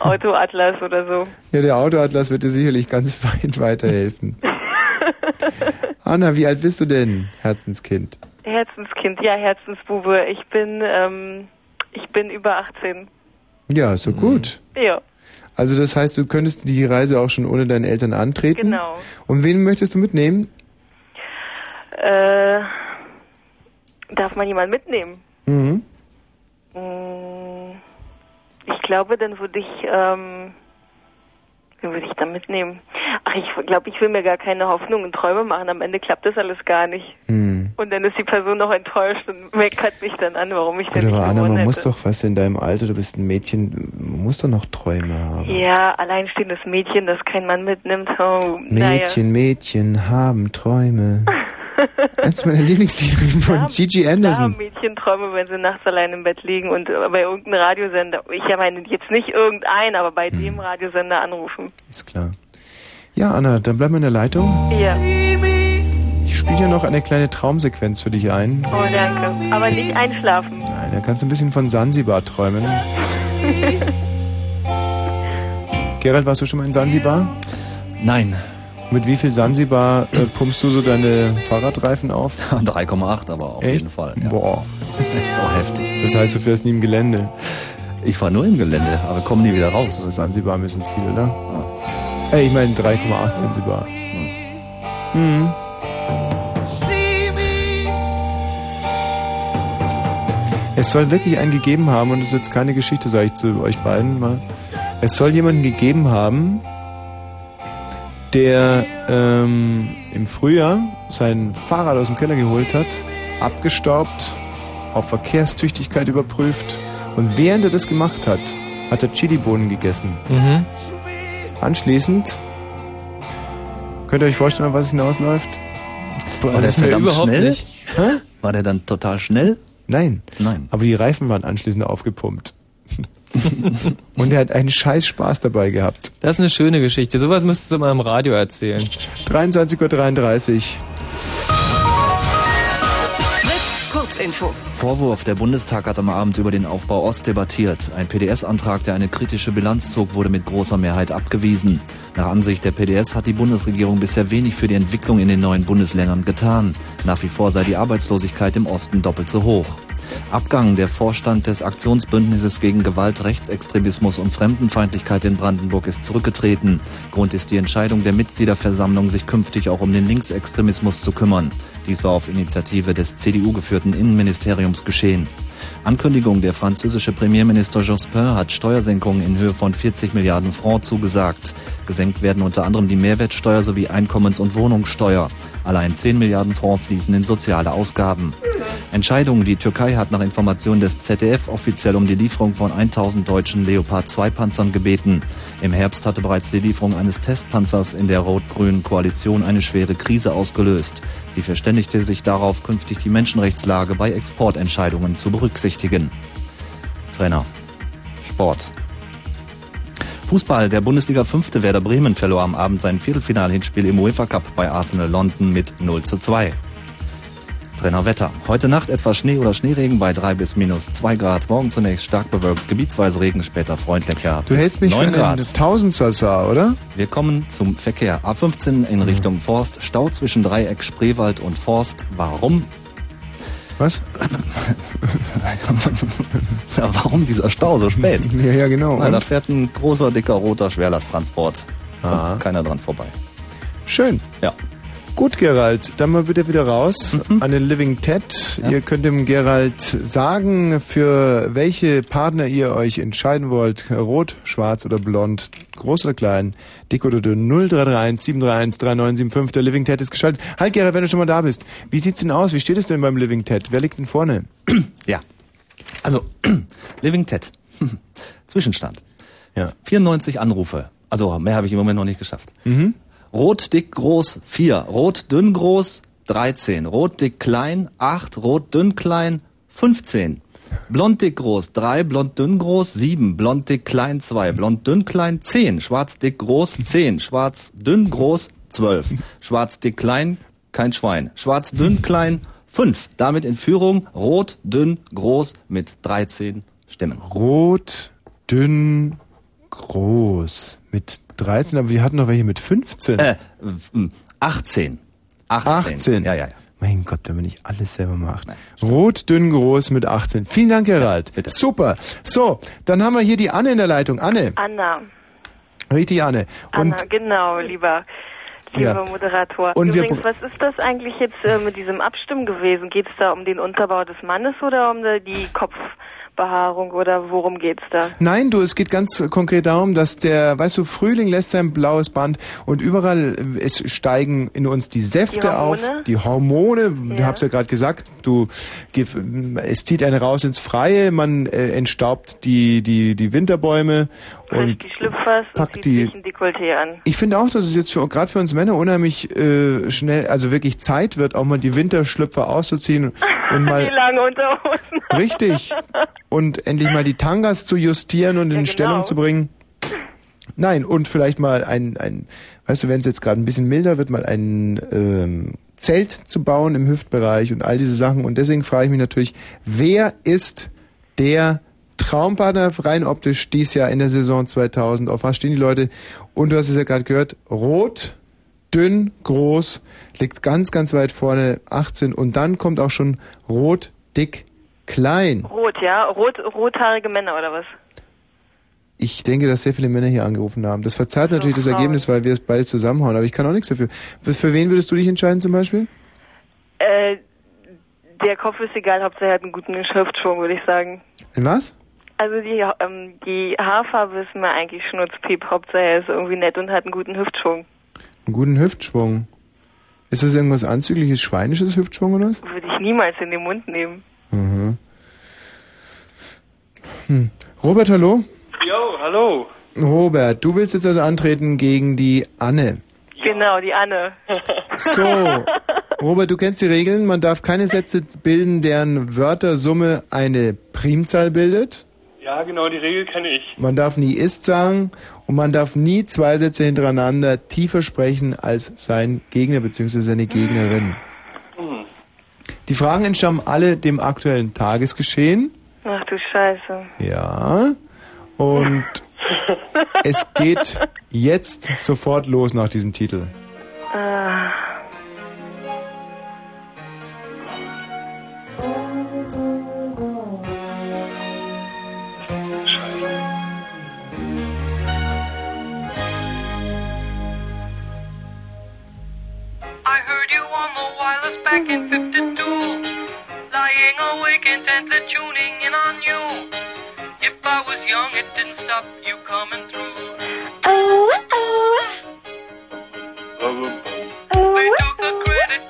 Autoatlas oder so. Ja, der Autoatlas wird dir sicherlich ganz weit weiterhelfen. Anna, wie alt bist du denn, Herzenskind? Herzenskind, ja, Herzensbube. Ich bin, ähm, ich bin über 18. Ja, so gut. Ja, Also das heißt, du könntest die Reise auch schon ohne deine Eltern antreten. genau. Und wen möchtest du mitnehmen? Äh, darf man jemanden mitnehmen? Mhm. Glaube, dann würde ich, ähm, wen würde ich da mitnehmen? Ach, ich glaube, ich will mir gar keine Hoffnung und Träume machen. Am Ende klappt das alles gar nicht. Hm. Und dann ist die Person noch enttäuscht und meckert mich dann an, warum ich Gut, denn nicht aber Anna, man muss hätte. doch, was in deinem Alter, du bist ein Mädchen, man muss doch noch Träume haben. Ja, alleinstehendes Mädchen, das kein Mann mitnimmt. Oh, Mädchen, Mädchen haben Träume. Eins meiner Lieblingslieder von Gigi naja. Da Anderson. haben Mädchen Träume, wenn sie nachts allein im Bett liegen und äh, bei irgendeinem Radiosender, ich meine jetzt nicht irgendein, aber bei Hm. dem Radiosender anrufen. Ist klar. Ja, Anna, dann bleiben wir in der Leitung. Ja. Ich spiele ja noch eine kleine Traumsequenz für dich ein. Oh, danke. Aber nicht einschlafen. Nein, da kannst du ein bisschen von Sansibar träumen. Gerald, warst du schon mal in Sansibar? Nein. Mit wie viel Sansibar äh, pumpst du so deine Fahrradreifen auf? 3,8 aber auf Echt? jeden Fall. Ja. Boah. Ist auch heftig. Das heißt, du fährst nie im Gelände. Ich fahre nur im Gelände, aber komme nie wieder raus. Also Sansibar müssen viel, oder? Ey, ich meine 3,8 Sansibar. Mhm. Es soll wirklich einen gegeben haben, und das ist jetzt keine Geschichte, sage ich zu euch beiden mal. Es soll jemanden gegeben haben, der ähm, im Frühjahr sein Fahrrad aus dem Keller geholt hat, abgestaubt, auf Verkehrstüchtigkeit überprüft und während er das gemacht hat, hat er Chilibohnen gegessen. Mhm. Anschließend könnt ihr euch vorstellen, auf was es hinausläuft? War der ist mir verdammt überhaupt schnell? nicht. War der dann total schnell? Nein. Nein. Aber die Reifen waren anschließend aufgepumpt. Und er hat einen scheiß Spaß dabei gehabt. Das ist eine schöne Geschichte. Sowas müsstest du mal im Radio erzählen. 23.33 Uhr. Fritz, Kurzinfo. Vorwurf, der Bundestag hat am Abend über den Aufbau Ost debattiert. Ein PDS-Antrag, der eine kritische Bilanz zog, wurde mit großer Mehrheit abgewiesen. Nach Ansicht der PDS hat die Bundesregierung bisher wenig für die Entwicklung in den neuen Bundesländern getan. Nach wie vor sei die Arbeitslosigkeit im Osten doppelt so hoch. Abgang der Vorstand des Aktionsbündnisses gegen Gewalt, Rechtsextremismus und Fremdenfeindlichkeit in Brandenburg ist zurückgetreten. Grund ist die Entscheidung der Mitgliederversammlung, sich künftig auch um den Linksextremismus zu kümmern. Dies war auf Initiative des CDU-geführten Innenministeriums geschehen. Ankündigung, der französische Premierminister Jospin hat Steuersenkungen in Höhe von 40 Milliarden Francs zugesagt. Gesenkt werden unter anderem die Mehrwertsteuer sowie Einkommens- und Wohnungssteuer. Allein 10 Milliarden Francs fließen in soziale Ausgaben. Entscheidung, die Türkei hat nach Informationen des ZDF offiziell um die Lieferung von 1000 deutschen Leopard 2 Panzern gebeten. Im Herbst hatte bereits die Lieferung eines Testpanzers in der rot-grünen Koalition eine schwere Krise ausgelöst. Sie verständigte sich darauf, künftig die Menschenrechtslage bei Exportentscheidungen zu berücksichtigen. Trainer. Sport. Fußball, der Bundesliga 5. Werder Bremen verlor am Abend sein Viertelfinal-Hinspiel im UEFA Cup bei Arsenal London mit 0 zu 2. Trainer Wetter. Heute Nacht etwas Schnee oder Schneeregen bei 3 bis minus 2 Grad. Morgen zunächst stark bewölkt, gebietsweise Regen, später freundlicher. Du hältst mich 9 für Grad. einen Tausendsassa, oder? Wir kommen zum Verkehr. A15 in Richtung Forst. Stau zwischen Dreieck, Spreewald und Forst. Warum? Was? ja, warum dieser Stau so spät? Ja, ja, genau. Na, da fährt ein großer, dicker, roter Schwerlasttransport. Ah. Und keiner dran vorbei. Schön. Ja. Gut, Gerald, dann mal bitte wieder raus Mhm. an den Living Ted. Ihr könnt dem Gerald sagen, für welche Partner ihr euch entscheiden wollt. Rot, schwarz oder blond, groß oder klein, dick oder dünn. 0331 731 3975. Der Living Ted ist geschaltet. Halt, Gerald, wenn du schon mal da bist. Wie sieht's denn aus? Wie steht es denn beim Living Ted? Wer liegt denn vorne? Ja. Also, Living Ted. Zwischenstand. Ja. 94 Anrufe. Also, mehr habe ich im Moment noch nicht geschafft. Mhm. Rot, dick, groß, 4. Rot, dünn, groß, 13. Rot, dick, klein, 8. Rot, dünn, klein, 15. Blond, dick, groß, 3. Blond, dünn, groß, 7. Blond, dick, klein, 2. Blond, dünn, klein, 10. Schwarz, dick, groß, 10. Schwarz, dünn, groß, 12. Schwarz, dick, klein, kein Schwein. Schwarz, dünn, klein, 5. Damit in Führung rot, dünn, groß mit 13 Stimmen. Rot, dünn, groß. Mit 13, aber wir hatten noch welche mit 15. Äh, w- 18. 18. 18. Ja, ja, ja. Mein Gott, wenn man nicht alles selber macht. Rot, dünn, groß mit 18. Vielen Dank, Gerald. Bitte. Super. So, dann haben wir hier die Anne in der Leitung. Anne. Anna. Richtig, Anne. Und Anna, genau, lieber, lieber Ja. Moderator. Und Übrigens, was ist das eigentlich jetzt äh, mit diesem Abstimmen gewesen? Geht es da um den Unterbau des Mannes oder um die Selbstbehaarung oder worum geht's da? Nein, du, es geht ganz konkret darum, dass der, weißt du, Frühling lässt sein blaues Band und überall äh, es steigen in uns die Säfte Die auf, die Hormone, du Ja. hab's ja gerade gesagt, du es zieht einen raus ins Freie, man äh, entstaubt die die die Winterbäume und die Schlüpfers und packt zieht die- Dekolleté an. ich finde auch, dass es jetzt für, gerade für uns Männer unheimlich äh, schnell, also wirklich Zeit wird, auch mal die Winterschlüpfer auszuziehen und mal die lange Unterhosen. Richtig. Und endlich mal die Tangas zu justieren und in genau. Stellung zu bringen. Nein, und vielleicht mal ein, ein weißt du, wenn es jetzt gerade ein bisschen milder wird, mal ein ähm, Zelt zu bauen im Hüftbereich und all diese Sachen. Und deswegen frage ich mich natürlich, wer ist der Traumpartner rein optisch dies Jahr in der Saison 2000? Auf was stehen die Leute? Und du hast es ja gerade gehört, rot, dünn, groß, liegt ganz, ganz weit vorne, 18. Und dann kommt auch schon rot, dick, klein. Rot, ja? Rot, rothaarige Männer oder was? Ich denke, dass sehr viele Männer hier angerufen haben. Das verzerrt natürlich das. Ergebnis, weil wir es beides zusammenhauen. Aber ich kann auch nichts dafür. Für wen würdest du dich entscheiden zum Beispiel? Äh, der Kopf ist egal, Hauptsache er hat einen guten Schriftschwung, würde ich sagen. In was? Also die, ähm, die Haarfarbe ist mir eigentlich schnurzpiep. Hauptsache er ist irgendwie nett und hat einen guten Hüftschwung. Einen guten Hüftschwung. Ist das irgendwas anzügliches, schweinisches Hüftschwung oder was? Würde ich niemals in den Mund nehmen. Mhm. Hm. Robert, hallo? Jo, hallo. Robert, du willst jetzt also antreten gegen die Anne. Genau, die Anne. So, Robert, du kennst die Regeln. Man darf keine Sätze bilden, deren Wörtersumme eine Primzahl bildet. Ja, genau, die Regel kenne ich. Man darf nie ist sagen und man darf nie zwei Sätze hintereinander tiefer sprechen als sein Gegner bzw. seine Gegnerin. Die Fragen entstammen alle dem aktuellen Tagesgeschehen. Ach du Scheiße. Ja. Und es geht jetzt sofort los nach diesem Titel. Ah. Back in 52. Lying awake intently tuning in on you. If I was young, it didn't stop you coming through. Oh, oh. We took the credit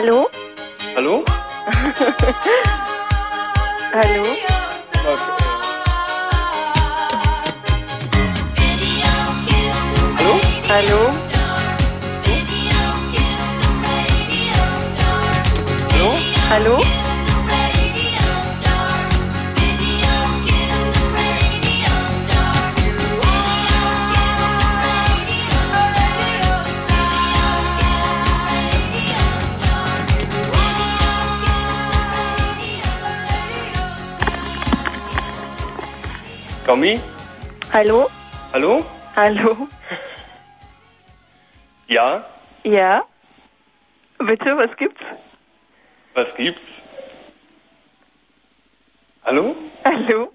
Hallo? Hallo? Hallo? Hallo? Hallo? Hallo? Hallo? Tommy? Hallo? Hallo? Hallo? Ja? Ja? Bitte, was gibt's? Was gibt's? Hallo? Hallo?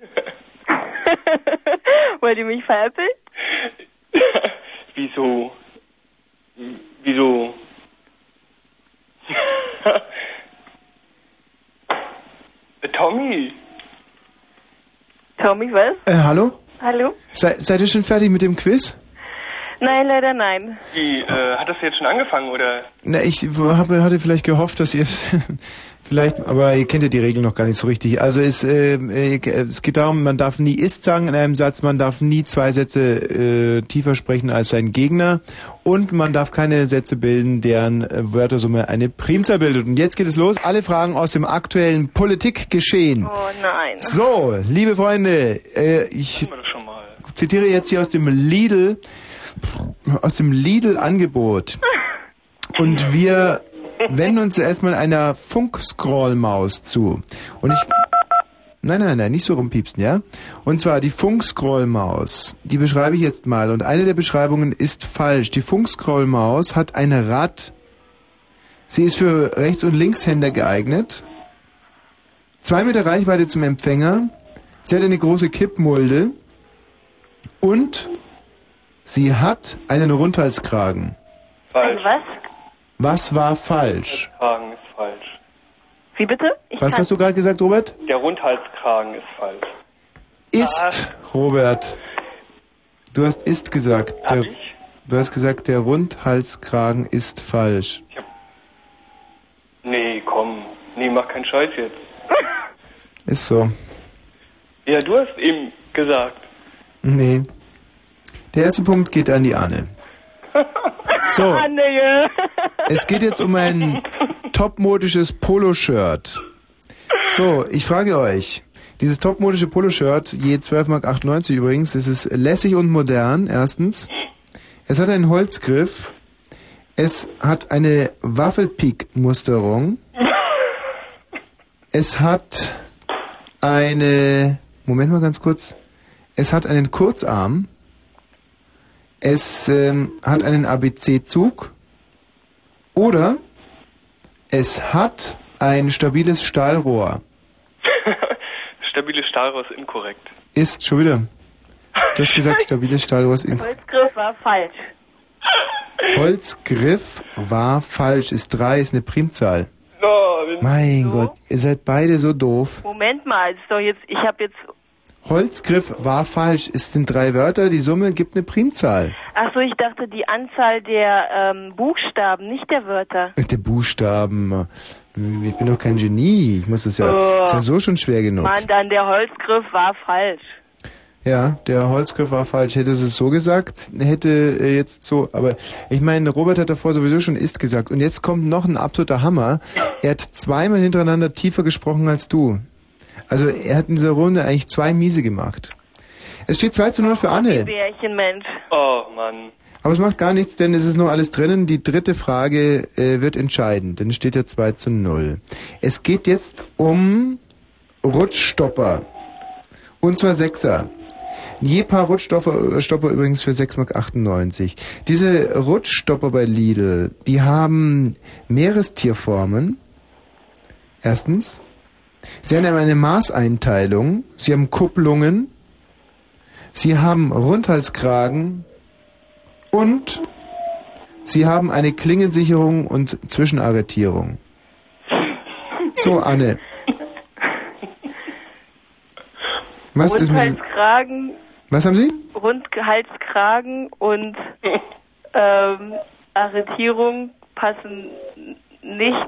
Wollt ihr mich veräppeln? Wieso? Wieso? Tommy? Tommy, was? Äh, hallo? Hallo? Sei, seid ihr schon fertig mit dem Quiz? Nein, leider nein. Wie, äh, hat das jetzt schon angefangen, oder? Na, ich habe, hatte vielleicht gehofft, dass ihr es vielleicht, aber ihr kennt ja die Regeln noch gar nicht so richtig. Also es, äh, äh, es geht darum, man darf nie ist sagen in einem Satz, man darf nie zwei Sätze äh, tiefer sprechen als sein Gegner und man darf keine Sätze bilden, deren äh, Wörtersumme eine Primzahl bildet. Und jetzt geht es los. Alle Fragen aus dem aktuellen Politikgeschehen. Oh nein. So, liebe Freunde, äh, ich zitiere jetzt hier aus dem Lidl, aus dem Lidl-Angebot. Und wir wenden uns erstmal einer Funkscroll-Maus zu. Und ich... Nein, nein, nein, nicht so rumpiepsen, ja? Und zwar die Funkscroll-Maus. Die beschreibe ich jetzt mal. Und eine der Beschreibungen ist falsch. Die Funkscroll-Maus hat ein Rad. Sie ist für Rechts- und Linkshänder geeignet. Zwei Meter Reichweite zum Empfänger. Sie hat eine große Kippmulde. Und sie hat einen Rundhalskragen. Falsch. Was? Was war falsch? Kragen ist falsch. Wie bitte? Ich Was hast du gerade gesagt, Robert? Der Rundhalskragen ist falsch. Ist, Robert. Du hast ist gesagt. Der, du hast gesagt, der Rundhalskragen ist falsch. Nee, komm. Nee, mach keinen Scheiß jetzt. Ist so. Ja, du hast eben gesagt. Nee. Der erste Punkt geht an die Anne. So. Ah. Es geht jetzt um ein topmodisches Poloshirt. So, ich frage euch. Dieses topmodische Poloshirt, je 12,98 Mark übrigens, es ist lässig und modern, erstens. Es hat einen Holzgriff. Es hat eine Waffelpik-Musterung. Es hat eine, Moment mal ganz kurz. Es hat einen Kurzarm. Es ähm, hat einen ABC-Zug. Oder es hat ein stabiles Stahlrohr. Stabiles Stahlrohr ist inkorrekt. Ist schon wieder. Du hast gesagt, stabiles Stahlrohr ist in Holzgriff war falsch. Holzgriff war falsch. Ist drei, ist eine Primzahl. No, Mein Gott, ihr seid beide so doof. Moment mal, ist doch jetzt, ich habe jetzt, Holzgriff war falsch. Es sind drei Wörter, die Summe gibt eine Primzahl. ach so, ich dachte die Anzahl der ähm, Buchstaben, nicht der Wörter. Der Buchstaben. Ich bin doch kein Genie. Ich muss das ja. Oh. Ist ja so schon schwer genug. Mann, dann der Holzgriff war falsch. Ja, der Holzgriff war falsch. Hätte es so gesagt, hätte äh, jetzt so. Aber ich meine, Robert hat davor sowieso schon ist gesagt. Und jetzt kommt noch ein absoluter Hammer. Er hat zweimal hintereinander tiefer gesprochen als du. Also er hat in dieser Runde eigentlich zwei Miese gemacht. Es steht 2 zu 0 für Anne. Bärchen, Mensch. Oh, Mann. Aber es macht gar nichts, denn es ist noch alles drinnen. Die dritte Frage äh, wird entscheiden, denn es steht ja 2 zu 0. Es geht jetzt um Rutschstopper. Und zwar Sechser. Je paar Rutschstopper Stopper übrigens für 6,98 Mark. Diese Rutschstopper bei Lidl, die haben Meerestierformen. Erstens. Sie haben eine Maßeinteilung. Sie haben Kupplungen. Sie haben Rundhalskragen. Und sie haben eine Klingensicherung und Zwischenarretierung. So, Anne. Was ist mit Rundhalskragen, Was haben Sie? Rundhalskragen und ähm, Arretierung passen nicht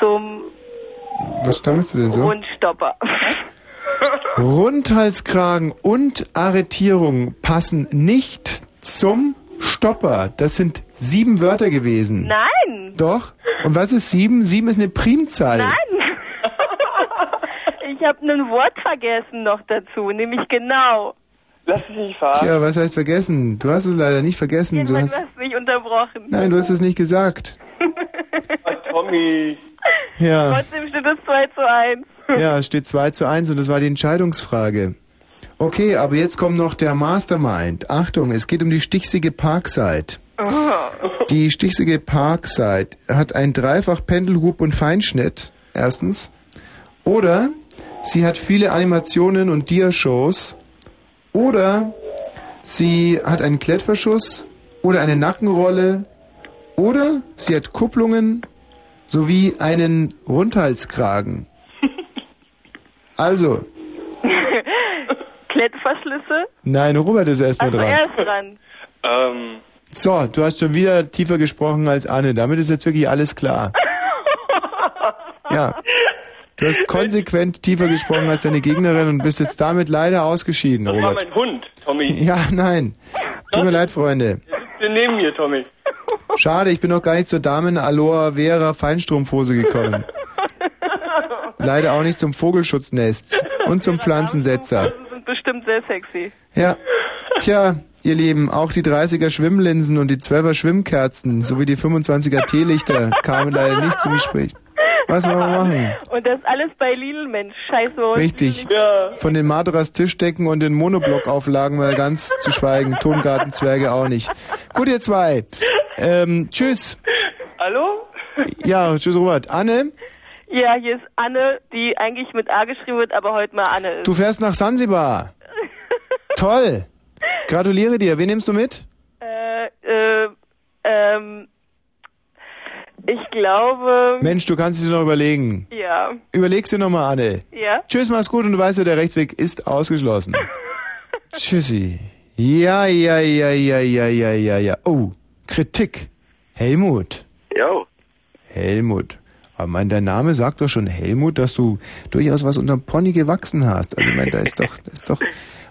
zum Was stammelst du denn so? Rundstopper. Rundhalskragen und Arretierung passen nicht zum Stopper. Das sind sieben Wörter gewesen. Nein! Doch? Und was ist sieben? Sieben ist eine Primzahl. Nein! ich habe ein Wort vergessen noch dazu, nämlich genau. Lass es nicht fahren. Tja, was heißt vergessen? Du hast es leider nicht vergessen. Du hast, du hast mich unterbrochen. nein, du hast es nicht gesagt. Tommy. Ja. Trotzdem steht es 2 zu 1. Ja, es steht 2 zu 1 und das war die Entscheidungsfrage. Okay, aber jetzt kommt noch der Mastermind. Achtung, es geht um die stichsige Parkside. Die stichsige Parkside hat ein Dreifach Pendelhub und Feinschnitt, erstens. Oder sie hat viele Animationen und Diashows. Oder sie hat einen Klettverschuss oder eine Nackenrolle. Oder sie hat Kupplungen sowie einen Rundhalskragen. Also, Klettverschlüsse? nein, Robert ist erstmal Also dran. er ist dran. Ähm, So, du hast schon wieder tiefer gesprochen als Anne. Damit ist jetzt wirklich alles klar. Ja. Du hast konsequent tiefer gesprochen als deine Gegnerin und bist jetzt damit leider ausgeschieden, das war Robert. mein Hund, Tommy. Ja, nein. Tut mir leid, Freunde. Wir nehmen hier, Tommy. Schade, ich bin noch gar nicht zur Damen Aloha Vera Feinstrumpfhose gekommen. Leider auch nicht zum Vogelschutznest und zum Pflanzensetzer. Die sind bestimmt sehr sexy. Ja. Tja, ihr Lieben, auch die 30er Schwimmlinsen und die 12er Schwimmkerzen sowie die 25er Teelichter kamen leider nicht zum Gespräch. Was wollen wir machen? Und das alles bei Lidl, Mensch. Scheiß bei uns. Richtig. Ja. Von den Madras Tischdecken und den Monoblock-Auflagen mal ganz zu schweigen. Tongartenzwerge auch nicht. Gut, ihr zwei. Ähm, tschüss. Hallo? Ja, tschüss, Robert. Anne, Ja, hier ist Anne, die eigentlich mit A geschrieben wird, aber heute mal Anne ist. du fährst nach Sansibar. Toll. Gratuliere dir. Wen nimmst du mit? Äh, äh, ähm, ich glaube. Mensch, du kannst es dir noch überlegen. Ja. Überleg's dir nochmal, Anne. Ja? Tschüss, mach's gut und du weißt ja, der Rechtsweg ist ausgeschlossen. Tschüssi. Ja, ja, ja, ja, ja, ja, ja, ja. Oh, Kritik. Helmut. Jo. Helmut. Aber mein, dein Name sagt doch schon Helmut, dass du durchaus was unterm Pony gewachsen hast. Also ich meine, da ist doch, da ist doch,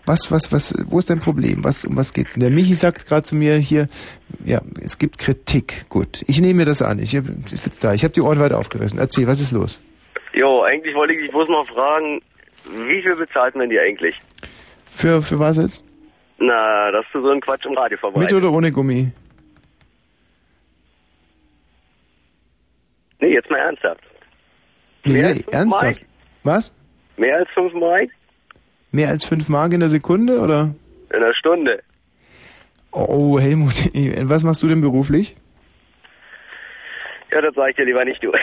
was, was, was, wo ist dein Problem? Was, um was geht's? denn? Der Michi sagt gerade zu mir hier, ja, es gibt Kritik. Gut, ich nehme mir das an. Ich, ich sitze da, ich habe die Ohren weit aufgerissen. Erzähl, was ist los? Jo, eigentlich wollte ich dich bloß mal fragen, wie viel bezahlt man die eigentlich? Für, für was jetzt? Na, dass du so einen Quatsch im Radio Mit verbreitest. oder ohne Gummi? Nee, jetzt mal ernsthaft. Nee, als fünf ernsthaft? Mark? Was? Mehr als fünf Mark? Mehr als fünf Mark in der Sekunde oder? In einer Stunde. Oh, Helmut, was machst du denn beruflich? Ja, das sag ich dir lieber nicht, du.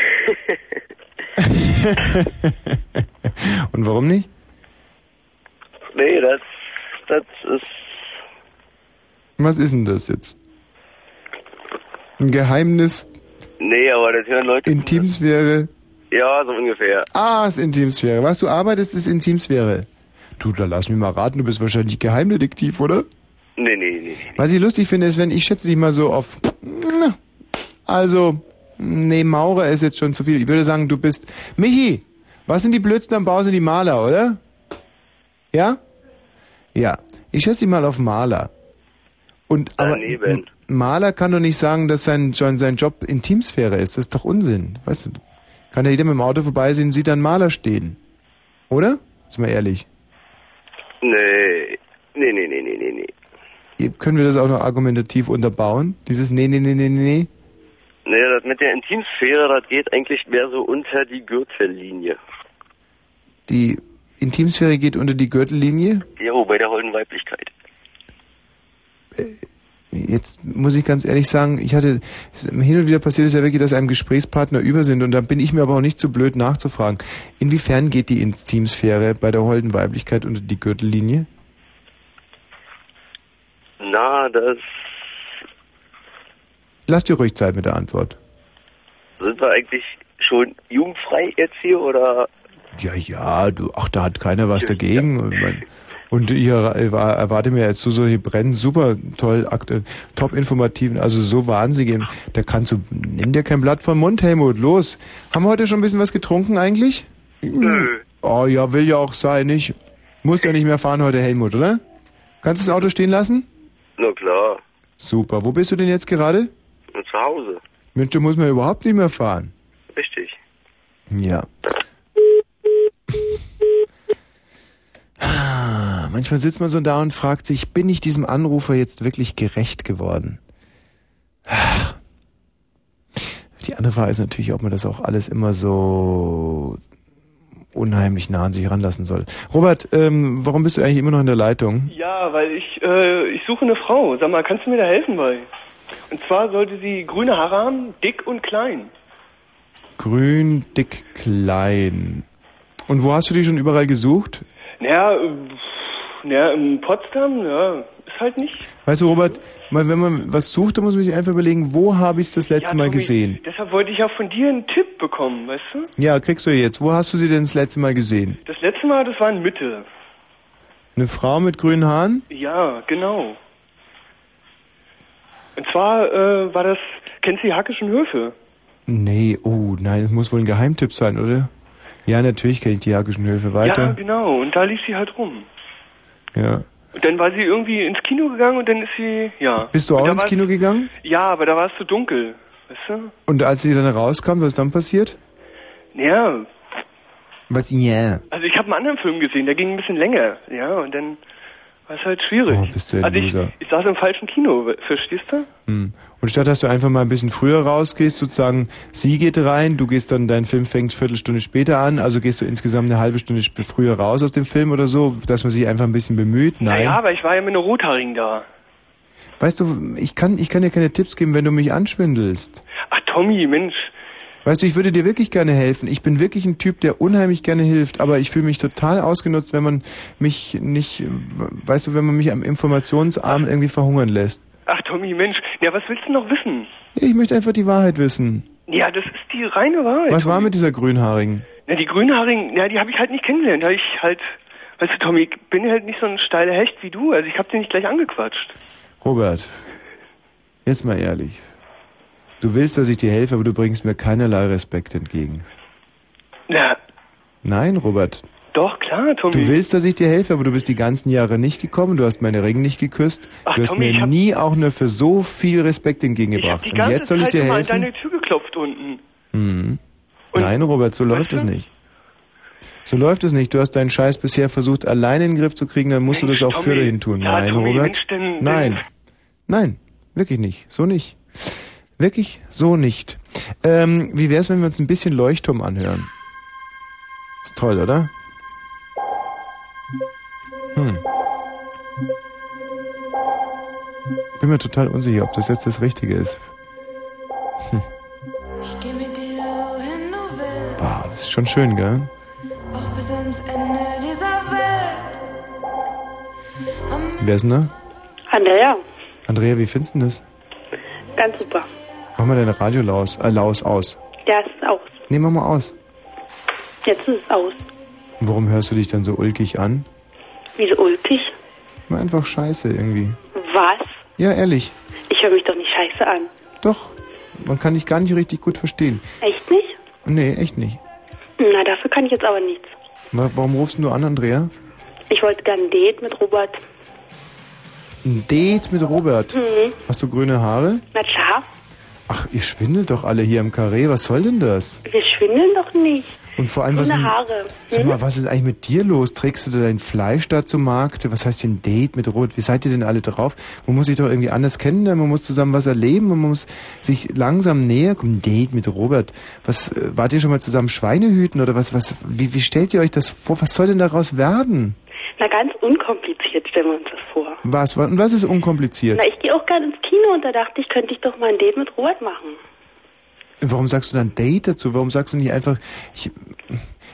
Und warum nicht? nee, das, das ist, Was ist denn das jetzt? Ein Geheimnis, nee, aber das hören Leute. Intimsphäre? Ja, so ungefähr. Ah, ist Intimsphäre. Was du arbeitest, ist Intimsphäre. Du, da lass mich mal raten, du bist wahrscheinlich Geheimdetektiv, oder? Nee, nee, nee. Was ich lustig finde, ist, wenn ich schätze dich mal so auf, also, nee, Maurer ist jetzt schon zu viel. Ich würde sagen, du bist, Michi, was sind die Blödsten am Bau, sind die Maler, oder? Ja? Ja. Ich schätze dich mal auf Maler. Und, aber, Daneben. Maler kann doch nicht sagen, dass sein, sein Job Intimsphäre ist. Das ist doch Unsinn. Weißt du, kann ja jeder mit dem Auto vorbeisehen und sieht da einen Maler stehen. Oder? Ist mal ehrlich. Nee, nee, nee, nee, nee, nee, nee. Können wir das auch noch argumentativ unterbauen? Dieses Nee, nee, nee, nee, nee? Nee, das mit der Intimsphäre, das geht eigentlich mehr so unter die Gürtellinie. Die Intimsphäre geht unter die Gürtellinie. Jo, bei der holden Weiblichkeit. Jetzt muss ich ganz ehrlich sagen, ich hatte, hin und wieder passiert es ja wirklich, dass einem Gesprächspartner über sind und dann bin ich mir aber auch nicht zu blöd nachzufragen. Inwiefern geht die Intimsphäre bei der holden Weiblichkeit unter die Gürtellinie? Na, das Lass dir ruhig Zeit mit der Antwort. sind wir eigentlich schon jugendfrei jetzt hier oder? Ja, ja, du, ach, da hat keiner was dagegen. Man, und ich er- erwarte mir jetzt so solche Brennen super toll, top informativen, also so wahnsinnig. Da kannst du, nimm dir kein Blatt vom Mund, Helmut, los. Haben wir heute schon ein bisschen was getrunken eigentlich? Nö. Oh ja, will ja auch sein, nicht? Musst ja nicht mehr fahren heute, Helmut, oder? Kannst du das Auto stehen lassen? Na klar, Super. Wo bist du denn jetzt gerade? zu Hause. Mensch, da muss man überhaupt nicht mehr fahren. Richtig. Ja. Ah, Manchmal sitzt man so da und fragt sich, bin ich diesem Anrufer jetzt wirklich gerecht geworden? Die andere Frage ist natürlich, ob man das auch alles immer so unheimlich nah an sich ranlassen soll. Robert, ähm, warum bist du eigentlich immer noch in der Leitung? Ja, weil ich, äh, ich suche eine Frau. Sag mal, kannst du mir da helfen bei? Und zwar sollte sie grüne Haare haben, dick und klein. Grün, dick, klein. Und wo hast du die schon überall gesucht? Naja, naja, in Potsdam, ja, ist halt nicht. Weißt du, Robert, mal, wenn man was sucht, dann muss man sich einfach überlegen, wo habe ich es das letzte ja, Mal gesehen? Deshalb wollte ich ja von dir einen Tipp bekommen, weißt du? Ja, kriegst du jetzt. Wo hast du sie denn das letzte Mal gesehen? Das letzte Mal, das war in Mitte. Eine Frau mit grünen Haaren? Ja, genau. Und zwar äh, war das, kennst du die Hackischen Höfe? Nee, oh nein, das muss wohl ein Geheimtipp sein, oder? Ja, natürlich kenne ich die Hakischen Höfe Ja, weiter. genau. Und da lief sie halt rum. Ja. Und dann war sie irgendwie ins Kino gegangen und dann ist sie, ja. Bist du auch ins Kino gegangen? Ja, aber da war es zu dunkel. Weißt du? Und als sie dann rauskam, was ist dann passiert? Ja, Was, ja. also ich habe einen anderen Film gesehen, der ging ein bisschen länger. Ja, und dann war es halt schwierig. Oh, bist du ein also ich, ich saß im falschen Kino, verstehst du? Hm. Und statt dass du einfach mal ein bisschen früher rausgehst, sozusagen, sie geht rein, du gehst dann, dein Film fängt Viertelstunde später an, also gehst du insgesamt eine halbe Stunde früher raus aus dem Film oder so, dass man sich einfach ein bisschen bemüht? Nein. Naja, aber ich war ja mit einer Rothaarigen da. Weißt du, ich kann, ich kann dir keine Tipps geben, wenn du mich anschwindelst. Ach Tommy, Mensch. Weißt du, ich würde dir wirklich gerne helfen. Ich bin wirklich ein Typ, der unheimlich gerne hilft, aber ich fühle mich total ausgenutzt, wenn man mich nicht, weißt du, wenn man mich am Informationsarm irgendwie verhungern lässt. Ach Tommy, Mensch. Ja, was willst du noch wissen? Ich möchte einfach die Wahrheit wissen. Ja, das ist die reine Wahrheit. Was war Tommy. mit dieser Grünhaarigen? Na, die Grünhaarigen, ja, die habe ich halt nicht kennengelernt. Da ich halt, weißt du, Tommy, ich bin halt nicht so ein steiler Hecht wie du. Also ich habe den nicht gleich angequatscht. Robert, jetzt mal ehrlich. Du willst, dass ich dir helfe, aber du bringst mir keinerlei Respekt entgegen. Na, Nein, Robert. doch, klar, Tommy. Du willst, dass ich dir helfe, aber du bist die ganzen Jahre nicht gekommen, du hast meine Ringen nicht geküsst, Ach, du hast Tommy, ich mir nie auch nur für so viel Respekt ich habe entgegengebracht. Und jetzt soll ich dir immer an helfen? deine Tür geklopft unten. Hm. Nein, Robert, so läuft es nicht. So läuft es nicht. Du hast deinen Scheiß bisher versucht, alleine in den Griff zu kriegen, dann musst Mensch, du das auch für Tommy. dahin tun. Ja, Nein, Tommy, Robert. Mensch, denn- Nein. Nein, wirklich nicht. So nicht. Wirklich so nicht. Ähm, wie wär's, wenn wir uns ein bisschen Leuchtturm anhören? Ist toll, oder? Hm. Bin mir total unsicher, ob das jetzt das Richtige ist. Hm. Wow, das ist schon schön, gell? auch bis ans Ende dieser Welt. Wer ist denn da? Andrea, Andrea, wie findest du denn das? ganz super. Mach mal deine Radio laus, äh, laus aus. Ja, es ist aus. Nee, mach mal aus. Jetzt ist es aus. Warum hörst du dich dann so ulkig an? Wieso ulkig? War einfach scheiße irgendwie. Was? Ja, ehrlich. Ich höre mich doch nicht scheiße an. Doch. Man kann dich gar nicht richtig gut verstehen. Echt nicht? Nee, echt nicht. Na, dafür kann ich jetzt aber nichts. Wa- Warum rufst du an, Andrea? Ich wollte gerne ein Date mit Robert. Ein Date mit Robert. Mhm. Hast du grüne Haare? Na klar, Ach, ihr schwindelt doch alle hier im Karree. Was soll denn das? wir schwindeln doch nicht. Und vor allem, was ist, Haare. Sag Hm? mal, was ist eigentlich mit dir los? Trägst du dein Fleisch da zum Markt? Was heißt denn Date mit Robert? Wie seid ihr denn alle drauf? Man muss sich doch irgendwie anders kennenlernen, man muss zusammen was erleben, man muss sich langsam näher kommen. Date mit Robert. Was, äh, wart ihr schon mal zusammen Schweine hüten oder was, was, wie, wie stellt ihr euch das vor? Was soll denn daraus werden? Na, ganz unkompliziert stellen wir uns das vor. Was, wa- und was ist unkompliziert? Na, ich gehe auch gerne ins Kino und da dachte ich, könnte ich doch mal ein Date mit Robert machen. Warum sagst du dann Date dazu? Warum sagst du nicht einfach, ich,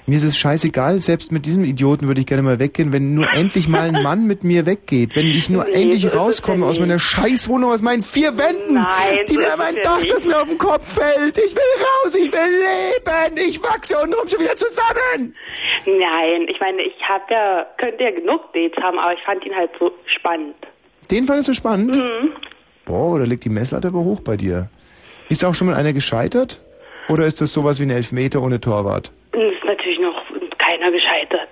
mir ist es scheißegal, selbst mit diesem Idioten würde ich gerne mal weggehen, wenn nur endlich mal ein Mann mit mir weggeht, wenn ich nur Nee, endlich so rauskomme aus meiner Scheißwohnung, aus meinen vier Wänden, Nein, die so mir mein Dach, nicht. das mir auf den Kopf fällt. Ich will raus, ich will leben, ich wachse untenrum schon wieder zusammen. Nein, ich meine, ich habe ja, könnte ja genug Dates haben, aber ich fand ihn halt so spannend. Den fandest du spannend? Mhm. Boah, da liegt die Messlatte aber hoch bei dir. Ist auch schon mal einer gescheitert? Oder ist das sowas wie ein Elfmeter ohne Torwart? Ist natürlich noch keiner gescheitert.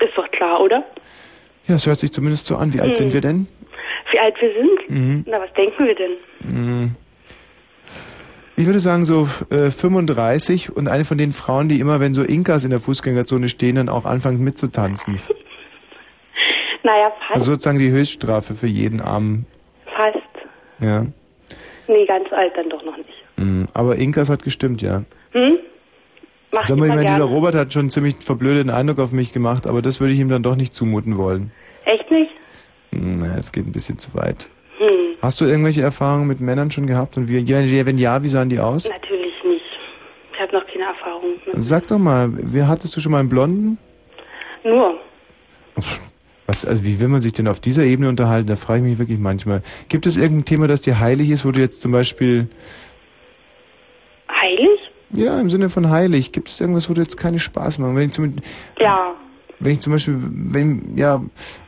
Ist doch klar, oder? Ja, es hört sich zumindest so an. Wie alt Hm. sind wir denn? Wie alt wir sind? Mhm. Na, was denken wir denn? Hm. Ich würde sagen so äh, 35 und eine von den Frauen, die immer, wenn so Inkas in der Fußgängerzone stehen, dann auch anfangen mitzutanzen. Naja, fast. Also sozusagen die Höchststrafe für jeden Armen. Ja. Nee, ganz alt dann doch noch nicht. Mhm. Aber Inkas hat gestimmt, ja. Hm? Mach Sag mal, ich meine, dieser. Robert hat schon einen ziemlich verblödeten Eindruck auf mich gemacht, aber das würde ich ihm dann doch nicht zumuten wollen. Echt nicht? Hm, Naja, es geht ein bisschen zu weit. Hm. Hast du irgendwelche Erfahrungen mit Männern schon gehabt? Und wie, wenn ja, wie sahen die aus? Natürlich nicht. Ich habe noch keine Erfahrung. Mit. Sag doch mal, wie hattest du schon mal einen Blonden? Nur. Was, also wie will man sich denn auf dieser Ebene unterhalten? Da frage ich mich wirklich manchmal. Gibt es irgendein Thema, das dir heilig ist, wo du jetzt zum Beispiel, Heilig? ja, im Sinne von heilig, gibt es irgendwas, wo du jetzt keine Spaß machst? Wenn ich zum, Ja. wenn ich zum Beispiel, wenn, ja,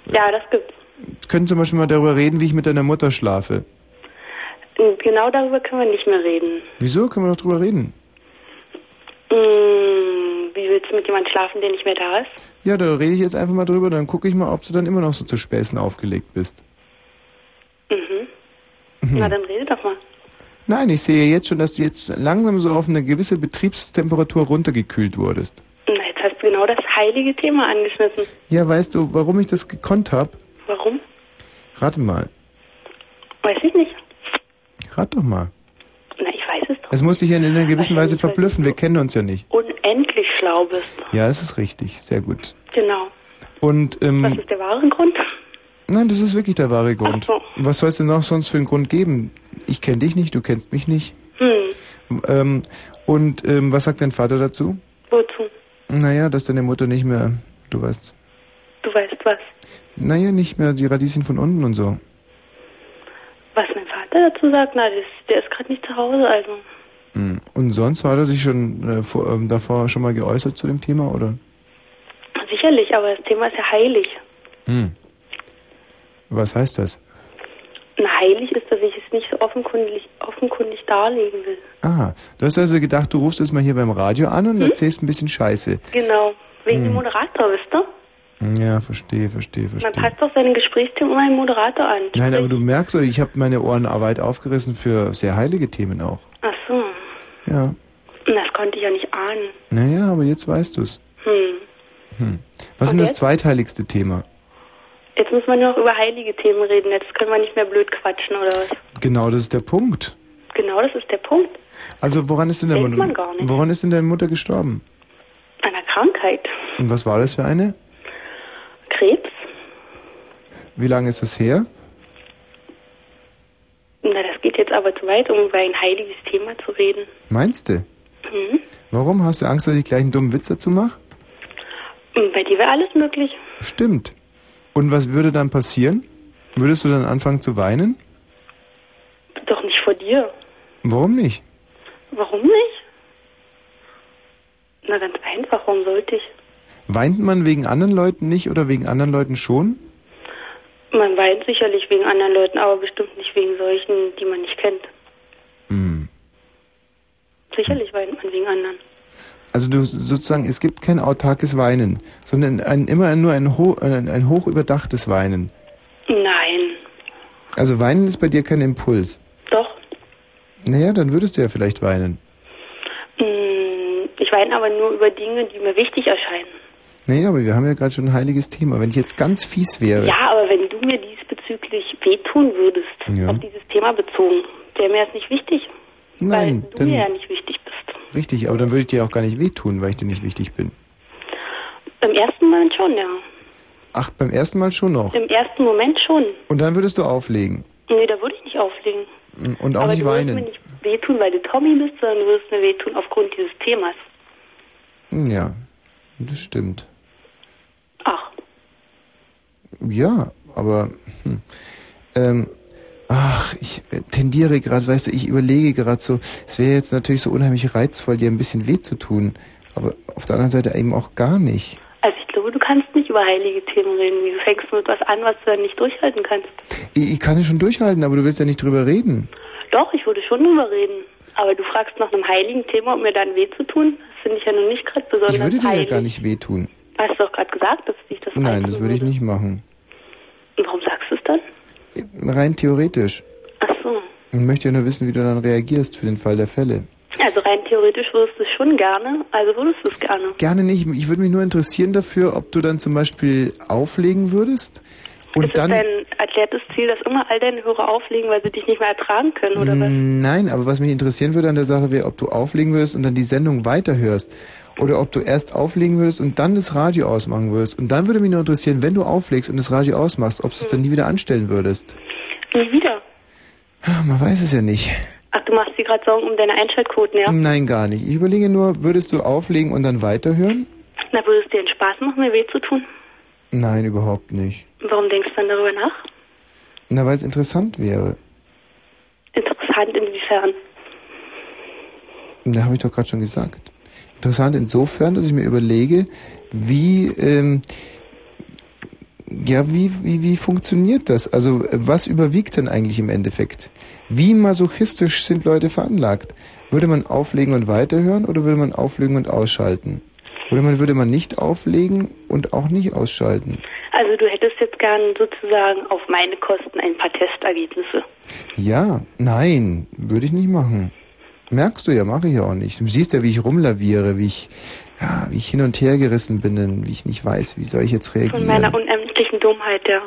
Ja, das gibt's. können zum Beispiel mal darüber reden, wie ich mit deiner Mutter schlafe. Und Genau darüber können wir nicht mehr reden. Wieso? Können wir doch drüber reden. Hm, wie willst du mit jemandem schlafen, der nicht mehr da ist? Ja, da rede ich jetzt einfach mal drüber, dann gucke ich mal, ob du dann immer noch so zu Späßen aufgelegt bist. Mhm. Na, dann rede doch mal. Nein, ich sehe jetzt schon, dass du jetzt langsam so auf eine gewisse Betriebstemperatur runtergekühlt wurdest. Na, jetzt hast du genau das heilige Thema angeschnitten. Ja, weißt du, warum ich das gekonnt habe? Warum? Rate mal. Weiß ich nicht. Rat doch mal. Na, ich weiß es doch. Es muss dich ja in einer gewissen Weise verblüffen. Wir kennen uns ja nicht. Unendlich schlau bist. Ja, das ist richtig. Sehr gut. Genau. Und, Was ähm, ist der wahre Grund? nein, das ist wirklich der wahre Grund. Ach Was soll es denn noch sonst für einen Grund geben? Ich kenne dich nicht, du kennst mich nicht. Hm, Ähm, und ähm, was sagt dein Vater dazu? wozu? Naja, dass deine Mutter nicht mehr, du weißt, Du weißt was. naja, nicht mehr die Radieschen von unten und so. Was mein Vater dazu sagt? Na, das, der ist gerade nicht zu Hause, also. Hm. Und sonst hat er sich schon äh, vor, ähm, davor schon mal geäußert zu dem Thema, oder? Sicherlich, aber das Thema ist ja heilig. Hm. Was heißt das? Und heilig ist, dass ich es nicht so offenkundig, offenkundig darlegen will. Aha, du hast also gedacht, du rufst jetzt mal hier beim Radio an und erzählst ein bisschen Scheiße. Genau. Wegen Hm. dem Moderator, wisst ihr? Ja, verstehe, verstehe, Man verstehe. passt doch seine Gesprächsthemen immer einen Moderator an. Nein, aber du merkst, ich habe meine Ohren weit aufgerissen für sehr heilige Themen auch. Ach so. Ja. Das konnte ich ja nicht ahnen. Naja, aber jetzt weißt du's. Hm. Hm. Was ist denn das jetzt? zweitheiligste Thema? Jetzt müssen wir nur noch über heilige Themen reden. Jetzt können wir nicht mehr blöd quatschen oder was. Genau, das ist der Punkt. Genau, das ist der Punkt. Also woran ist denn deine Denkt Mutter? man gar nicht. Woran ist denn deine Mutter gestorben? Einer Krankheit. Und was war das für eine? Krebs. Wie lange ist das her? Geht jetzt aber zu weit, um über ein heiliges Thema zu reden. Meinst du? Hm? Warum hast du Angst, dass ich gleich einen dummen Witz dazu mache? Und bei dir wäre alles möglich. Stimmt. Und was würde dann passieren? Würdest du dann anfangen zu weinen? Doch nicht vor dir. Warum nicht? Warum nicht? Na, ganz einfach. Warum sollte ich? Weint man wegen anderen Leuten nicht oder wegen anderen Leuten schon? Man weint sicherlich wegen anderen Leuten, aber bestimmt nicht wegen solchen, die man nicht kennt. Hm. Sicherlich weint man wegen anderen. Also du sozusagen, es gibt kein autarkes Weinen, sondern ein, immer nur ein, ho ein, ein hoch überdachtes Weinen. Nein. Also weinen ist bei dir kein Impuls. Doch. Naja, dann würdest du ja vielleicht weinen. Mm, Ich weine aber nur über Dinge, die mir wichtig erscheinen. Naja, aber wir haben ja gerade schon ein heiliges Thema. Wenn ich jetzt ganz fies wäre. Ja, aber wenn du mir diesbezüglich wehtun würdest, Ja. auf dieses Thema bezogen, wäre mir das nicht wichtig. Nein, weil du mir ja nicht wichtig bist. richtig, aber dann würde ich dir auch gar nicht wehtun, weil ich dir nicht wichtig bin. Im ersten Moment schon, ja. Ach, beim ersten Mal schon noch. Im ersten Moment schon. Und dann würdest du auflegen. Nee, da würde ich nicht auflegen. Und auch aber nicht du würdest weinen. mir nicht wehtun, weil du Tommy bist, sondern du würdest mir wehtun aufgrund dieses Themas. Hm, Ja, das stimmt. Ach. Ja, aber hm, ähm, ach, ich äh, tendiere gerade, weißt du, ich überlege gerade so, es wäre jetzt natürlich so unheimlich reizvoll, dir ein bisschen weh zu tun, aber auf der anderen Seite eben auch gar nicht. Also ich glaube, du kannst nicht über heilige Themen reden. Wieso fängst du mit was an, was du dann nicht durchhalten kannst? Ich, ich kann es schon durchhalten, aber du willst ja nicht drüber reden. Doch, ich würde schon drüber reden. Aber du fragst nach einem heiligen Thema, um mir dann weh zu tun? Das finde ich ja nun nicht gerade besonders Ich würde dir ja heilig. gar nicht wehtun. Hast du doch gerade gesagt, dass dich das Nein, das würde ich nicht machen. Warum sagst du es dann? Rein theoretisch. Ach so. Ich möchte ja nur wissen, wie du dann reagierst für den Fall der Fälle. Also rein theoretisch würdest du es schon gerne, also würdest du es gerne. Gerne nicht. Ich würde mich nur interessieren dafür, ob du dann zum Beispiel auflegen würdest und ist dann. es dein erklärtes Ziel, dass immer all deine Hörer auflegen, weil sie dich nicht mehr ertragen können, oder was? Nein, aber was mich interessieren würde an der Sache wäre, ob du auflegen würdest und dann die Sendung weiterhörst. Oder ob du erst auflegen würdest und dann das Radio ausmachen würdest. Und dann würde mich nur interessieren, wenn du auflegst und das Radio ausmachst, ob du es dann nie wieder anstellen würdest. Nie wieder. Man weiß es ja nicht. Ach, du machst dir gerade Sorgen um deine Einschaltquoten, ja? Nein, gar nicht. Ich überlege nur, würdest du auflegen und dann weiterhören? Na, würde es dir einen Spaß machen, mir weh zu tun? Nein, überhaupt nicht. Warum denkst du dann darüber nach? Na, weil es interessant wäre. Interessant inwiefern? Da habe ich doch gerade schon gesagt. Interessant insofern, dass ich mir überlege, wie, ähm, ja, wie, wie, wie funktioniert das? Also, was überwiegt denn eigentlich im Endeffekt? Wie masochistisch sind Leute veranlagt? Würde man auflegen und weiterhören oder würde man auflegen und ausschalten? Oder man würde man nicht auflegen und auch nicht ausschalten? Also du hättest jetzt gern sozusagen auf meine Kosten ein paar Testergebnisse. Ja, nein, würde ich nicht machen. Merkst du ja, mache ich ja auch nicht. Du siehst ja, wie ich rumlaviere, wie ich, ja, wie ich hin und her gerissen bin, wie ich nicht weiß, wie soll ich jetzt Von reagieren. meiner unendlichen Dummheit, ja.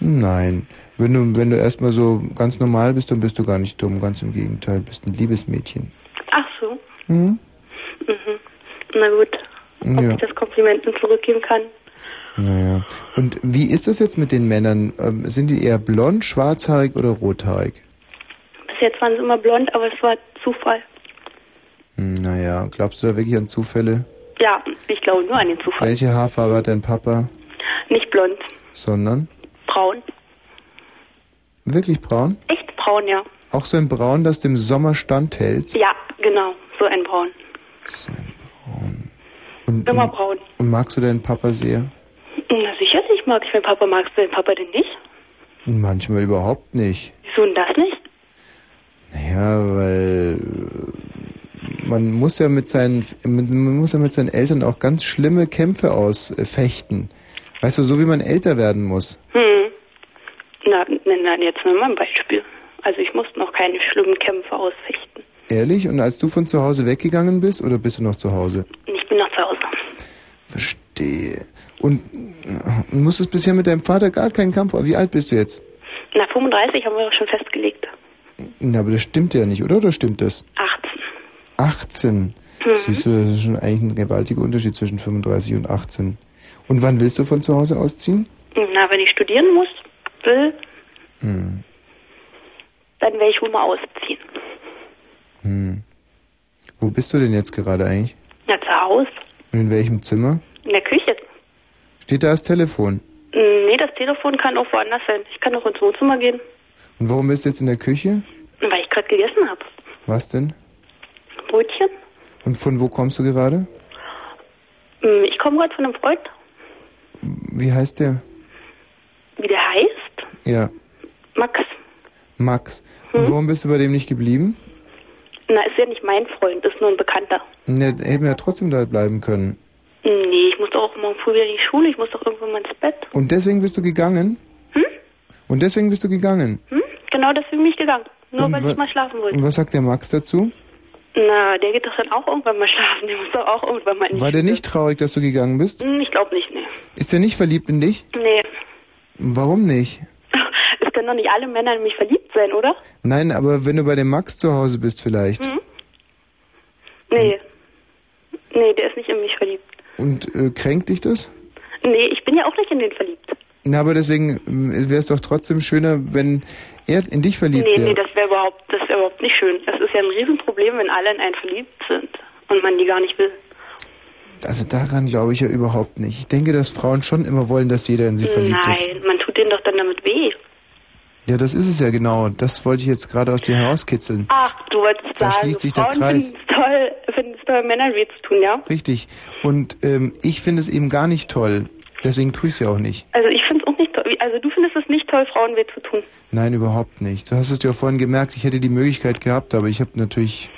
Nein, wenn du, wenn du erstmal so ganz normal bist, dann bist du gar nicht dumm, ganz im Gegenteil, bist ein liebes Mädchen. Ach so. Mhm. Mhm. Na gut, ob Ja. ich das Kompliment nun zurückgeben kann. Naja. Und wie ist das jetzt mit den Männern? Ähm, sind die eher blond, schwarzhaarig oder rothaarig? Jetzt waren sie immer blond, aber es war Zufall. Hm, Naja, glaubst du da wirklich an Zufälle? Ja, ich glaube nur an den Zufall. Welche Haarfarbe hat dein Papa? Nicht blond, Sondern? braun. Wirklich braun? Echt braun, ja. Auch so ein Braun, das dem Sommer standhält? Ja, genau, so ein braun. Und, Immer und, braun. und magst du deinen Papa sehr? Na sicherlich mag ich meinen Papa. Magst du deinen Papa denn nicht? Manchmal überhaupt nicht. Wieso denn das nicht? Naja, weil man muss ja mit seinen man muss ja mit seinen Eltern auch ganz schlimme Kämpfe ausfechten. Weißt du, so wie man älter werden muss. Hm. Na, dann jetzt nur mal ein Beispiel. Also ich musste noch keine schlimmen Kämpfe ausfechten. Ehrlich? Und als du von zu Hause weggegangen bist oder bist du noch zu Hause? Ich bin noch zu Hause. Verstehe. Und musstest bisher mit deinem Vater gar keinen Kampf. Wie alt bist du jetzt? Na, 35 haben wir doch schon festgelegt. Na, aber das stimmt ja nicht, oder? Oder stimmt das? 18. 18. Mhm. Siehst du, das ist schon eigentlich ein gewaltiger Unterschied zwischen 35 und 18. Und wann willst du von zu Hause ausziehen? Na, wenn ich studieren muss, will, Hm. dann werde ich wohl mal ausziehen. Hm. Wo bist du denn jetzt gerade eigentlich? Na, zu Hause. Und in welchem Zimmer? In der Küche. Steht da das Telefon? Nee, das Telefon kann auch woanders sein. Ich kann auch ins Wohnzimmer gehen, Und warum bist du jetzt in der Küche? weil ich gerade gegessen habe. Was denn? Brötchen. Und von wo kommst du gerade? Hm, Ich komme gerade von einem Freund. Wie heißt der? Wie der heißt? Ja, Max. Max. Und warum bist du bei dem nicht geblieben? Na, ist ja nicht mein Freund, ist nur ein Bekannter. Ne, hätten wir ja trotzdem da bleiben können. Nee, ich muss doch auch morgen früh wieder in die Schule, ich muss doch irgendwann mal ins Bett. Und deswegen bist du gegangen? Hm? Und deswegen bist du gegangen? Hm? Genau deswegen bin ich gegangen. Nur Und weil ich mal schlafen wollte. Und was sagt der Max dazu? Na, der geht doch dann auch irgendwann mal schlafen. Der muss doch auch irgendwann mal War der nicht traurig, dass du gegangen bist? Hm, Ich glaube nicht, nee. Ist er nicht verliebt in dich? Nee. Warum nicht? Es können doch nicht alle Männer in mich verliebt sein, oder? Nein, aber wenn du bei dem Max zu Hause bist vielleicht. Hm? Nee. Nee, der ist nicht in mich verliebt. Und äh, kränkt dich das? Nee, ich bin ja auch nicht in den verliebt. Na, aber deswegen wäre es doch trotzdem schöner, wenn er in dich verliebt nee, wäre. nee, das wäre überhaupt, das wäre überhaupt nicht schön. Das ist ja ein Riesenproblem, wenn alle in einen verliebt sind und man die gar nicht will. Also daran glaube ich ja überhaupt nicht. Ich denke, dass Frauen schon immer wollen, dass jeder in sie verliebt ist. Nein, man tut denen doch dann damit weh. Ja, das ist es ja genau. Das wollte ich jetzt gerade aus dir herauskitzeln. Ach, du wolltest Da sagen, schließt sich der Frauen Kreis. finden es toll, finden es toll, Männern weh zu tun, ja? Richtig. Und ähm, ich finde es eben gar nicht toll. Deswegen tue ich es ja auch nicht. Also ich finde es auch nicht toll. Also du findest es nicht toll, Frauen weh zu tun. Nein, überhaupt nicht. Du hast es ja vorhin gemerkt, ich hätte die Möglichkeit gehabt, aber ich habe natürlich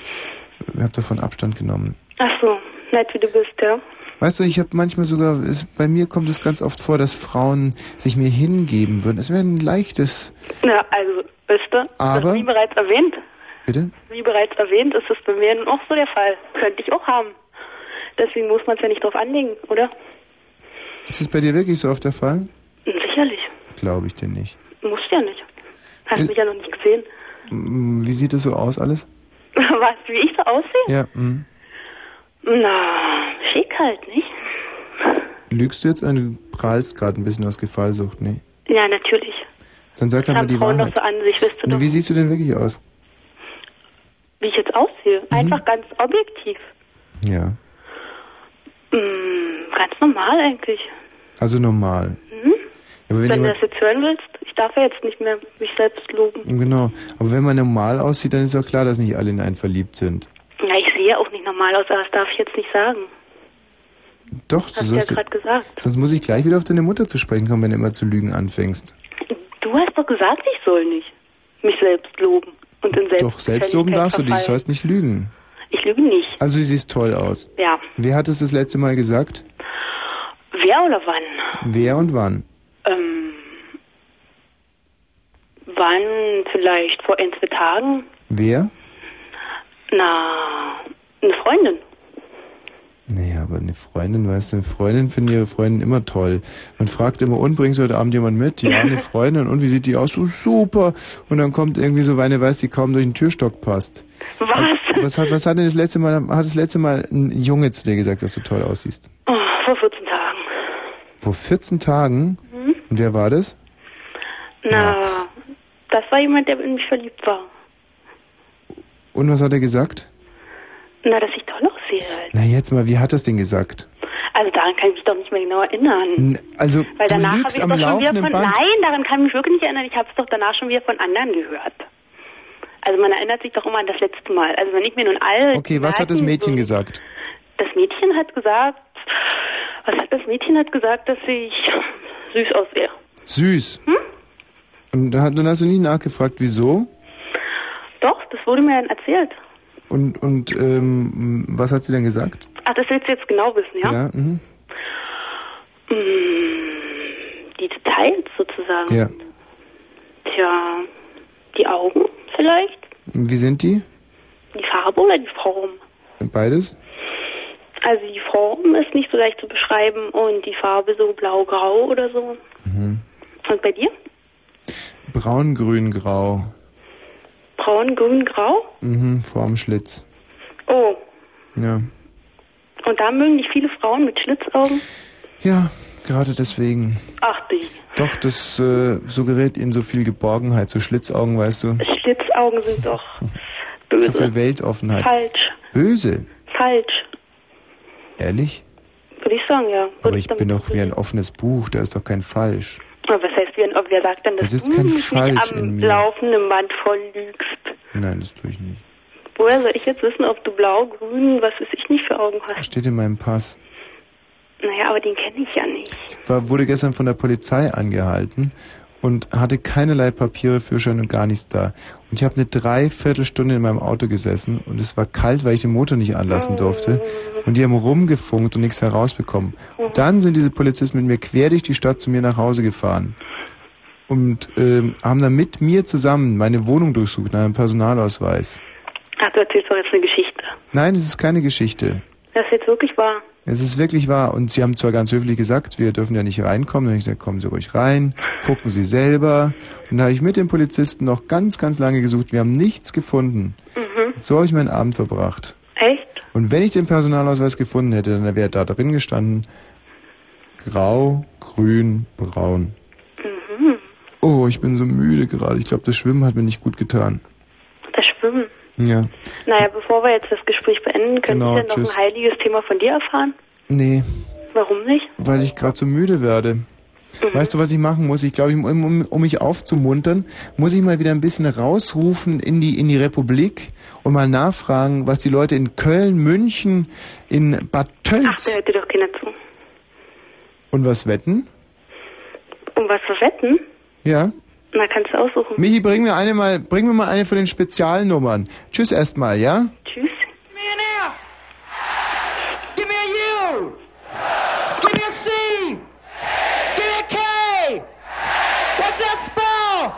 ich davon Abstand genommen. Ach so, nett wie du bist, ja. Weißt du, ich habe manchmal sogar, es, bei mir kommt es ganz oft vor, dass Frauen sich mir hingeben würden. Es wäre ein leichtes, Na, also Weißt du? Aber- Wie bereits erwähnt, Bitte? wie bereits erwähnt, ist es bei mir nun auch so der Fall. Könnte ich auch haben. Deswegen muss man es ja nicht drauf anlegen, oder? Ist es bei dir wirklich so oft der Fall? Sicherlich. Glaube ich dir nicht. Muss ja nicht. Hast Ist- mich ja noch nicht gesehen. Wie sieht es so aus alles? Was, wie ich so aussehe? Ja, mm. Na, schick halt, nicht? Lügst du jetzt? Äh, Du prallst gerade ein bisschen aus Gefallsucht, ne? Ja, natürlich. Dann sag halt mal die Frauen doch Wahrheit. so an sich, wisst Ne, doch. Wie siehst du denn wirklich aus? Wie ich jetzt aussehe. Mhm. Einfach ganz objektiv. Ja. Hm, ganz normal eigentlich. Also normal. Mhm. Aber wenn Wenn du das jetzt hören willst, ich darf ja jetzt nicht mehr mich selbst loben. genau. Aber wenn man normal aussieht, dann ist auch klar, dass nicht alle in einen verliebt sind. Ja, ich sehe auch nicht normal aus, aber das darf ich jetzt nicht sagen. Doch, du Hast du ja sollst. gerade gesagt. sonst muss ich gleich wieder auf deine Mutter zu sprechen kommen, wenn du immer zu lügen anfängst. Du hast doch gesagt, ich soll nicht mich selbst loben und in selbst Doch, selbst loben darfst du dich, du sollst nicht lügen. Ich lüge nicht. Also du siehst toll aus. Ja. Wer hat es das letzte Mal gesagt? Wer oder wann? Wer und wann? Ähm, wann vielleicht vor ein, zwei Tagen? Wer? Na, eine Freundin. Naja, aber eine Freundin, weißt du, eine Freundin finden ihre Freundin immer toll. Man fragt immer, und bringst du heute Abend jemand mit? Ja, eine Freundin. Und wie sieht die aus? So super. Und dann kommt irgendwie so eine, weiß, die kaum durch den Türstock passt. Was? Also, was hat, was hat denn das letzte Mal, hat das letzte Mal ein Junge zu dir gesagt, dass du toll aussiehst? Oh, vor 14 Tagen. Vor 14 Tagen? Und wer war das? Na, Max. das war jemand, der in mich verliebt war. Und was hat er gesagt? Na, dass ich toll aussehe halt. Na jetzt mal, wie hat das denn gesagt? Also daran kann ich mich doch nicht mehr genau erinnern. N- Also, Weil du danach ich am doch laufenden von, Band. nein, daran kann ich mich wirklich nicht erinnern. Ich habe es doch danach schon wieder von anderen gehört. Also man erinnert sich doch immer an das letzte Mal. Also wenn ich mir nun all Okay, was hat das Mädchen gesagt? Das Mädchen hat gesagt, was hat das Mädchen hat gesagt, dass ich süß aussehe. Süß. Hm? Und da hat- dann hast du nie nachgefragt, wieso? Doch, das wurde mir dann erzählt. Und, und ähm, was hat sie denn gesagt? Ach, das willst du jetzt genau wissen, ja? mhm. Mm, Die Details sozusagen. Ja. Tja, die Augen vielleicht, Wie sind die? die Farbe oder die Form. Beides? Also die Form ist nicht so leicht zu beschreiben und die Farbe so blau-grau oder so. Mhm. Und bei dir? Braun, grün, grau. Braun, grün, grau? Mhm, Formschlitz. Oh, Ja. und da mögen dich viele Frauen mit Schlitzaugen? Ja, gerade deswegen. Ach die, Doch, das äh, suggeriert ihnen so viel Geborgenheit, so Schlitzaugen, weißt du. Schlitzaugen sind doch böse. So viel Weltoffenheit. Falsch, Böse? falsch, Ehrlich? würde ich sagen, ja. Aber ich bin doch wie ein offenes Buch, da ist doch kein Falsch. Aber was heißt, wie ein, wer sagt denn, dass Es ist du kein mich Falsch am laufenden Band voll lügst? Nein, das tue ich nicht. Woher soll ich jetzt wissen, ob du blau, grün, was weiß ich nicht für Augen hast? Steht in meinem Pass. Naja, aber den kenne ich ja nicht. Ich war, wurde gestern von der Polizei angehalten und hatte keinerlei Papiere, Führerschein und gar nichts da. Und ich habe eine Dreiviertelstunde in meinem Auto gesessen und es war kalt, weil ich den Motor nicht anlassen durfte. Und die haben rumgefunkt und nichts herausbekommen. Und dann sind diese Polizisten mit mir quer durch die Stadt zu mir nach Hause gefahren. Und ähm, haben dann mit mir zusammen meine Wohnung durchsucht nach einem Personalausweis. Ach, du erzählst doch jetzt eine Geschichte. Nein, es ist keine Geschichte. Das ist jetzt wirklich wahr. Es ist wirklich wahr. Und sie haben zwar ganz höflich gesagt, wir dürfen ja nicht reinkommen. Dann habe ich gesagt, kommen Sie ruhig rein, gucken Sie selber. Und da habe ich mit dem Polizisten noch ganz, ganz lange gesucht. Wir haben nichts gefunden. Mhm. So habe ich meinen Abend verbracht. Echt? Und wenn ich den Personalausweis gefunden hätte, dann wäre da drin gestanden, grau, grün, braun. Mhm. Oh, ich bin so müde gerade. Ich glaube, das Schwimmen hat mir nicht gut getan. Das Schwimmen. Ja. Naja, bevor wir jetzt das Gespräch beenden, können Genau, wir denn noch tschüss. ein heiliges Thema von dir erfahren? Nee, Warum nicht? weil ich gerade so müde werde. Mhm. Weißt du, was ich machen muss? Ich glaube, um, um, um mich aufzumuntern, muss ich mal wieder ein bisschen rausrufen in die, in die Republik und mal nachfragen, was die Leute in Köln, München, in Bad Ach, da Tölz hört dir doch keiner zu. und was wetten. Um was zu wetten? Ja? Man kann es aussuchen. Michi, bring mir eine mal, bring mir mal eine von den Spezialnummern. Tschüss erstmal, ja? Tschüss. Give me a U. Give me a C. Give me a K. What's that spell?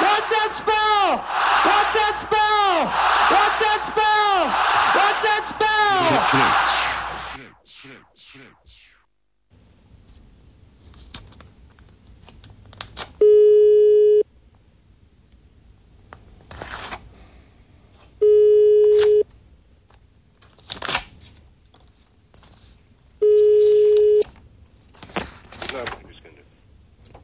What's that spell? What's that spell? What's that spell? What's that spell?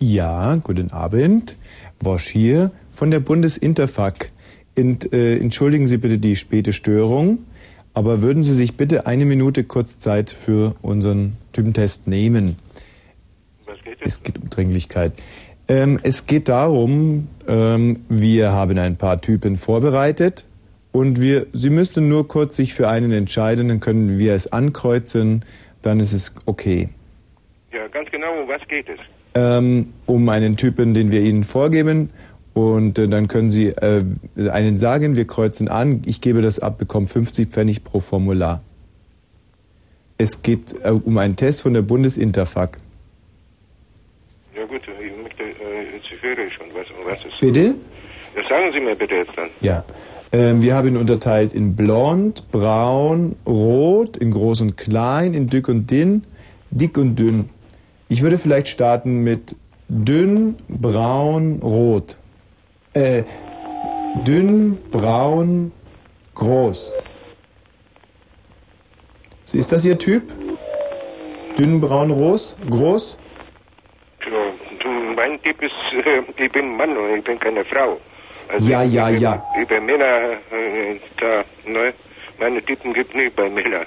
Ja, guten Abend. Wosch hier von der Bundesinterfak. Ent, äh, entschuldigen Sie bitte die späte Störung, aber würden Sie sich bitte eine Minute kurz Zeit für unseren Typentest nehmen? Was geht Es geht um Dringlichkeit. Ähm, es geht darum, ähm, wir haben ein paar Typen vorbereitet und wir, Sie müssten nur kurz sich für einen entscheiden, dann können wir es ankreuzen, dann ist es okay. Ja, ganz genau, um was geht es? Ähm, um einen Typen, den wir Ihnen vorgeben. Und äh, dann können Sie äh, einen sagen, wir kreuzen an, ich gebe das ab, bekomme 50 Pfennig pro Formular. Es geht äh, um einen Test von der Bundesinterfak. Ja gut, ich möchte, äh, jetzt höre schon, was, um was es Bitte? Ja, sagen Sie mir bitte jetzt dann. Ja. Ähm, wir haben ihn unterteilt in blond, braun, rot, in groß und klein, in dick und dünn, dick und dünn. Ich würde vielleicht starten mit dünn, braun, rot. Äh, dünn, braun, groß. Ist das Ihr Typ? Dünn, braun, groß? Groß? Ja, du, mein Typ ist, äh, ich bin Mann und ich bin keine Frau. Also Ja, ja, über, ja. Über Männer, äh, da, ne, meine Typen gibt nicht bei Männern.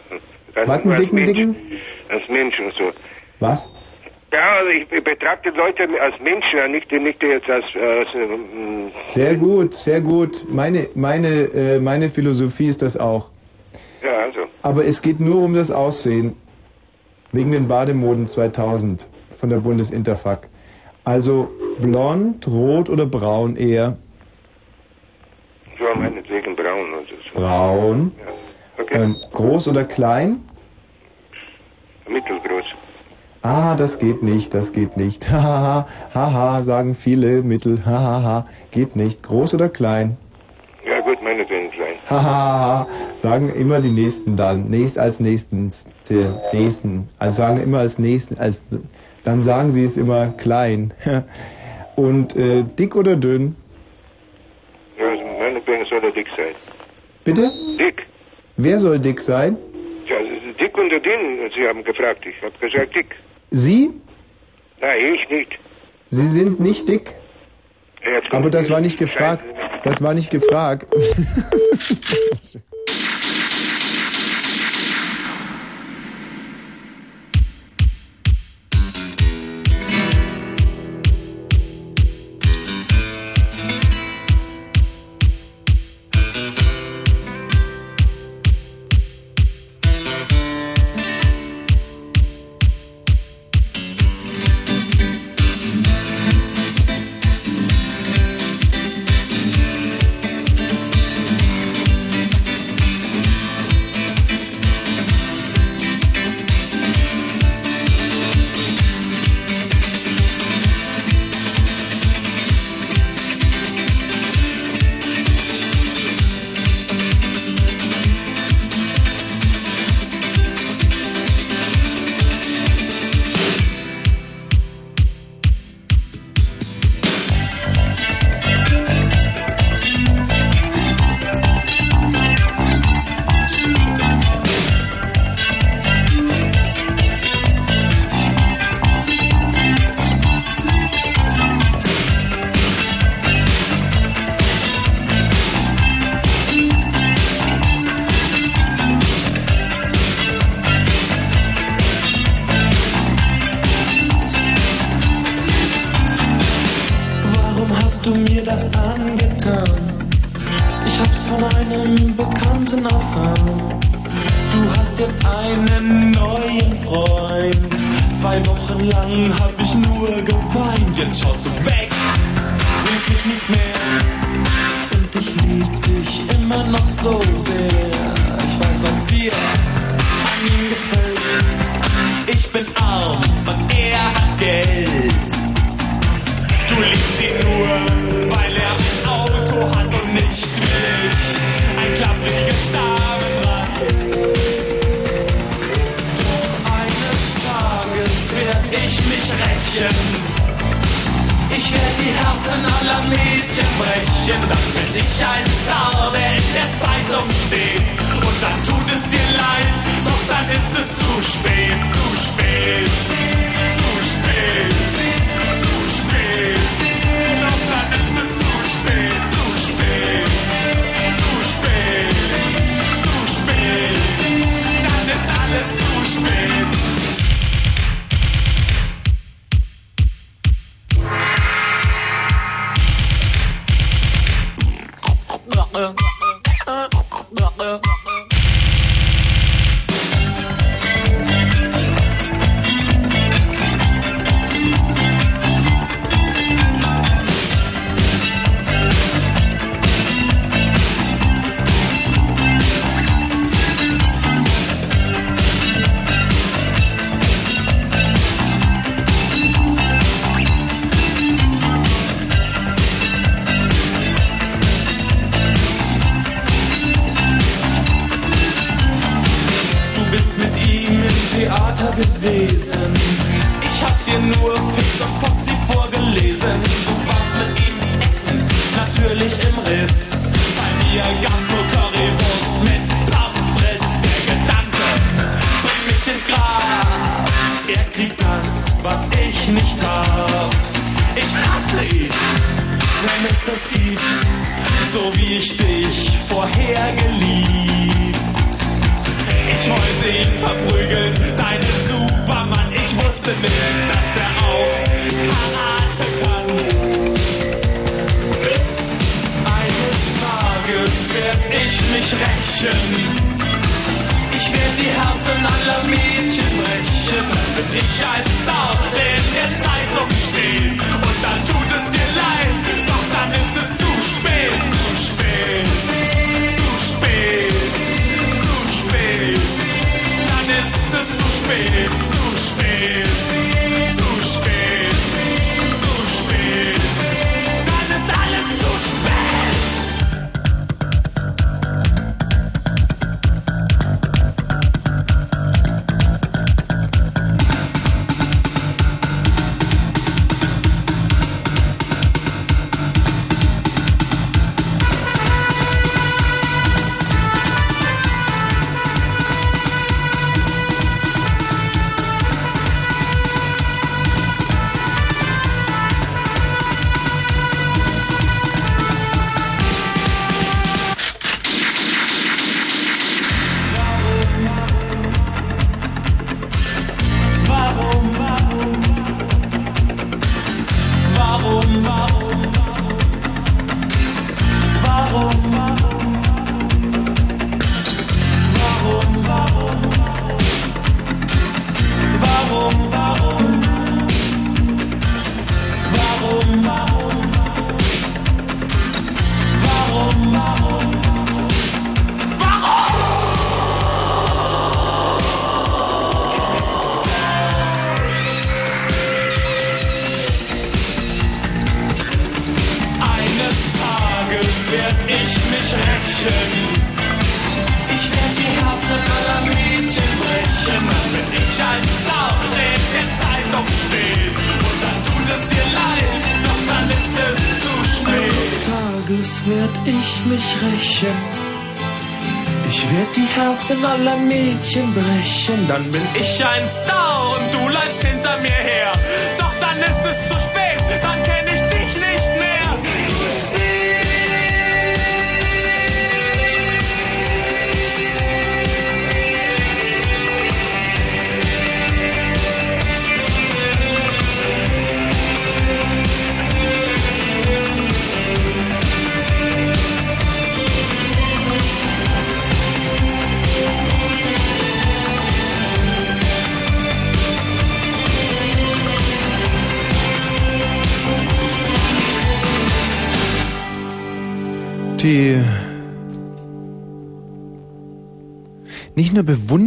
Ganz Was, einen nur als dicken, Mensch, dicken? Als Mensch und so. Was? Ja, also ich, betrachte Leute als Menschen, ja, nicht, nicht jetzt als, als ähm, Sehr gut, sehr gut. Meine, meine, äh, meine Philosophie ist das auch. ja, also. Aber es geht nur um das Aussehen. Wegen den Bademoden 2000 von der Bundesinterfak. Also blond, rot oder braun eher? Ja, meinetwegen braun und so. Braun. Okay. Ähm, groß oder klein? Ah, das geht nicht, das geht nicht. Hahaha, haha, sagen viele Mittel. Hahaha, geht nicht. Groß oder klein? Ja gut, meinetwegen klein. Hahaha, sagen immer die Nächsten dann. Nächst als Nächstens, Nächsten. Also sagen immer als Nächsten, als, dann sagen sie es immer klein. Und äh, dick oder dünn? Ja, also meinetwegen soll er dick sein. Bitte? Dick. Wer soll dick sein? Ja, ist dick und dünn, Sie haben gefragt. Ich habe gesagt dick. Sie? Nein, ich nicht. Sie sind nicht dick. Kommt Aber das war nicht gefragt. Das war nicht gefragt.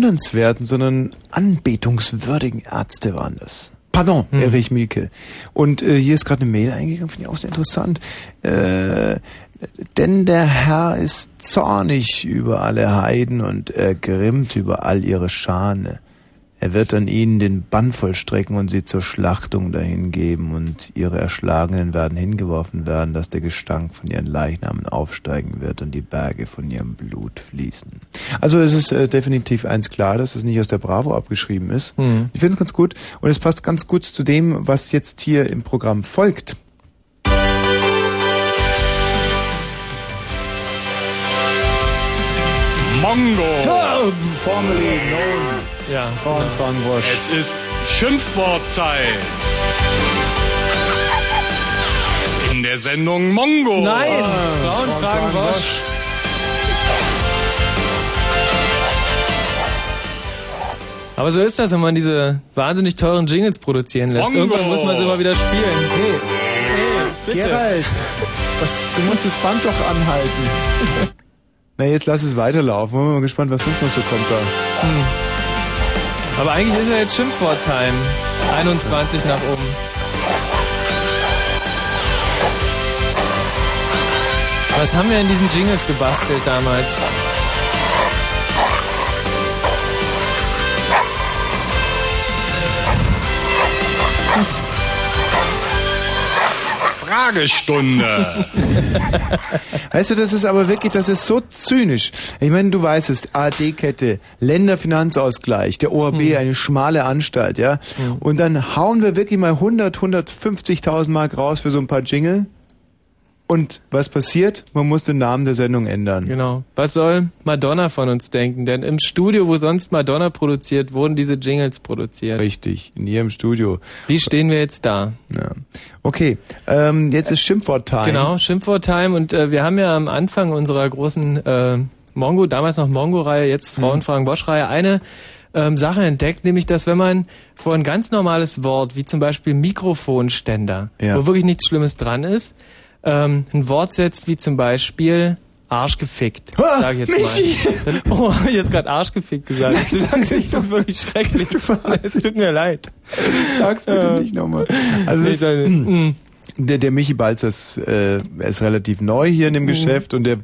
bewundernswerten, sondern anbetungswürdigen Ärzte waren das. Pardon, hm. Erich Mielke. Und äh, hier ist gerade eine Mail eingegangen, finde ich auch sehr interessant. Äh, denn der Herr ist zornig über alle Heiden und er grimmt über all ihre Schane. Er wird an ihnen den Bann vollstrecken und sie zur Schlachtung dahingeben, und ihre Erschlagenen werden hingeworfen werden, dass der Gestank von ihren Leichnamen aufsteigen wird und die Berge von ihrem Blut fließen. Also es ist äh, definitiv eins klar, dass es nicht aus der Bravo abgeschrieben ist. Mhm. Ich finde es ganz gut und es passt ganz gut zu dem, was jetzt hier im Programm folgt. Mongo. formerly known. Ja, Frauen fragen Wosch. Es ist Schimpfwortzeit. In der Sendung Mongo. Nein, Ah, Frauen fragen Wosch. Aber so ist das, wenn man diese wahnsinnig teuren Jingles produzieren lässt. Mongo. Irgendwann muss man sie mal wieder spielen. Hey, bitte. Gerald, was, du musst das Band doch anhalten. Na, jetzt lass es weiterlaufen. Bin mal gespannt, was sonst noch so kommt da. Hm. Aber eigentlich ist ja jetzt Schimpfwort-Time. 21 nach oben. Was haben wir in diesen Jingles gebastelt damals? Fragestunde. Weißt du, das ist aber wirklich, das ist so zynisch. Ich meine, du weißt es, ARD-Kette, Länderfinanzausgleich, der ORB, Hm. eine schmale Anstalt, ja. Und dann hauen wir wirklich mal 100, 150.000 Mark raus für so ein paar Jingle. Und was passiert? Man muss den Namen der Sendung ändern. Genau. Was soll Madonna von uns denken? Denn im Studio, wo sonst Madonna produziert, wurden diese Jingles produziert. Richtig, in ihrem Studio. Wie stehen wir jetzt da? Ja. Okay, ähm, jetzt ist Schimpfwort-Time. Genau, Schimpfwort-Time. Und äh, wir haben ja am Anfang unserer großen äh, Mongo, damals noch Mongo-Reihe, jetzt Mhm. Frauenfragen Bosch-Reihe, eine ähm, Sache entdeckt, nämlich, dass wenn man vor ein ganz normales Wort, wie zum Beispiel Mikrofonständer, Ja. wo wirklich nichts Schlimmes dran ist, ähm, ein Wort setzt wie zum Beispiel Arsch gefickt, sag ich jetzt Michi! mal. Dann, oh, hab ich jetzt gerade Arsch gefickt gesagt. Nein, das, sag's ist, nicht das ist wirklich schrecklich. Es tut mir leid. Sag's bitte Äh, nicht nochmal. Also nee, ist, nicht. Mm. der, der Michi Balzer ist, äh, ist relativ neu hier in dem Mhm. Geschäft und der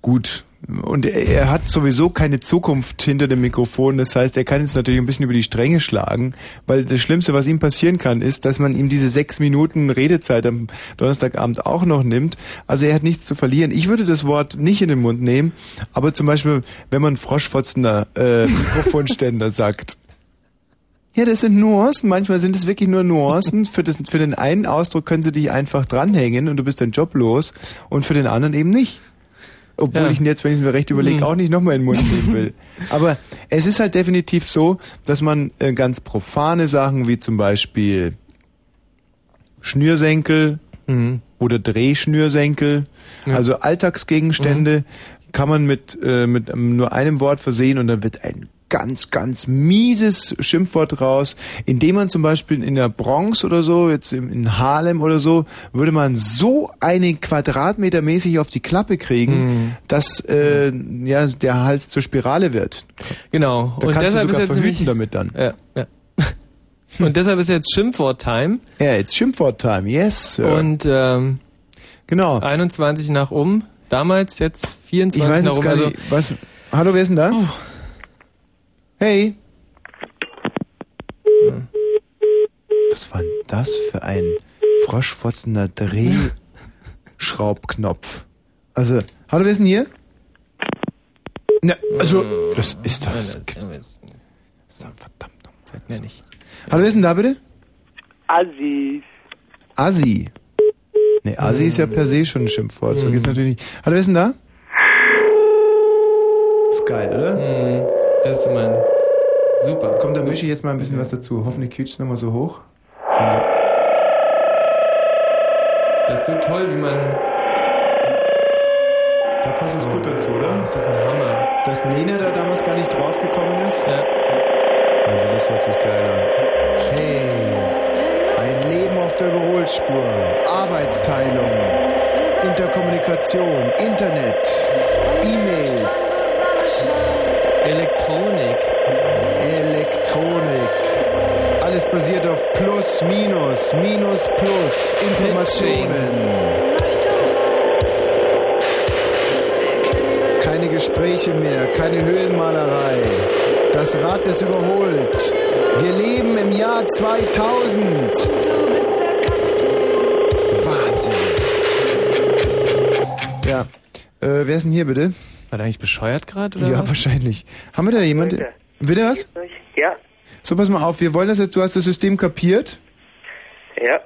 gut und er, hat sowieso keine Zukunft hinter dem Mikrofon. Das heißt, er kann jetzt natürlich ein bisschen über die Stränge schlagen, weil das Schlimmste, was ihm passieren kann, ist, dass man ihm diese sechs Minuten Redezeit am Donnerstagabend auch noch nimmt. Also er hat nichts zu verlieren. Ich würde das Wort nicht in den Mund nehmen, aber zum Beispiel, wenn man Froschfotzender äh, Mikrofonständer sagt, ja, das sind Nuancen. Manchmal sind es wirklich nur Nuancen. Für, das, für den einen Ausdruck können sie dich einfach dranhängen und du bist dein Job los und für den anderen eben nicht. Obwohl Ja. ich ihn jetzt, wenn ich es mir recht überlege, Hm. auch nicht nochmal in den Mund nehmen will. Aber es ist halt definitiv so, dass man äh, ganz profane Sachen wie zum Beispiel Schnürsenkel Mhm. oder Drehschnürsenkel, Ja. also Alltagsgegenstände, kann man mit, äh, mit nur einem Wort versehen und dann wird ein ganz, ganz mieses Schimpfwort raus, indem man zum Beispiel in der Bronx oder so, jetzt in Harlem oder so, würde man so einen Quadratmeter mäßig auf die Klappe kriegen, Mhm. dass äh, ja, der Hals zur Spirale wird. Genau. Da und kannst deshalb du sogar ist jetzt verhüten damit dann. Ja, ja. Und deshalb ist jetzt Schimpfwort-Time. Ja, jetzt Schimpfwort-Time, yes. Sir. Und ähm, genau. 21 nach um. Damals jetzt 24 Ich weiß nach jetzt um. gar Also, nicht, was, hallo, wer ist denn da? Hey. Was war denn das für ein froschfotzender Drehschraubknopf? Also, hallo, wer ist denn hier? Na, also, das ist das. Verdammt. Sagt mir nicht. Hallo, wer ist denn da bitte? Assis. Assi. Nee, Assi ist ja per se schon ein Schimpfwort. So geht's natürlich nicht. Hallo, wer ist denn da? Ist geil, oder? Das ist immer ein super. Komm, dann mische ich jetzt mal ein bisschen was dazu. Hoffentlich quietscht es nochmal so hoch. Das ist so toll, wie man. Da passt es gut dazu, oder? Das ist ein Hammer. Dass Nena da damals gar nicht draufgekommen ist? Ja. Also, das hört sich geil an. Hey, ein Leben auf der Überholspur, Arbeitsteilung, Interkommunikation, Internet, E-Mails, Minus, Minus, Plus, Informationen. Keine Gespräche mehr, keine Höhlenmalerei. Das Rad ist überholt. Wir leben im Jahr 2000. Wahnsinn. Ja. Äh, wer ist denn hier bitte? War der eigentlich bescheuert gerade Ja, was? wahrscheinlich. Haben wir da jemand? Will der was? Ja. So, pass mal auf, wir wollen das jetzt, du hast das System kapiert. Ja.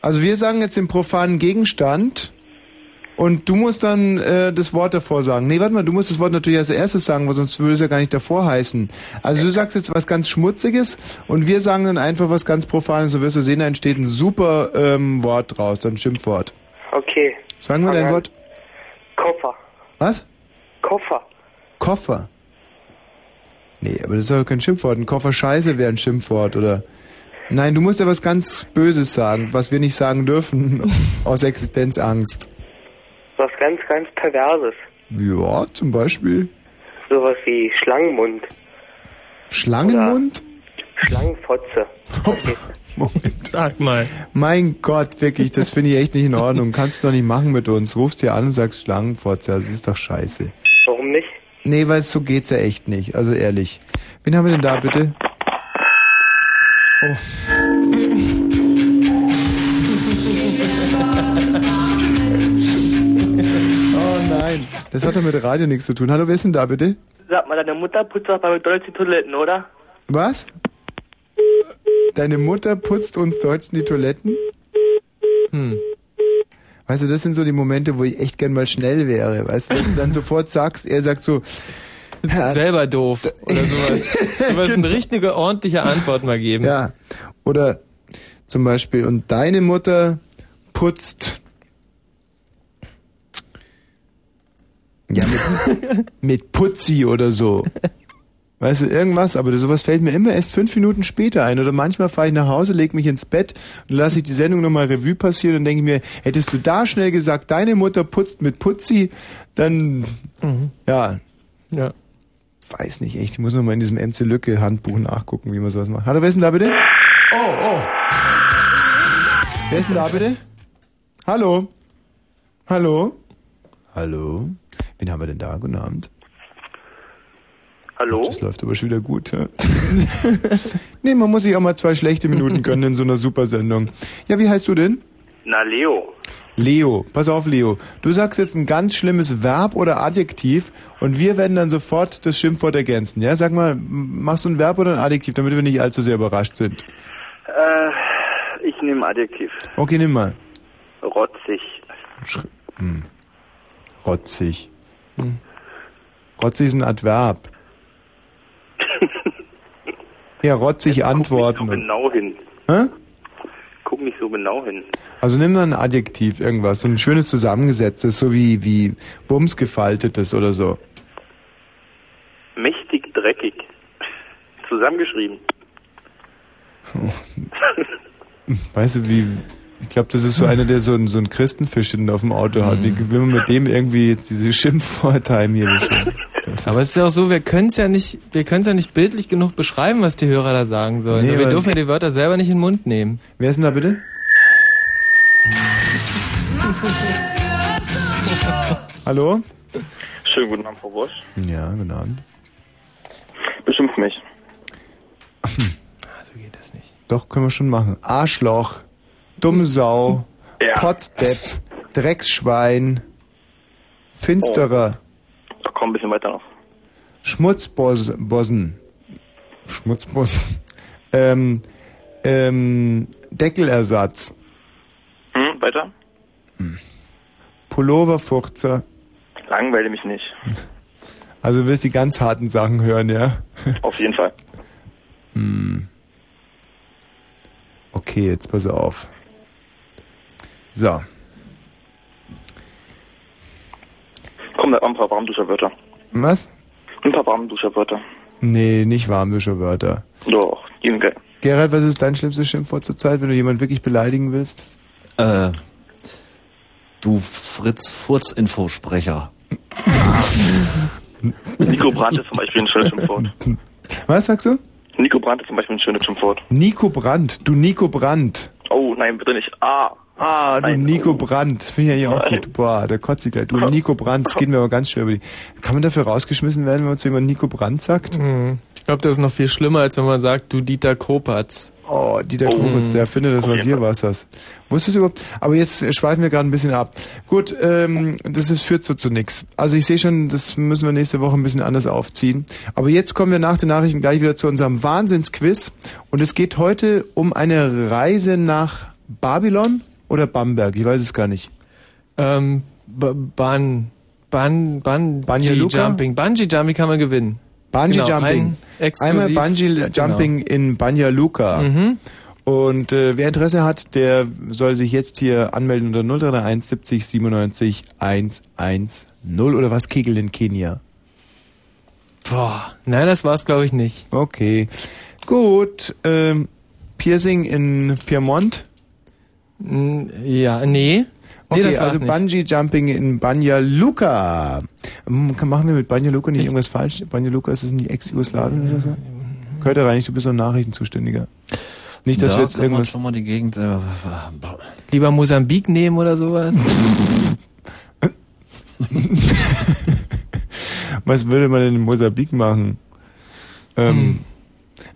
Also wir sagen jetzt den profanen Gegenstand und du musst dann äh, das Wort davor sagen. Nee, warte mal, du musst das Wort natürlich als erstes sagen, weil sonst würde es ja gar nicht davor heißen. Also du sagst jetzt was ganz Schmutziges und wir sagen dann einfach was ganz Profanes. So wirst du sehen, da entsteht ein super ähm, Wort draus, dann ein Schimpfwort. Okay. Sagen wir dein. Wort? Koffer. Was? Koffer. Koffer. Nee, aber das ist doch kein Schimpfwort. Ein Koffer Scheiße wäre ein Schimpfwort, oder? Nein, du musst ja was ganz Böses sagen, was wir nicht sagen dürfen, aus Existenzangst. Was ganz, ganz Perverses. Ja, zum Beispiel. Sowas wie Schlangenmund. Schlangenmund? Schlangenfotze. Sag mal. Mein Gott, wirklich, das finde ich echt nicht in Ordnung. Kannst du doch nicht machen mit uns. Rufst hier an und sagst Schlangenfotze, das ist doch scheiße. Warum nicht? Nee, weil so geht's ja echt nicht. Also ehrlich. Wen haben wir denn da bitte? Oh nein, das hat doch mit Radio nichts zu tun. Hallo, wer ist denn da bitte? Sag mal, deine Mutter putzt doch bei McDonalds die Toiletten, oder? Was? Deine Mutter putzt uns Deutschen die Toiletten? Hm. Weißt du, das sind so die Momente, wo ich echt gern mal schnell wäre. Weißt du, dass du dann sofort sagst, er sagt so, Selber doof oder sowas. sowas eine richtige, ordentliche Antwort mal geben. Ja. Oder zum Beispiel, und deine Mutter putzt. Ja, mit, mit Putzi oder so. Weißt du, irgendwas, aber sowas fällt mir immer erst fünf Minuten später ein. Oder manchmal fahre ich nach Hause, leg mich ins Bett und lasse ich die Sendung nochmal Revue passieren und denke mir, hättest du da schnell gesagt, deine Mutter putzt mit Putzi, dann, ja. Ja. Weiß nicht echt, ich muss nochmal in diesem MC Lücke Handbuch nachgucken, wie man sowas macht. Hallo, wer ist denn da bitte? Oh, oh. Wer ist denn da bitte? Hallo? Hallo? Hallo? Wen haben wir denn da? Guten Abend. Hallo? Das läuft aber schon wieder gut. Ja? nee, man muss sich auch mal zwei schlechte Minuten gönnen in so einer Supersendung. Ja, wie heißt du denn? Na, Leo. Leo, pass auf, Leo. Du sagst jetzt ein ganz schlimmes Verb oder Adjektiv und wir werden dann sofort das Schimpfwort ergänzen. Ja, sag mal, machst du ein Verb oder ein Adjektiv, damit wir nicht allzu sehr überrascht sind? Äh, ich nehme Adjektiv. Okay, nimm mal. Rotzig. Sch hm. Rotzig. Rotzig ist ein Adverb. ja, rotzig antworten. Genau hin. Hä? Guck nicht so genau hin. Also nimm mal ein Adjektiv, irgendwas, so ein schönes zusammengesetztes, so wie, wie Bums gefaltetes oder so. Mächtig dreckig. Zusammengeschrieben. Weißt du, wie, ich glaube, das ist so einer, der so einen, so einen Christenfisch hinten auf dem Auto hat. Wie will man mit dem irgendwie jetzt diese Schimpfworte heimgehen? Aber es ist ja auch so, wir können es ja nicht, wir können es ja nicht bildlich genug beschreiben, was die Hörer da sagen sollen. Nee, wir dürfen ja die Wörter selber nicht in den Mund nehmen. Wer ist denn da bitte? Hallo? Schönen guten Abend, Frau Bosch. Ja, guten Abend. Beschimpft mich. So geht das nicht. Doch, können wir schon machen. Arschloch, Dummsau, Pottdepp, Drecksschwein, Finsterer, Ach, komm, ein bisschen weiter noch. Schmutzbossen, Schmutzbossen, ähm, ähm, Deckelersatz, Hm, weiter? Pulloverfurzer. Langweile mich nicht. Also du willst die ganz harten Sachen hören, ja? Auf jeden Fall. Hm. Okay, jetzt pass auf. So. Komm, da ein paar Warmduscherwörter. Was? Ein paar Warmduscherwörter. Nee, nicht Warmduscherwörter. Doch, die sind geil. Gerald, was ist dein schlimmstes Schimpfwort zur Zeit, wenn du jemanden wirklich beleidigen willst? Äh, du Fritz Furz-Infosprecher. Nico Brandt ist zum Beispiel ein schönes Schimpfwort. Was sagst du? Nico Brandt ist zum Beispiel ein schönes Schimpfwort. Nico Brandt. Du Nico Brandt. Oh, nein, bitte nicht. Ah. Ah, du Nico Brandt. Finde ich eigentlich auch gut. Boah, der kotzt sich gleich. Du Nico Brandt, das geht mir aber ganz schwer über die. Kann man dafür rausgeschmissen werden, wenn man zu jemandem Nico Brandt sagt? Mhm. Ich glaube, das ist noch viel schlimmer, als wenn man sagt, du Dieter Kopatz. Oh, Dieter Kopatz, der Erfinder des Rasierwassers. Wusstest du überhaupt? Aber jetzt schweifen wir gerade ein bisschen ab. Gut, ähm, das ist, führt so zu nix. Also ich sehe schon, das müssen wir nächste Woche ein bisschen anders aufziehen. Aber jetzt kommen wir nach den Nachrichten gleich wieder zu unserem Wahnsinnsquiz. Und es geht heute um eine Reise nach Babylon oder Bamberg. Ich weiß es gar nicht. Ähm, Ban, Ban, Ban, Bungee? Jumping. Bungee Jumping kann man gewinnen. Bungee Genau, Jumping. ein Einmal Bungee Genau. Jumping in Banja Luka. Mhm. Und äh, wer Interesse hat, der soll sich jetzt hier anmelden unter 0331 70 97 110 oder was Kegel in Kenia. Boah, nein, das war's glaube ich nicht. Okay. Gut, ähm, Piercing in Piemont. Mm, Ja, nee. Nee, Okay, das war's also. Bungee Jumping in Banja Luka. Kann- Machen wir mit Banja Luka nicht irgendwas falsch? Banja Luka ist es nicht Ex-Jugoslawien oder so? Gehört da rein, du bist doch Nachrichtenzuständiger. Nicht, dass da wir jetzt irgendwas... schon mal die Gegend. Äh, Lieber Mosambik nehmen oder sowas? Was würde man denn in Mosambik machen? Ähm,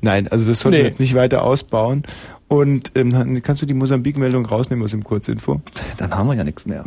Nein, also das sollten wir Nee. jetzt nicht weiter ausbauen. Und ähm, kannst du die Mosambik-Meldung rausnehmen aus dem Kurzinfo? Dann haben wir ja nichts mehr.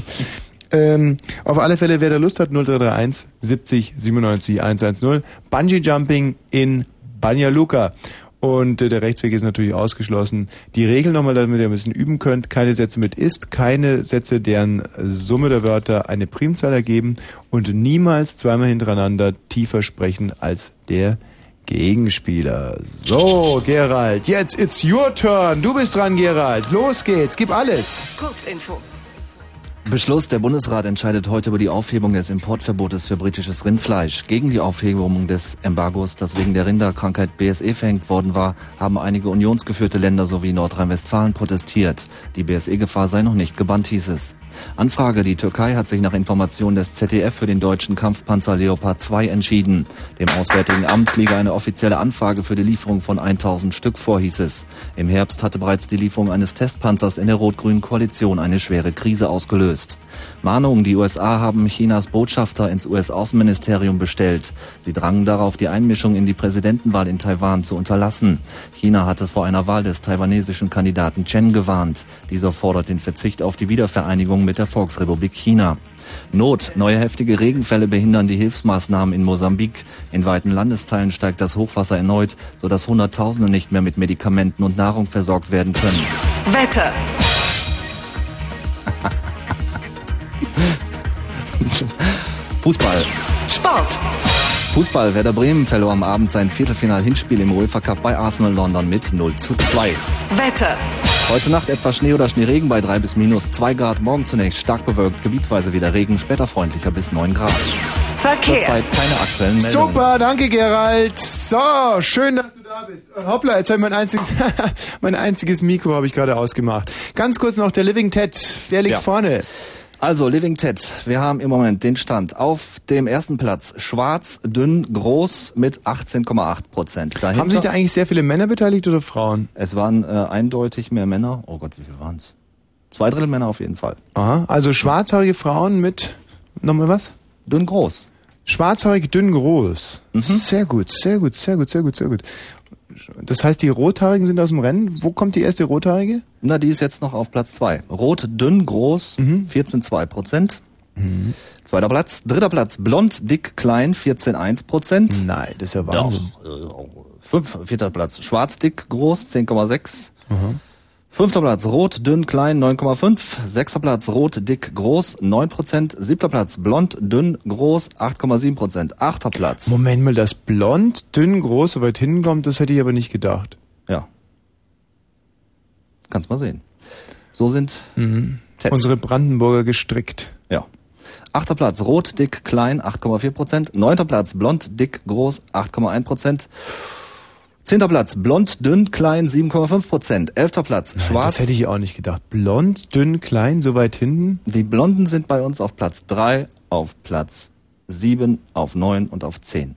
ähm, auf alle Fälle, wer da Lust hat, 0331 70 97 110. Bungee Jumping in Banja Luka. Und äh, der Rechtsweg ist natürlich ausgeschlossen. Die Regel nochmal, damit ihr ein bisschen üben könnt. Keine Sätze mit ist, keine Sätze, deren Summe der Wörter eine Primzahl ergeben und niemals zweimal hintereinander tiefer sprechen als der Gegenspieler. So, Gerald, jetzt it's your turn. Du bist dran, Gerald. Los geht's, gib alles. Kurzinfo. Beschluss, der Bundesrat entscheidet heute über die Aufhebung des Importverbotes für britisches Rindfleisch. Gegen die Aufhebung des Embargos, das wegen der Rinderkrankheit BSE verhängt worden war, haben einige unionsgeführte Länder sowie Nordrhein-Westfalen protestiert. Die BSE-Gefahr sei noch nicht gebannt, hieß es. Anfrage, die Türkei hat sich nach Informationen des ZDF für den deutschen Kampfpanzer Leopard 2 entschieden. Dem Auswärtigen Amt liege eine offizielle Anfrage für die Lieferung von 1000 Stück vor, hieß es. Im Herbst hatte bereits die Lieferung eines Testpanzers in der rot-grünen Koalition eine schwere Krise ausgelöst. Mahnung, die USA haben Chinas Botschafter ins US-Außenministerium bestellt. Sie drangen darauf, die Einmischung in die Präsidentenwahl in Taiwan zu unterlassen. China hatte vor einer Wahl des taiwanesischen Kandidaten Chen gewarnt. Dieser fordert den Verzicht auf die Wiedervereinigung mit der Volksrepublik China. Not. Neue heftige Regenfälle behindern die Hilfsmaßnahmen in Mosambik. In weiten Landesteilen steigt das Hochwasser erneut, sodass Hunderttausende nicht mehr mit Medikamenten und Nahrung versorgt werden können. Wetter. Fußball. Sport. Fußball. Werder Bremen verlor am Abend sein Viertelfinal-Hinspiel im UEFA Cup bei Arsenal London mit 0 zu 2. Wetter. Heute Nacht etwas Schnee oder Schneeregen bei 3 bis minus 2 Grad. Morgen zunächst stark bewölkt, gebietsweise wieder Regen, später freundlicher bis 9 Grad. Verkehr. Zurzeit keine aktuellen Meldungen. Super, danke Gerald. So, schön, dass du da bist. Äh, Hoppla, jetzt habe ich mein einziges, mein einziges Mikro habe ich gerade ausgemacht. Ganz kurz noch der Living Ted. Wer liegt Ja. vorne? Also, Living Ted, wir haben im Moment den Stand auf dem ersten Platz. Schwarz, dünn, groß mit 18,8 Prozent. Haben sich da eigentlich sehr viele Männer beteiligt oder Frauen? Es waren äh, eindeutig mehr Männer. Oh Gott, wie viel waren's? Zwei Drittel Männer auf jeden Fall. Aha, also schwarzhaarige Frauen mit, nochmal was? Dünn, groß. Schwarzhaarig, dünn, groß. Sehr gut, sehr gut, sehr gut, sehr gut, sehr gut. Das heißt, die Rothaarigen sind aus dem Rennen. Wo kommt die erste Rothaarige? Na, die ist jetzt noch auf Platz zwei. Rot, dünn, groß, 14,2 Prozent. Zweiter Platz. Dritter Platz, blond, dick, klein, 14,1 Prozent. Nein, das ist ja Wahnsinn. Doch. äh, Fünf, vierter Platz, schwarz, dick, groß, 10,6. Fünfter Platz, rot, dünn, klein, 9,5. Sechster Platz, rot, dick, groß, 9 Prozent. Siebter Platz, blond, dünn, groß, 8,7 Prozent. Achter Platz. Moment mal, das blond, dünn, groß, so weit hinten kommt, das hätte ich aber nicht gedacht. Ja. Kannst mal sehen. So sind Tets. Unsere Brandenburger gestrickt. Ja. Achter Platz, rot, dick, klein, 8,4 Prozent. Neunter Platz, blond, dick, groß, 8,1 Prozent. Zehnter Platz, blond, dünn, klein, 7,5 Prozent. Elfter Platz, Nein, schwarz. Das hätte ich auch nicht gedacht. Blond, dünn, klein, so weit hinten? Die Blonden sind bei uns auf Platz 3, auf Platz 7, auf 9 und auf zehn.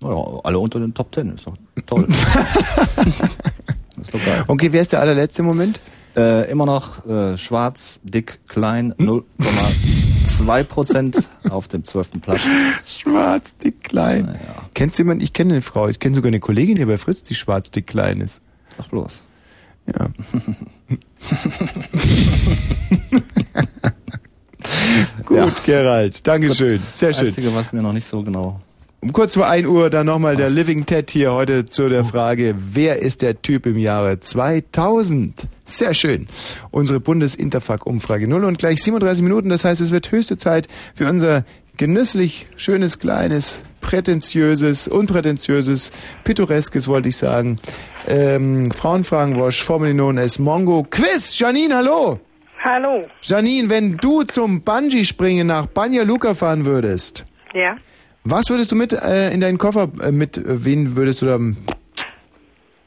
Naja, alle unter den Top 10, Ist doch toll. ist doch geil. Okay, wer ist der allerletzte im Moment? Äh, immer noch äh, schwarz, dick, klein, hm? 0,5. 2% auf dem 12. Platz. Schwarz, dick, klein. Naja. Kennst du jemanden? Ich kenne eine Frau. Ich kenne sogar eine Kollegin hier bei Fritz, die schwarz, dick, klein ist. Sag bloß. Ja. Gut, ja. Gerald. Dankeschön. Sehr schön. Das Einzige, was mir noch nicht so genau um kurz vor 1 Uhr dann nochmal der Living Ted hier heute zu der Frage, wer ist der Typ im Jahre 2000? Sehr schön. Unsere Bundesinterfuck-Umfrage 0 und gleich 37 Minuten. Das heißt, es wird höchste Zeit für unser genüsslich, schönes, kleines, prätentiöses, unprätentiöses, pittoreskes, wollte ich sagen. Ähm, Frauenfragenwash, formerly known as Mongo. Quiz! Janine, hallo! Hallo. Janine, wenn du zum Bungee-Springen nach Banja Luka fahren würdest, Ja. Was würdest du mit äh, in deinen Koffer äh, mit äh, wen würdest du da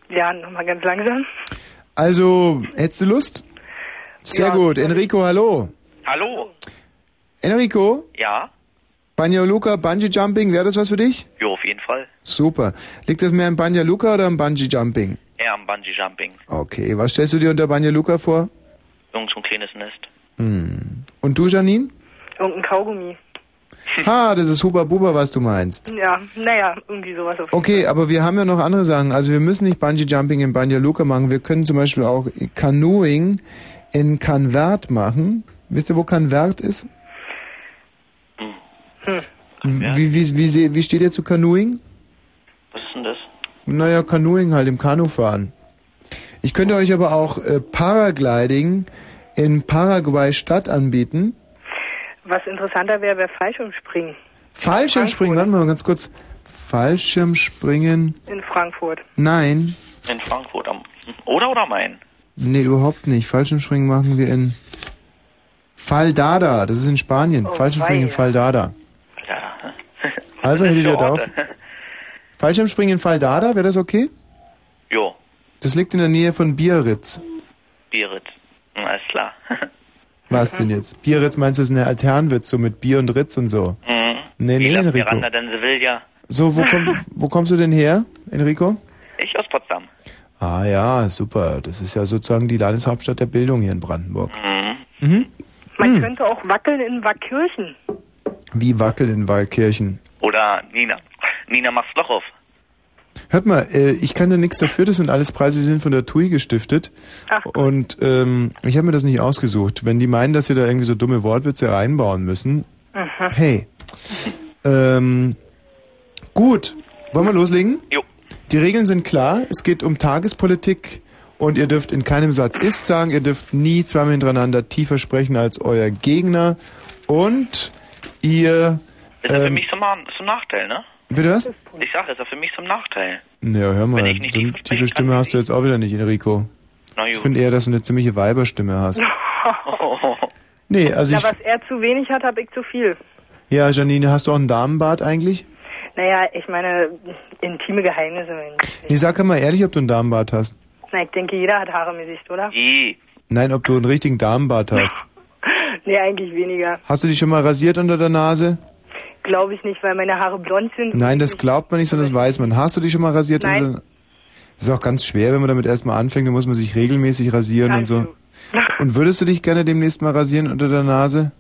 Ja, nochmal ganz langsam. Also, hättest du Lust? Sehr Ja. gut. Enrico, hallo. Hallo? Enrico, Ja? Banja Luka, Bungee Jumping, wäre das was für dich? Jo, auf jeden Fall. Super. Liegt das mehr an Banja Luka oder am Bungee Jumping? Eher am Bungee Jumping. Okay, was stellst du dir unter Banja Luka vor? Irgend so ein kleines Nest. Hm. Und du, Janine? Irgendein Kaugummi. Ha, das ist Huba Buba, was du meinst. Ja, naja, irgendwie sowas auf Okay, aber wir haben ja noch andere Sachen. Also wir müssen nicht Bungee Jumping in Banja Luka machen. Wir können zum Beispiel auch Canoeing in Canvert machen. Wisst ihr, wo Canvert ist? Hm. Wie, wie, wie, se- wie steht ihr zu Canoeing? Was ist denn das? Naja, Canoeing halt, im Kanu fahren. Ich könnte euch aber auch äh, Paragliding in Paraguay Stadt anbieten. Was interessanter wäre, wäre Fallschirmspringen Fallschirmspringen, warte mal ganz kurz. Fallschirmspringen? in Frankfurt. Nein. In Frankfurt am. Oder oder Main? Nee, überhaupt nicht. Fallschirmspringen machen wir in Faldada. Das ist in Spanien. Oh, Fallschirmspringen in. Faldada. Ja. Also hättet ihr drauf. Orte. Fallschirmspringen in Faldada, wäre das okay? Jo, Das liegt in der Nähe von Biarritz. Biarritz. Hm, Alles klar. Was denn jetzt? Biarritz meinst du, das ist eine Alternwitz, so mit Bier und Ritz und so? Mhm. Nee, nee, Enrico. Miranda denn Sevilla? So, wo, komm, wo kommst du denn her, Enrico? Ich aus Potsdam. Ah ja, super. Das ist ja sozusagen die Landeshauptstadt der Bildung hier in Brandenburg. Mhm. Mhm. Man Hm. könnte auch wackeln in Wackkirchen. Wie Wackel in Waldkirchen. Oder Nina. Nina macht's Loch auf. Hört mal, äh, ich kann da nichts dafür, das sind alles Preise, die sind von der TUI gestiftet. Ach. Und ähm, ich habe mir das nicht ausgesucht. Wenn die meinen, dass sie da irgendwie so dumme Wortwitze reinbauen müssen, Aha. hey. Ähm, gut, wollen wir loslegen? Jo. Die Regeln sind klar. Es geht um Tagespolitik und ihr dürft in keinem Satz ist sagen. Ihr dürft nie zweimal hintereinander tiefer sprechen als euer Gegner. Und ihr... Ist ja für Ähm, mich zum, Ma- zum Nachteil, ne? Bitte was? Ich sag, ist ja für mich zum Nachteil. Ja, hör mal, Wenn ich nicht so eine tief tiefe Stimme hast du jetzt auch wieder nicht, Enrico. Na Ich finde eher, dass du eine ziemliche Weiberstimme hast. Nee, also Na, ich... was er zu wenig hat, habe ich zu viel. Ja, Janine, hast du auch einen Damenbart eigentlich? Naja, ich meine, intime Geheimnisse. Nee, sag mal ehrlich, ob du einen Damenbart hast. Na, ich denke, jeder hat Haare im Gesicht, oder? I. Nein, ob du einen richtigen Damenbart hast. Nee, eigentlich weniger. Hast du dich schon mal rasiert unter der Nase? Glaube ich nicht, weil meine Haare blond sind. Nein, das glaubt man nicht, sondern das weiß man. Hast du dich schon mal rasiert Nein. unter der Das ist auch ganz schwer, wenn man damit erstmal anfängt, dann muss man sich regelmäßig rasieren und so. Und würdest du dich gerne demnächst mal rasieren unter der Nase?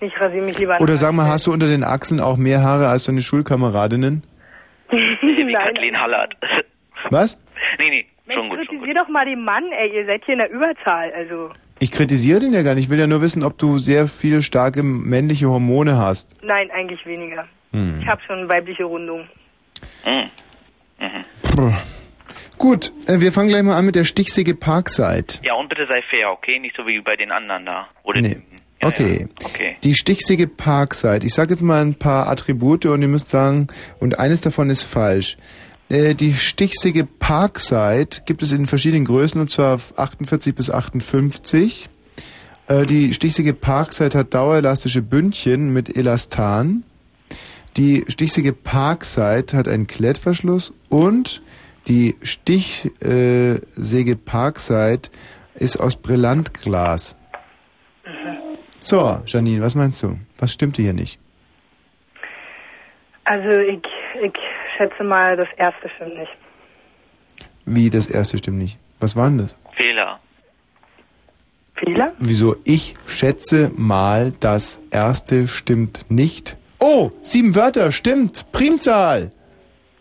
Ich rasiere mich lieber Oder sag mal, hast du unter den Achseln auch mehr Haare als deine Schulkameradinnen? Wie Kathleen Hallert. Was? nee, nee, Mensch, schon gut, schon gut. kritisier doch mal den Mann, ey, ihr seid hier in der Überzahl, also. Ich kritisiere den ja gar nicht. Ich will ja nur wissen, ob du sehr viele starke männliche Hormone hast. Nein, eigentlich weniger. Hm. Ich habe schon weibliche Rundung. Puh. Gut, äh, wir fangen gleich mal an mit der Stichsäge Parkside. Ja, und bitte sei fair, okay? Nicht so wie bei den anderen da. Oder Nee. Okay. Okay. Die Stichsäge Parkside. Ich sage jetzt mal ein paar Attribute und ihr müsst sagen, und eines davon ist falsch. Äh, Die Stichsäge Parkside gibt es in verschiedenen Größen, und zwar 48 bis 58. Äh, Die Stichsäge Parkside hat dauerelastische Bündchen mit Elastan. Die Stichsäge Parkside hat einen Klettverschluss und die Stichsäge Parkside ist aus Brillantglas. So, Janine, was meinst du? Was stimmte hier nicht? Also ich, ich schätze mal, das erste stimmt nicht. Wie, das erste stimmt nicht? Was war denn das? Fehler. Fehler? Wieso? Ich schätze mal, das erste stimmt nicht. Oh, sieben Wörter, stimmt. Primzahl.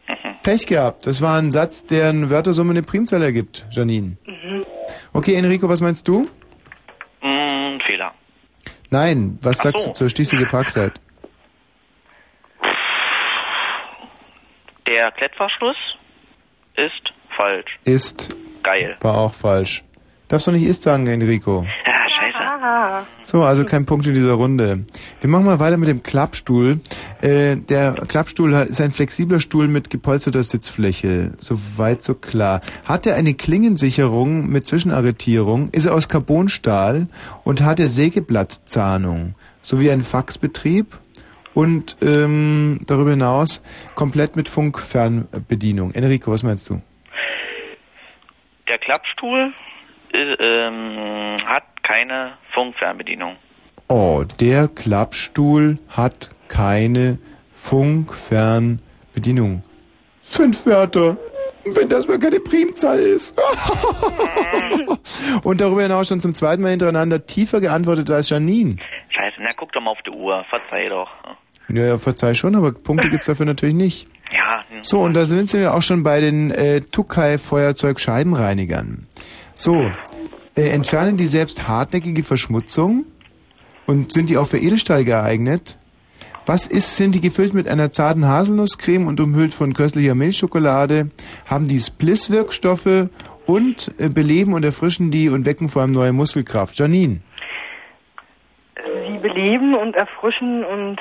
Pech gehabt. Das war ein Satz, der eine Wörtersumme eine Primzahl ergibt, Janine. Mhm. Okay, Enrico, was meinst du? Mm, Fehler. Nein, was Ach sagst so. du zur schließliche Parkzeit? Der Klettverschluss ist falsch. Ist, Geil. war auch falsch. Darfst du nicht ist sagen, Enrico? Ja, scheiße. So, also kein Punkt in dieser Runde. Wir machen mal weiter mit dem Klappstuhl. Äh, der Klappstuhl ist ein flexibler Stuhl mit gepolsterter Sitzfläche. Soweit so klar. Hat er eine Klingensicherung mit Zwischenarretierung, ist er aus Carbonstahl und hat er Sägeblattzahnung, sowie ein Faxbetrieb und ähm, darüber hinaus komplett mit Funkfernbedienung. Enrico, was meinst du? Der Klappstuhl äh, ähm, hat keine Funkfernbedienung. Oh, der Klappstuhl hat keine Funkfernbedienung. Fünf Wörter. Wenn das mal keine Primzahl ist. Und darüber hinaus schon zum zweiten Mal hintereinander tiefer geantwortet als Janine. Scheiße, na guck doch mal auf die Uhr. Verzeih doch. Ja, ja, verzeih schon, aber Punkte gibt's dafür natürlich nicht. Ja. So, und da sind wir auch schon bei den äh, Tukai-Feuerzeug-Scheibenreinigern. So, äh, entfernen die selbst hartnäckige Verschmutzung und sind die auch für Edelstahl geeignet? Was ist, sind die gefüllt mit einer zarten Haselnusscreme und umhüllt von köstlicher Milchschokolade? Haben die Spliss-Wirkstoffe und äh, beleben und erfrischen die und wecken vor allem neue Muskelkraft? Janine, Sie beleben und erfrischen und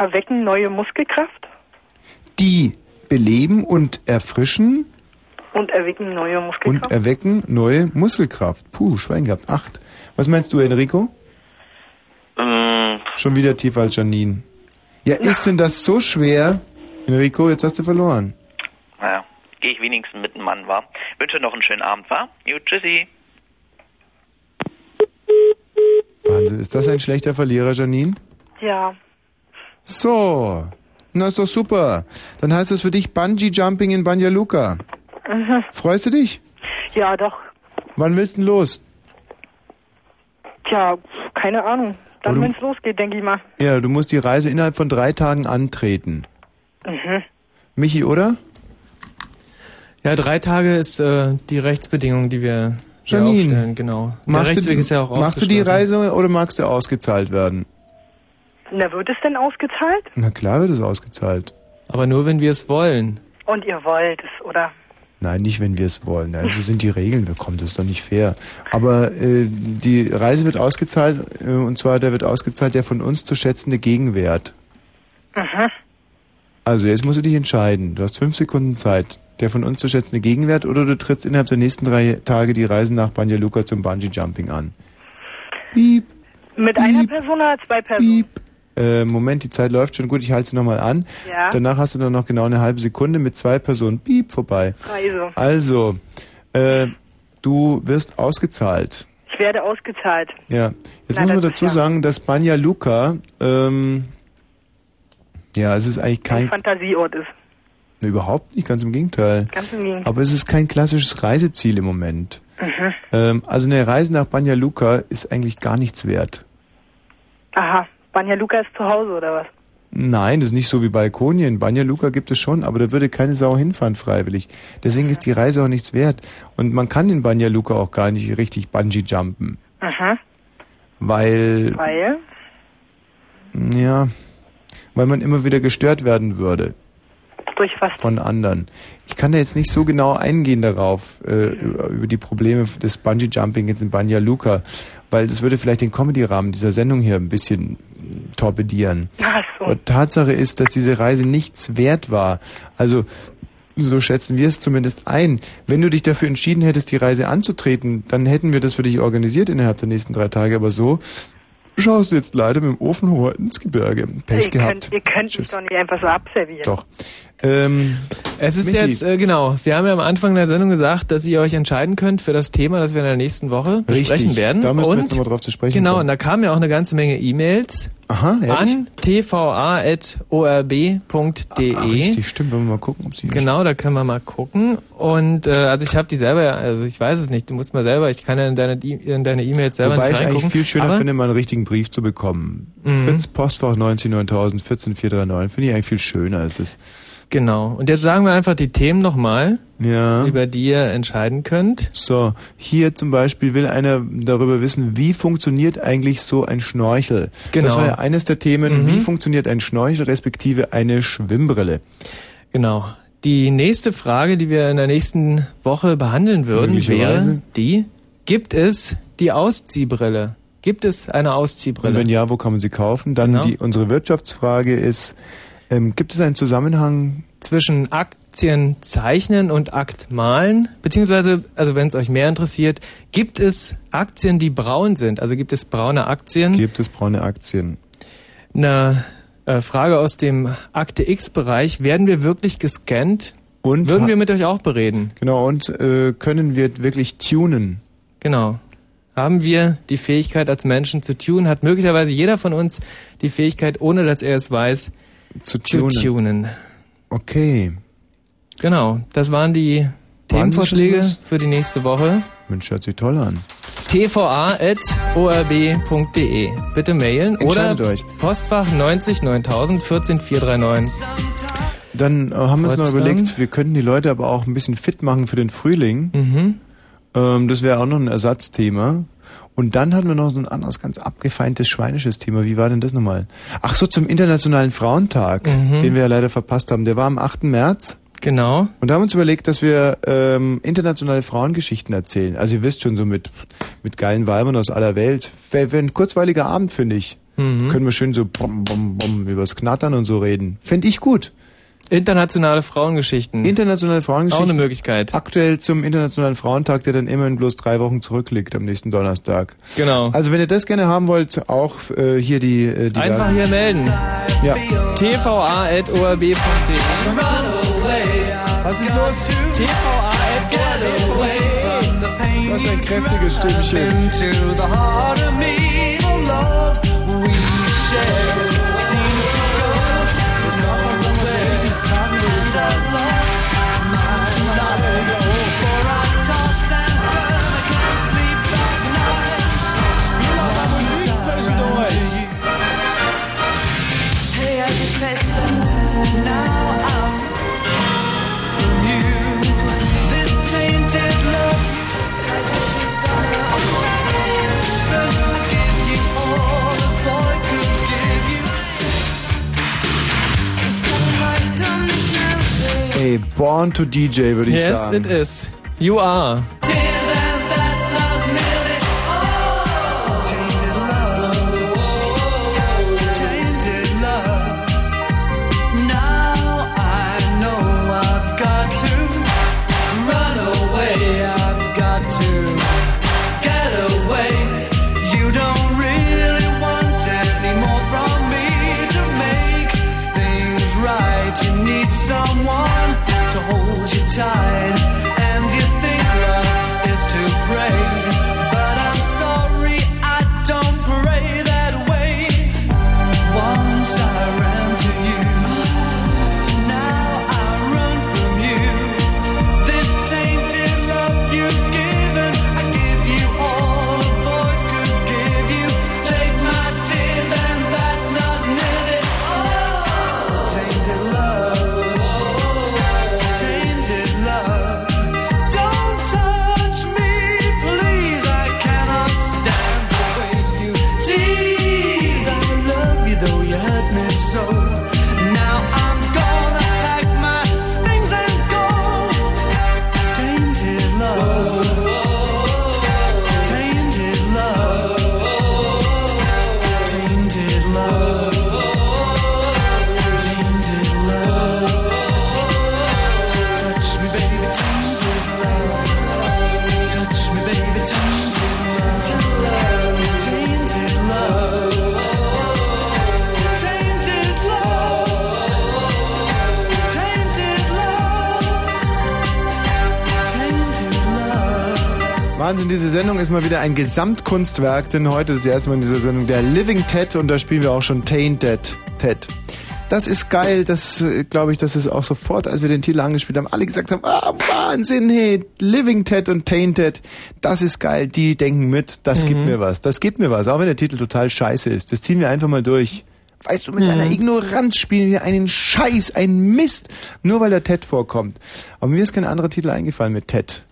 erwecken neue Muskelkraft die beleben und erfrischen und erwecken neue und Muskelkraft. erwecken neue Muskelkraft. Puh, Schwein gehabt. Acht. Was meinst du, Enrico? Ähm, Schon wieder tiefer als Janine. Ja, ist denn das so schwer? Enrico, jetzt hast du verloren. naja, gehe ich wenigstens mit dem Mann, wa? Wünsche noch einen schönen Abend, wa? Gut, tschüssi. Wahnsinn, ist das ein schlechter Verlierer, Janine? ja. So, na ist doch super. Dann heißt das für dich Bungee Jumping in Banja Luka. Mhm. Freust du dich? Ja, doch. Wann willst du denn los? Tja, keine Ahnung. Dann, wenn es losgeht, denke ich mal. Ja, du musst die Reise innerhalb von drei Tagen antreten. Mhm. Michi, oder? Ja, drei Tage ist äh, die Rechtsbedingung, die wir Janine, aufstellen, genau. Der Machst Rechtsweg du, ist ja auch machst du die. Reise oder magst du ausgezahlt werden? Na, wird es denn ausgezahlt? Na klar wird es ausgezahlt. Aber nur, wenn wir es wollen. Und ihr wollt es, oder? Nein, nicht, wenn wir es wollen. Nein, so sind die Regeln. Da kommt das ist doch nicht fair. Aber äh, die Reise wird ausgezahlt, äh, und zwar der wird ausgezahlt der von uns zu schätzende Gegenwert. Mhm. Also jetzt musst du dich entscheiden. Du hast fünf Sekunden Zeit. Der von uns zu schätzende Gegenwert oder du trittst innerhalb der nächsten drei Tage die Reise nach Banja Luka zum Bungee Jumping an. Piep. Mit einer Person oder zwei Personen? Äh, Moment, die Zeit läuft schon gut. Ich halte sie nochmal an. Ja. Danach hast du dann noch genau eine halbe Sekunde mit zwei Personen. Piep vorbei. Also, Also, äh, du wirst ausgezahlt. ich werde ausgezahlt. Ja. Jetzt Na, muss man dazu sagen, dass Banja Luka, ähm, ja, es ist eigentlich Ein kein, Fantasieort ist. ne, überhaupt nicht, ganz im Gegenteil. Ganz im Gegenteil. Aber es ist kein klassisches Reiseziel im Moment. Mhm. Ähm, also eine Reise nach Banja Luka ist eigentlich gar nichts wert. Aha. Banja Luka ist zu Hause, oder was? Nein, das ist nicht so wie Balkonien. Banja Luka gibt es schon, aber da würde keine Sau hinfahren freiwillig. Deswegen ist die Reise auch nichts wert. Und man kann in Banja Luka auch gar nicht richtig Bungee jumpen, Mhm. weil, Weil? ja, weil man immer wieder gestört werden würde Durch was? von anderen. Ich kann da jetzt nicht so genau eingehen darauf, äh, über, über die Probleme des Bungee Jumping jetzt in Banja Luka, weil das würde vielleicht den Comedy-Rahmen dieser Sendung hier ein bisschen torpedieren. Ach so. Und Tatsache ist, dass diese Reise nichts wert war. Also, so schätzen wir es zumindest ein. Wenn du dich dafür entschieden hättest, die Reise anzutreten, dann hätten wir das für dich organisiert innerhalb der nächsten drei Tage. Aber so schaust du jetzt leider mit dem Ofen hoch ins Gebirge. Pech ihr gehabt. Könnt, ihr könnt mich doch nicht einfach so abservieren. Doch. Ähm, Es ist Michi. jetzt, äh, genau, wir haben ja am Anfang der Sendung gesagt, dass ihr euch entscheiden könnt für das Thema, das wir in der nächsten Woche besprechen Richtig, werden. da müssen wir und, jetzt nochmal drauf zu sprechen Genau, kommen. und da kamen ja auch eine ganze Menge E-Mails. An tva.orb.de. Ah, richtig, stimmt. Wollen wir mal gucken, ob sie Genau, da können wir mal gucken. Und äh, also ich habe die selber, also ich weiß es nicht, du musst mal selber, ich kann ja in deine in deine E-Mails selber Wobei nicht ich eigentlich viel schöner finde, mal einen richtigen Brief zu bekommen. Mhm. Fritz Postfach 19900 14439 finde ich eigentlich viel schöner. Es ist Genau. Und jetzt sagen wir einfach die Themen nochmal, ja. über die ihr entscheiden könnt. So, hier zum Beispiel will einer darüber wissen, wie funktioniert eigentlich so ein Schnorchel? Genau. Das war ja eines der Themen, Mhm. wie funktioniert ein Schnorchel respektive eine Schwimmbrille? Genau. Die nächste Frage, die wir in der nächsten Woche behandeln würden, wäre die, gibt es die Ausziehbrille? Gibt es eine Und Ausziehbrille? wenn ja, wo kann man sie kaufen? Dann Genau. die, unsere Wirtschaftsfrage ist, ähm, gibt es einen Zusammenhang zwischen Aktien zeichnen und Akt malen, beziehungsweise, also wenn es euch mehr interessiert, gibt es Aktien, die braun sind? Also gibt es braune Aktien? Gibt es braune Aktien? Eine äh, Frage aus dem Akte X-Bereich. Werden wir wirklich gescannt? Und Würden wir mit euch auch bereden? Genau, und äh, können wir wirklich tunen? Genau. Haben wir die Fähigkeit als Menschen zu tunen? Hat möglicherweise jeder von uns die Fähigkeit, ohne dass er es weiß, zu tunen? tunen. Okay. Genau. Das waren die Waren Themenvorschläge für die nächste Woche. Mensch, hört sich toll an. tva.orb.de. Bitte mailen oder euch. Postfach 90 9000 14 439. Dann äh, haben wir uns noch überlegt, wir könnten die Leute aber auch ein bisschen fit machen für den Frühling. Mhm. Ähm, das wäre auch noch ein Ersatzthema. Und dann hatten wir noch so ein anderes ganz abgefeintes schweinisches Thema. Wie war denn das nochmal? Ach so, zum Internationalen Frauentag, Mhm. den wir ja leider verpasst haben. Der war am 8. März. Genau. Und da haben wir uns überlegt, dass wir ähm, internationale Frauengeschichten erzählen. Also ihr wisst schon, so mit, mit geilen Weibern aus aller Welt. Wäre wär ein kurzweiliger Abend, finde ich. Mhm. Können wir schön so bom, bom, bom, übers Knattern und so reden. Fände ich gut. Internationale Frauengeschichten. Internationale Frauengeschichten. Auch eine Möglichkeit. Aktuell zum Internationalen Frauentag, der dann immerhin bloß drei Wochen zurückliegt am nächsten Donnerstag. Genau. Also wenn ihr das gerne haben wollt, auch äh, hier die, äh, die Einfach hier melden. Ja. tva.orb.de. Was ist los? tva.orb.de. Was ein kräftiges Stimmchen. Ey, Born to DJ, würde ich Yes, sagen. it is. You are. Diese Sendung ist mal wieder ein Gesamtkunstwerk, denn heute ist das erste Mal in dieser Sendung der Living Ted und da spielen wir auch schon Tainted Ted. Das ist geil, das äh, glaube ich, dass es auch sofort, als wir den Titel angespielt haben, alle gesagt haben, ah, Wahnsinn, hey, Living Ted und Tainted, das ist geil, die denken mit, das gibt Mhm. mir was, das gibt mir was, auch wenn der Titel total scheiße ist, das ziehen wir einfach mal durch. Weißt du, mit Mhm. einer Ignoranz spielen wir einen Scheiß, einen Mist, nur weil der Ted vorkommt. Aber mir ist kein anderer Titel eingefallen mit Ted.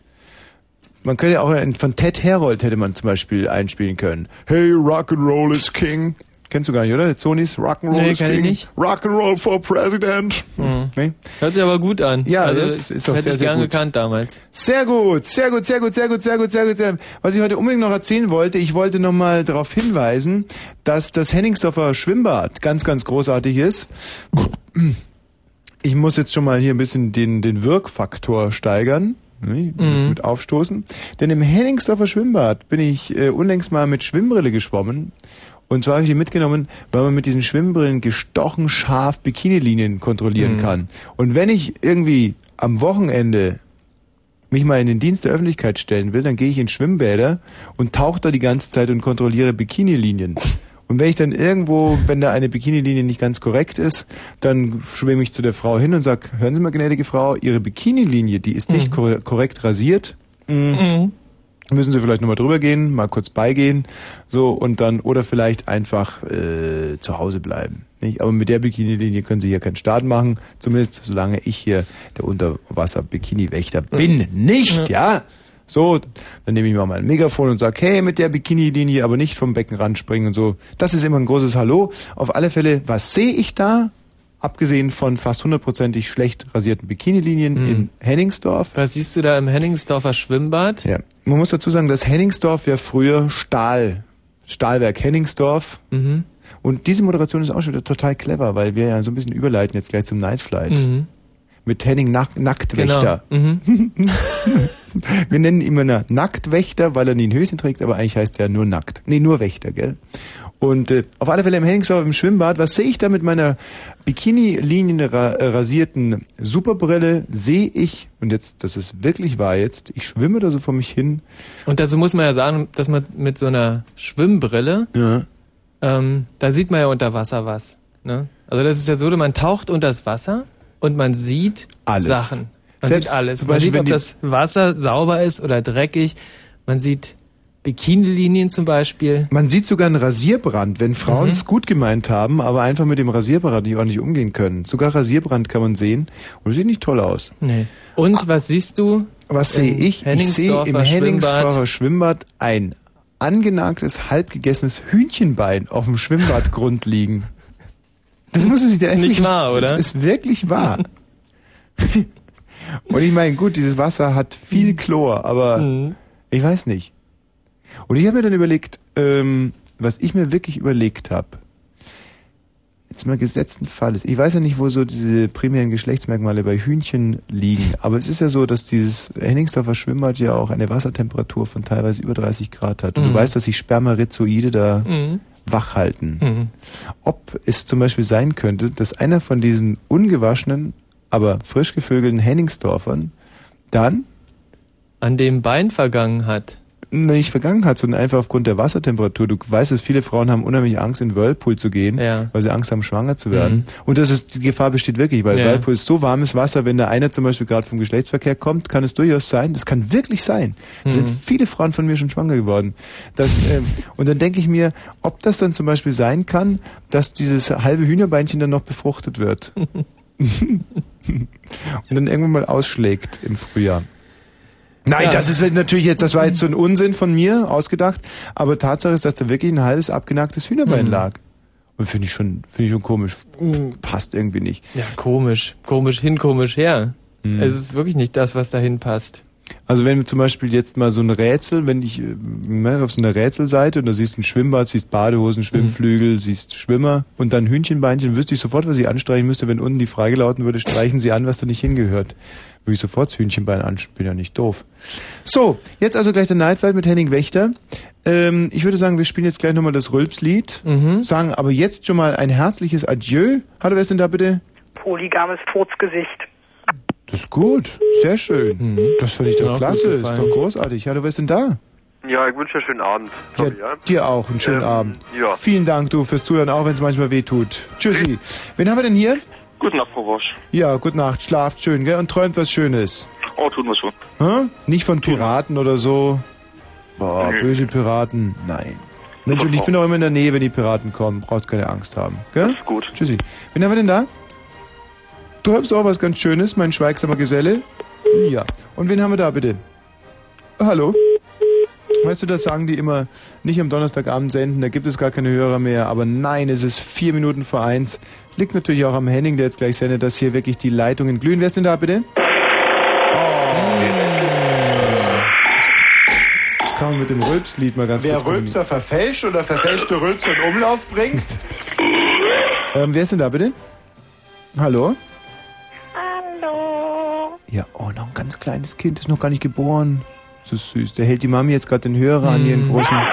Man könnte ja auch einen von Ted Herold hätte man zum Beispiel einspielen können. Hey, Rock'n'Roll is King. Kennst du gar nicht, oder? Sonys Rock'n'Roll Nee, is kenn ich King. nicht. Rock'n'Roll for President. Mhm. Nee? Hört sich aber gut an. Ja, also, das ist auch hätte sehr, ich sehr gern gut. gekannt damals. Sehr gut, sehr gut, sehr gut, sehr gut, sehr gut, sehr gut. Sehr gut. Was ich heute unbedingt noch erzählen wollte, ich wollte noch mal darauf hinweisen, dass das Henningsdorfer Schwimmbad ganz, ganz großartig ist. Ich muss jetzt schon mal hier ein bisschen den, den Wirkfaktor steigern. Ne, Mhm. Mit aufstoßen. Denn im Henningsdorfer Schwimmbad bin ich äh, unlängst mal mit Schwimmbrille geschwommen. Und zwar habe ich die mitgenommen, weil man mit diesen Schwimmbrillen gestochen scharf Bikinilinien kontrollieren Mhm. kann. Und wenn ich irgendwie am Wochenende mich mal in den Dienst der Öffentlichkeit stellen will, dann gehe ich in Schwimmbäder und tauche da die ganze Zeit und kontrolliere Bikinilinien. Und wenn ich dann irgendwo, wenn da eine Bikinilinie nicht ganz korrekt ist, dann schwimme ich zu der Frau hin und sag, hören Sie mal, gnädige Frau, Ihre Bikinilinie, die ist nicht kor korrekt rasiert. Mm. Müssen Sie vielleicht nochmal drüber gehen, mal kurz beigehen, so und dann oder vielleicht einfach äh, zu Hause bleiben. Nicht? Aber mit der Bikinilinie können Sie hier keinen Start machen, zumindest solange ich hier der Unterwasser-Bikini-Wächter bin. Nicht, ja? So, dann nehme ich mal mein Megafon und sag, hey, mit der Bikini-Linie aber nicht vom Beckenrand springen und so. Das ist immer ein großes Hallo. Auf alle Fälle, was sehe ich da? Abgesehen von fast hundertprozentig schlecht rasierten Bikinilinien in Henningsdorf. Was siehst du da im Henningsdorfer Schwimmbad? Ja, man muss dazu sagen, dass Henningsdorf ja früher Stahl, Stahlwerk Henningsdorf. Mhm. Und diese Moderation ist auch schon wieder total clever, weil wir ja so ein bisschen überleiten jetzt gleich zum Night Flight. Mhm. Mit Henning Nack Nacktwächter. Genau. Mhm. Wir nennen ihn immer Nacktwächter, weil er nie ein Höschen trägt, aber eigentlich heißt er nur nackt. Nee, nur Wächter, gell? Und äh, auf alle Fälle im Henningsdorf im Schwimmbad, was sehe ich da mit meiner Bikini-Linien ra äh, rasierten Superbrille? Sehe ich, und jetzt, das ist wirklich wahr jetzt, ich schwimme da so vor mich hin. Und dazu muss man ja sagen, dass man mit so einer Schwimmbrille, Ja. ähm, da sieht man ja unter Wasser was. Ne? Also das ist ja so, man taucht unter das Wasser und man sieht Alles. Sachen. Man Selbst sieht alles. Man Beispiel, sieht, ob die- das Wasser sauber ist oder dreckig. Man sieht Bikinilinien zum Beispiel. Man sieht sogar einen Rasierbrand, wenn Frauen Mhm. es gut gemeint haben, aber einfach mit dem Rasierbrand nicht ordentlich umgehen können. Sogar Rasierbrand kann man sehen und sieht nicht toll aus. Nee. Und was siehst du? Was sehe ich? Ich sehe im Henningsdorfer Henningsdorfer Schwimmbad ein angenagtes, halbgegessenes Hühnchenbein auf dem Schwimmbadgrund liegen. Das muss sich da Ist nicht echt- wahr, oder? Das ist wirklich wahr. Und ich meine, gut, dieses Wasser hat viel Chlor, aber Mhm. ich weiß nicht. Und ich habe mir dann überlegt, ähm, was ich mir wirklich überlegt habe, jetzt mal gesetzten Falles. Ich weiß ja nicht, wo so diese primären Geschlechtsmerkmale bei Hühnchen liegen, aber es ist ja so, dass dieses Henningsdorfer Schwimmbad ja auch eine Wassertemperatur von teilweise über 30 Grad hat. Und Mhm. du weißt, dass sich Spermarizoide da Mhm. Wach halten. Mhm. Ob es zum Beispiel sein könnte, dass einer von diesen ungewaschenen, aber frisch gevögelten Henningsdorfern dann An dem Bein vergangen hat. Nicht vergangen hat, sondern einfach aufgrund der Wassertemperatur. Du weißt, dass viele Frauen haben unheimlich Angst, in Whirlpool zu gehen, Ja. weil sie Angst haben, schwanger zu werden. Mhm. Und das ist, die Gefahr besteht wirklich, weil Ja. Whirlpool ist so warmes Wasser, wenn da einer zum Beispiel gerade vom Geschlechtsverkehr kommt, kann es durchaus sein, das kann wirklich sein. Es sind Mhm. viele Frauen von mir schon schwanger geworden. Das, ähm, und dann denke ich mir, ob das dann zum Beispiel sein kann, dass dieses halbe Hühnerbeinchen dann noch befruchtet wird. und dann irgendwann mal ausschlägt im Frühjahr. Nein, Ja. das ist natürlich jetzt, das war jetzt so ein Unsinn von mir ausgedacht, aber Tatsache ist, dass da wirklich ein halbes abgenagtes Hühnerbein Mhm. lag. Und finde ich schon, finde ich schon komisch. Mhm. Passt irgendwie nicht. Ja, komisch. Komisch hin, komisch her. Mhm. Es ist wirklich nicht das, was dahin passt. Also wenn zum Beispiel jetzt mal so ein Rätsel, wenn ich äh, ne, auf so einer Rätselseite und da siehst ein Schwimmbad, siehst Badehosen, Schwimmflügel, siehst Schwimmer und dann Hühnchenbeinchen, wüsste ich sofort, was ich anstreichen müsste, wenn unten die Frage lauten würde, streichen Sie an, was da nicht hingehört. Würde ich sofort das Hühnchenbein an, bin ja nicht doof. So, jetzt also gleich der Nightflight mit Henning Wächter. Ähm, ich würde sagen, wir spielen jetzt gleich nochmal das Rülpslied, sagen aber jetzt schon mal ein herzliches Adieu. Hallo, wer ist denn da bitte? Polygames Furzgesicht. Das ist gut, sehr schön. Das finde ich doch Ja, klasse, ist doch großartig. Hallo, wer ist denn da? Ja, ich wünsche einen schönen Abend, Tommy, ja? Dir auch, einen schönen Ähm, Abend. ja. Vielen Dank, du, fürs Zuhören, auch wenn es manchmal weh tut. Tschüssi. Wen haben wir denn hier? Gute Nacht, Frau Wosch. Ja, gute Nacht, schlaft schön, gell? Und träumt was Schönes. Oh, tun wir schon. Hä? Nicht von Piraten oder so. Boah, Nee. böse Piraten. Nein. Mensch, und ich bin auch immer in der Nähe, wenn die Piraten kommen. Brauchst keine Angst haben. Gell? ist gut. Tschüssi. Wen haben wir denn da? Du hast auch was ganz Schönes, mein schweigsamer Geselle. Ja. Und wen haben wir da bitte? Hallo? Weißt du, das sagen die immer nicht am Donnerstagabend senden, da gibt es gar keine Hörer mehr. Aber nein, es ist vier Minuten vor eins. Liegt natürlich auch am Henning, der jetzt gleich sendet, dass hier wirklich die Leitungen glühen. Wer ist denn da bitte? Das kann man mit dem Rülpslied mal ganz Wer kurz. Rülpser verfälscht oder verfälschte Rülpser in Umlauf bringt? Ähm, wer ist denn da bitte? Hallo? Hallo. Ja, oh, noch ein ganz kleines Kind, ist noch gar nicht geboren. So süß. Der hält die Mami jetzt gerade den Hörer an ihren großen.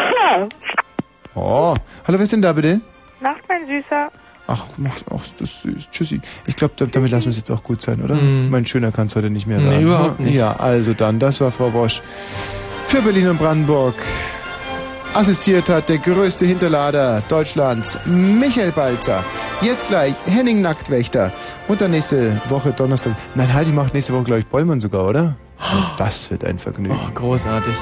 Oh. Hallo, wer ist denn da bitte? Nacht, mein Süßer. Ach, mach, ach, das ist süß. Tschüssi. Ich glaube, damit lassen wir es jetzt auch gut sein, oder? Mhm. Mein Schöner kann es heute nicht mehr Nee, werden. überhaupt nicht. Ja, also dann, das war Frau Bosch. Für Berlin und Brandenburg. Assistiert hat der größte Hinterlader Deutschlands, Michael Balzer. Jetzt gleich Henning Nacktwächter. Und dann nächste Woche Donnerstag. Nein, halt, die macht nächste Woche, glaube ich, Bollmann sogar, oder? Und das wird ein Vergnügen. Oh, großartig.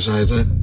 to.